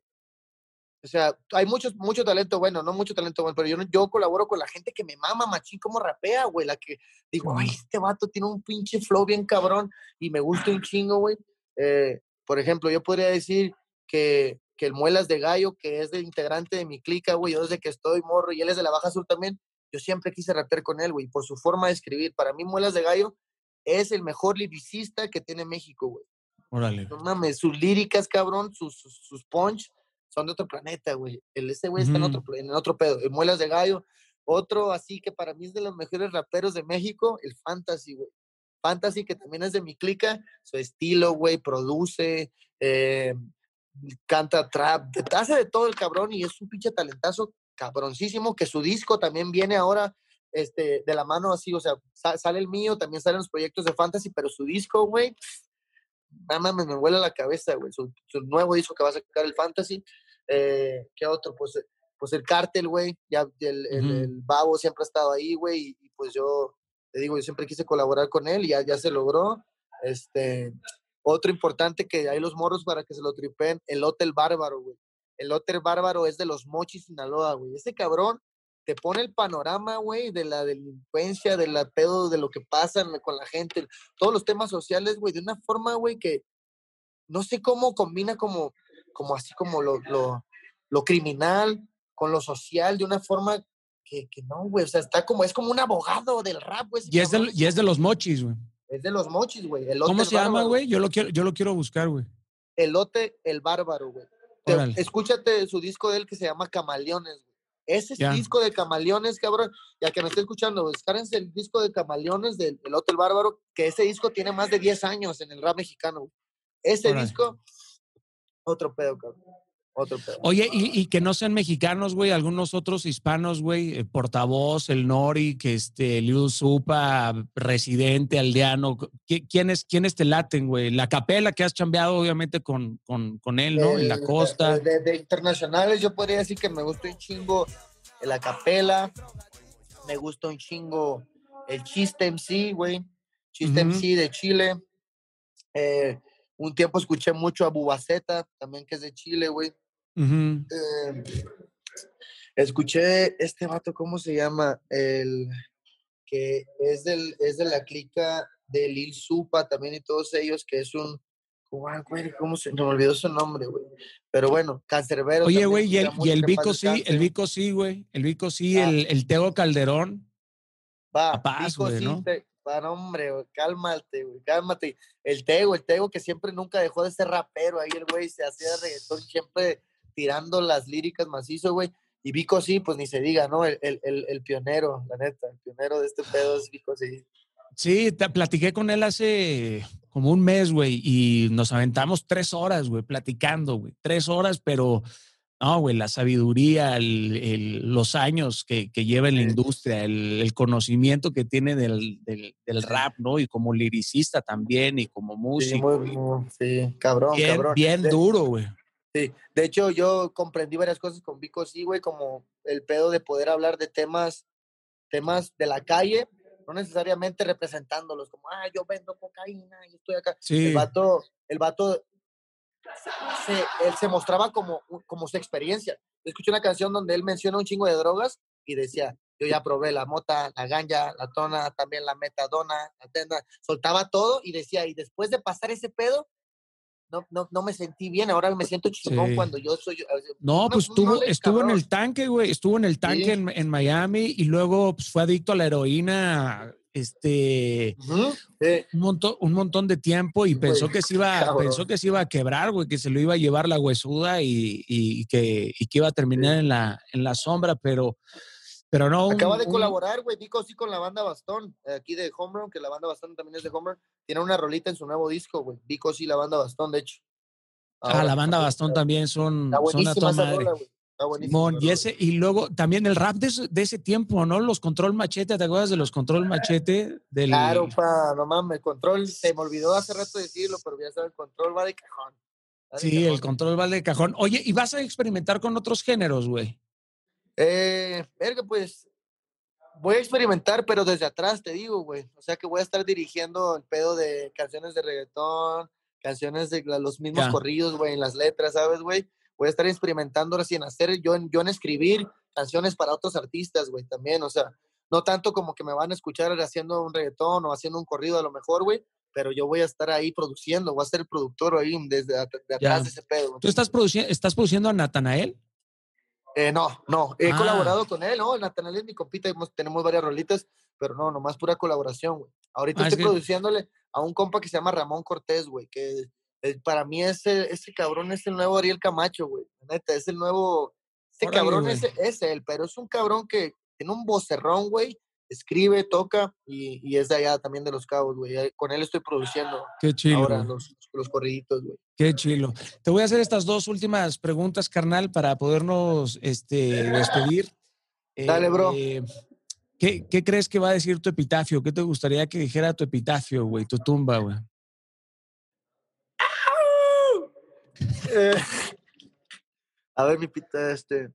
o sea, hay mucho, mucho talento bueno, no mucho talento bueno, pero yo, yo colaboro con la gente que me mama, machín, como rapea, güey, la que digo, ay, este vato tiene un pinche flow bien cabrón y me gusta un chingo, güey. Eh, por ejemplo, yo podría decir que, que el Muelas de Gallo, que es de integrante de mi clica, güey, yo desde que estoy morro y él es de la Baja Sur también, yo siempre quise rapear con él, güey, por su forma de escribir. Para mí, Muelas de Gallo es el mejor liricista que tiene México, güey. Órale. No mames, sus líricas, cabrón, sus, sus, punch son de otro planeta, güey. El, ese güey está en otro, en otro pedo. El Muelas de Gallo. Otro así que para mí es de los mejores raperos de México, el Fantasy, güey. Fantasy, que también es de mi clica, su estilo, güey, produce, eh, canta trap, hace de todo el cabrón y es un pinche talentazo cabroncísimo, que su disco también viene ahora este, de la mano así, o sea, sale el mío, también salen los proyectos de Fantasy, pero su disco, güey, nada más me vuela la cabeza, güey. Su, nuevo disco que va a sacar el Fantasy. Eh, ¿Qué otro? Pues, eh, pues el Cártel, güey. Ya el, el, Babo siempre ha estado ahí, güey. Y, pues yo, te digo, yo siempre quise colaborar con él y ya, ya se logró. Este, otro importante que hay los morros para que se lo tripen, el Hotel Bárbaro, güey. El Hotel Bárbaro es de los Mochis Sinaloa, güey. Ese cabrón te pone el panorama, güey, de la delincuencia, de la pedo, de lo que pasa con la gente, todos los temas sociales, güey, de una forma, güey, que no sé cómo combina como, como así como lo, lo, lo criminal con lo social de una forma que, que no, güey, o sea, está como, es como un abogado del rap, güey. Y es, de, y es de los mochis, güey. Es de los mochis, güey. ¿Cómo se llama, güey? Yo lo quiero, yo lo quiero buscar, güey. Elote el Bárbaro, güey. Escúchate su disco de él que se llama Camaleones, güey. Ese disco de Camaleones, cabrón. Ya que me estoy escuchando, descárguense el disco de Camaleones del Elote el Bárbaro, que ese disco tiene más de 10 años en el rap mexicano. Ese disco, otro pedo, cabrón. Oye, y, que no sean mexicanos, güey, algunos otros hispanos, güey, eh, portavoz, el Nori, que este, Liu Supa, residente, aldeano, ¿quiénes, ¿quiénes te laten, güey? La capela que has chambeado, obviamente, con, con, él, ¿no? en la costa. De, internacionales, yo podría decir que me gusta un chingo la capela, me gusta un chingo el Chiste MC, güey, Chiste MC de Chile. Eh, un tiempo escuché mucho a Bubaceta, también que es de Chile, güey. Em, escuché este vato, ¿cómo se llama? El que es, del, es de la clica de Lil Supa también y todos ellos, que es un. ¿Cómo se me olvidó su nombre, güey? Pero bueno, Cancerbero. Oye, güey, y el, y el Vico sí, el Vico sí, güey. El Vico sí, el, el Teo Calderón. Va, paz, güey, ¿no? Hombre, cálmate, güey, cálmate. El Tego, el Tego que siempre nunca dejó de ser rapero, ahí el güey se hacía reggaetón siempre tirando las líricas macizo, güey. Y Vico sí, pues ni se diga, ¿no? El, el, pionero, la neta, el pionero de este pedo es Vico sí. Sí, te platiqué con él hace como un mes, güey, y nos aventamos tres horas, güey, platicando, güey. Tres horas, pero no, güey, la sabiduría, los años que, lleva en la industria, el, conocimiento que tiene del, rap, ¿no? Y como liricista también y como músico. Sí, cabrón, bien, cabrón. Bien duro, güey. Sí, de hecho yo comprendí varias cosas con Vico, sí, güey, como el pedo de poder hablar de temas, temas de la calle, no necesariamente representándolos, como, ah, yo vendo cocaína y estoy acá. Sí. El vato, el vato, se, él se mostraba como, como su experiencia. Escuché una canción donde él menciona un chingo de drogas y decía, yo ya probé la mota, la ganja, la tona, también la metadona, la tenda, soltaba todo y decía, y después de pasar ese pedo, no, no, no me sentí bien, ahora me siento chingón cuando yo soy... No, pues estuvo, estuvo en el tanque, güey, estuvo en el tanque en, en, Miami y luego pues, fue adicto a la heroína este un montón un montón de tiempo y pensó que se iba pensó que se iba a quebrar güey que se lo iba a llevar la huesuda y, y que, y que iba a terminar en la en la sombra pero pero no. Acaba de colaborar, güey, Vico sí con la banda Bastón, aquí de Homer, que la banda Bastón también es de Homer. Tiene una rolita en su nuevo disco, güey. Vico sí, la banda Bastón, de hecho. ah, la banda Bastón también son, son a toda madre. Y, ese, y luego también el rap de ese, de ese, tiempo, ¿no? Los Control Machete, ¿te acuerdas de los Control Machete? Del... Claro, pa, no mames, Control, se me olvidó hace rato decirlo, pero ya sabes, el Control va de cajón. sí, el Control va de cajón. Oye, ¿y vas a experimentar con otros géneros, güey? Eh, verga, pues voy a experimentar, pero desde atrás te digo, güey. O sea que voy a estar dirigiendo el pedo de canciones de reggaetón, canciones de los mismos corridos, güey, en las letras, ¿sabes, güey? Voy a estar experimentando en hacer, yo en, yo en escribir canciones para otros artistas, güey, también. O sea, no tanto como que me van a escuchar haciendo un reggaetón o haciendo un corrido a lo mejor, güey, pero yo voy a estar ahí produciendo, voy a ser el productor ahí desde atrás de ese pedo. ¿Tú estás, produciendo, estás produciendo a Natanael? Eh, no, no, he ah. colaborado con él, ¿no? Natanael es mi compita, tenemos varias rolitas, pero no, nomás pura colaboración, güey. Ahorita ah, estoy produciéndole a un compa que se llama Ramón Cortés, güey, que para mí ese, ese cabrón es el nuevo Ariel Camacho, güey. Neta, es el nuevo. Ese cabrón es, es, él, pero es un cabrón que tiene un vocerrón, güey, escribe, toca y, es de allá también de los cabos, güey. Con él estoy produciendo Qué chido. ahora los, los corriditos, güey. Qué chilo. Te voy a hacer estas dos últimas preguntas, carnal, para podernos este, despedir. Dale, bro. Eh, ¿qué, ¿qué, crees que va a decir tu epitafio? ¿Qué te gustaría que dijera tu epitafio, güey? Tu tumba, güey. A ver, mi pita, este.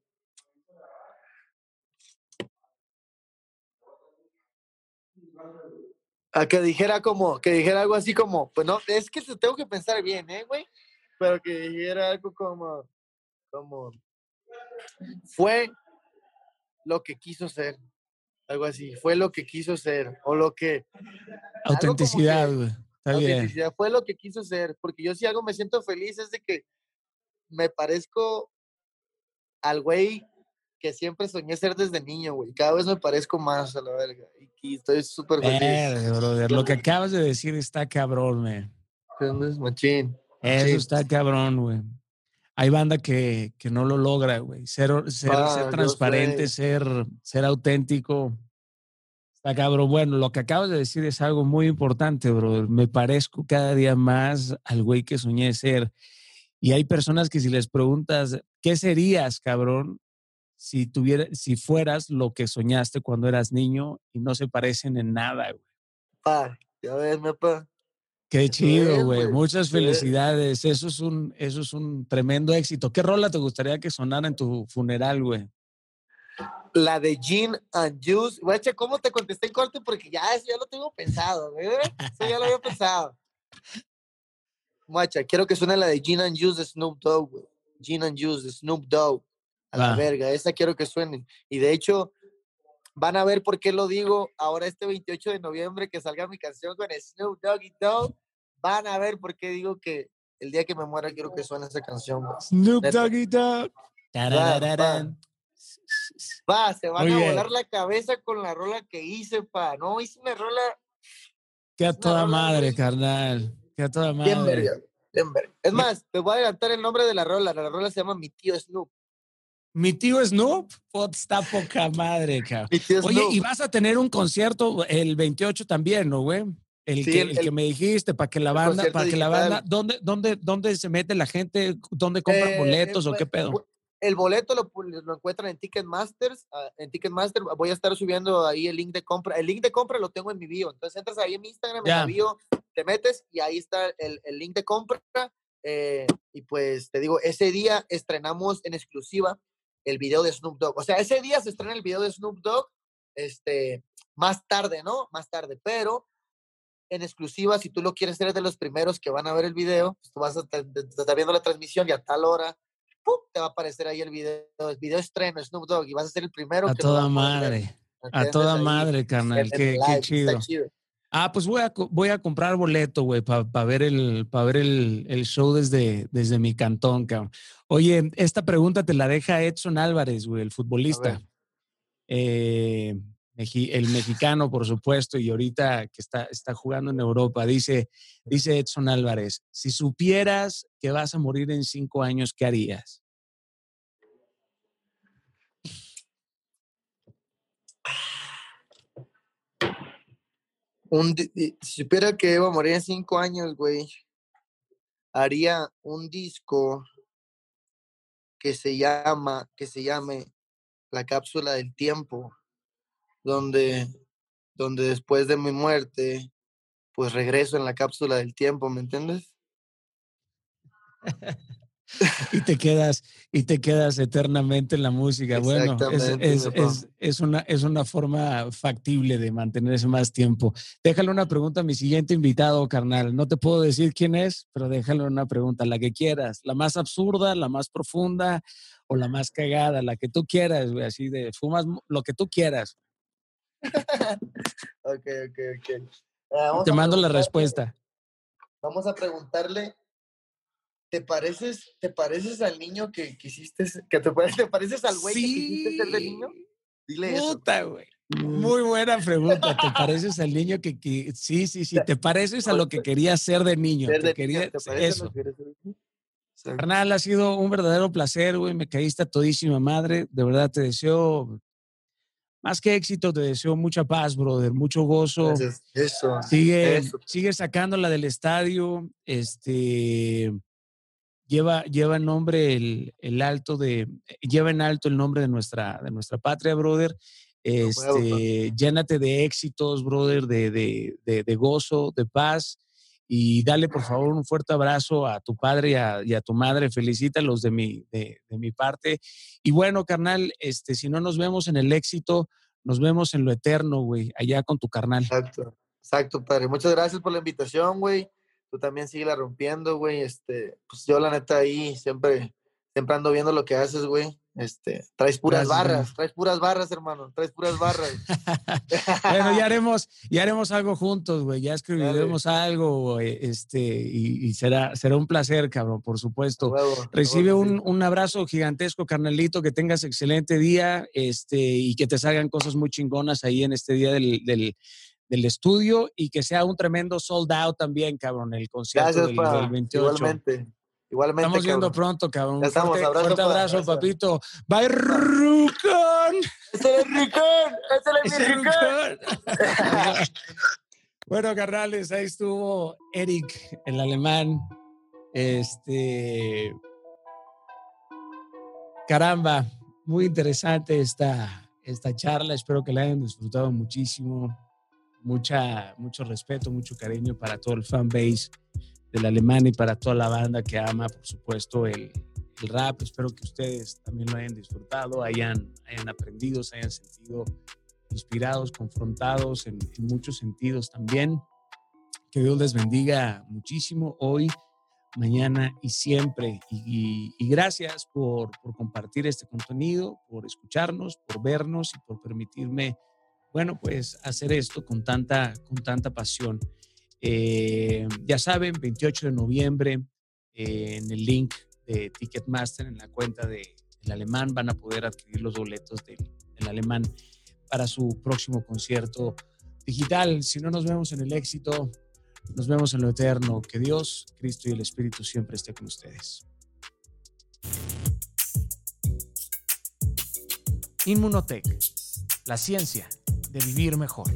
A que dijera como, que dijera algo así como, pues no, es que tengo que pensar bien, ¿eh, güey? Pero que dijera algo como, como, fue lo que quiso ser. Algo así, fue lo que quiso ser. O lo que. Autenticidad, güey. Está bien. Fue lo que quiso ser. Porque yo si algo me siento feliz es de que me parezco al güey que siempre soñé ser desde niño, güey. Cada vez me parezco más a la verga. Y, estoy súper feliz. brother. Lo que acabas de decir está cabrón, güey. Machín. Eso está cabrón, güey hay banda que, que no lo logra, güey. Ser, ser, ser transparente, ser, ser auténtico. Está cabrón. Bueno, lo que acabas de decir es algo muy importante, bro. Me parezco cada día más al güey que soñé ser. Y hay personas que si les preguntas, ¿qué serías, cabrón? Si, tuviera, si fueras lo que soñaste cuando eras niño y no se parecen en nada, güey. Pa, ya ves, pa. Qué chido, güey. Muchas felicidades. Eso es un, eso es un tremendo éxito. ¿Qué rola te gustaría que sonara en tu funeral, güey? La de Gin and Juice. Guacha, ¿cómo te contesté en corto? Porque ya eso ya lo tengo pensado, güey. Eso ya lo había pensado. Guacha, quiero que suene la de Gin and Juice de Snoop Dogg, güey. Gin and Juice de Snoop Dogg. A la verga, esa quiero que suene. Y de hecho, van a ver por qué lo digo ahora este 28 de noviembre que salga mi canción con Snoop Dogg y Dogg van a ver por qué digo que el día que me muera quiero que suene esa canción. Snoop Doggy Dogg. Va, se van a volar la cabeza con la rola que hice, pa. No, hice una rola. Que a toda madre, carnal. Que a toda madre. Bien verga, bien verga. Es más, te voy a adelantar el nombre de la rola. La rola se llama Mi tío Snoop. Mi tío Snoop, está poca madre, cabrón. Oye, y vas a tener un concierto el 28 también, ¿no, güey? El, que, el, que, me dijiste, para que la banda, para que la banda, ¿dónde, dónde, ¿dónde se mete la gente? ¿Dónde compran eh, boletos o qué pedo? El boleto lo, lo, encuentran en Ticketmasters, ah, en Ticketmaster voy a estar subiendo ahí el link de compra. El link de compra lo tengo en mi bio, entonces entras ahí en mi Instagram, en mi bio, te metes y ahí está el, el link de compra. Eh, y pues te digo, ese día estrenamos en exclusiva el video de Snoop Dogg. O sea, ese día se estrena el video de Snoop Dogg, este, más tarde, ¿no? Más tarde, pero en exclusiva, si tú lo quieres ser de los primeros que van a ver el video, pues tú vas a estar viendo la transmisión y a tal hora, ¡pum! te va a aparecer ahí el video, el video estreno Snoop Dogg y vas a ser el primero. A toda madre, a, toda madre, carnal, qué, chido. Ah, pues voy a, voy a comprar boleto, güey, para ver, el, para ver el, el, show desde, desde mi cantón, cabrón. Oye, esta pregunta te la deja Edson Álvarez, güey, el futbolista. Eh, el mexicano, por supuesto, y ahorita que está, está jugando en Europa, dice, dice Edson Álvarez, si supieras que vas a morir en cinco años, ¿qué harías? Un, si supiera que iba a morir en cinco años, güey, haría un disco que se llama, que se llame La cápsula del tiempo donde, donde después de mi muerte, pues regreso en la cápsula del tiempo, ¿me entiendes? [LAUGHS] y te quedas y te quedas eternamente en la música. Bueno, es, es, es, una, es una forma factible de mantenerse más tiempo. Déjale una pregunta a mi siguiente invitado, carnal. No te puedo decir quién es, pero déjale una pregunta, la que quieras, la más absurda, la más profunda o la más cagada, la que tú quieras, así de fumas lo que tú quieras. [LAUGHS] ok, ok, ok. Eh, te mando la respuesta. Vamos a preguntarle, ¿te pareces, te pareces al niño que quisiste, que te, [LAUGHS] te pareces al güey que quisiste ser de niño? Dile Puta, güey. Muy buena pregunta. ¿Te [LAUGHS] pareces al niño que, sí, sí, sí, te pareces a lo que querías ser de niño? Ser de quería... eso. Carnal, ha sido un verdadero placer, güey. Me caíste a todísima madre. De verdad te deseo más que éxito, te deseo mucha paz, brother, mucho gozo. Eso. Sigue, sigue sacándola del estadio. Este lleva, lleva en nombre el, alto de, lleva en alto el nombre de nuestra, de nuestra patria, brother. Este, llénate de éxitos, brother, de, de, de gozo, de paz y dale por favor un fuerte abrazo a tu padre y a, tu madre, felicítalos de mi, de, mi parte. Y bueno, carnal, este, si no nos vemos en el éxito, nos vemos en lo eterno, güey, allá con tu carnal. Exacto. Exacto, padre. Muchas gracias por la invitación, güey. Tú también sigue la rompiendo, güey. Este, pues yo la neta ahí siempre, siempre ando viendo lo que haces, güey. Este, traes puras barras, traes puras barras, hermano, traes puras barras. [LAUGHS] bueno, ya haremos, ya haremos algo juntos, güey, ya escribiremos algo, este, y, será, será un placer, cabrón, por supuesto. Recibe un, un, abrazo gigantesco, carnalito, que tengas excelente día, este, y que te salgan cosas muy chingonas ahí en este día del, del, del estudio, y que sea un tremendo sold out también, cabrón, el concierto del, del, 28. Igualmente. Igualmente. Estamos viendo pronto, cabrón. Ya estamos, fuerte, abrazo, fuerte abrazo, papito. Bye, Rucón. ¡Es el Ricón! ¡Es el Ricón! [LAUGHS] bueno, carnales, ahí estuvo Eric, el alemán. Este. Caramba, muy interesante esta, esta charla. Espero que la hayan disfrutado muchísimo. Mucha, mucho respeto, mucho cariño para todo el fan base del alemán y para toda la banda que ama, por supuesto, el, el, rap. Espero que ustedes también lo hayan disfrutado, hayan, hayan aprendido, se hayan sentido inspirados, confrontados en, muchos sentidos también. Que Dios les bendiga muchísimo hoy, mañana y siempre. Y, y, y gracias por, por compartir este contenido, por escucharnos, por vernos y por permitirme, bueno, pues hacer esto con tanta, con tanta pasión. Eh, ya saben, 28 de noviembre, eh, en el link de Ticketmaster, en la cuenta del de, alemán, van a poder adquirir los boletos del, del, alemán para su próximo concierto digital. Si no nos vemos en el éxito, nos vemos en lo eterno. Que Dios, Cristo y el Espíritu siempre esté con ustedes. Inmunotech, la ciencia de vivir mejor.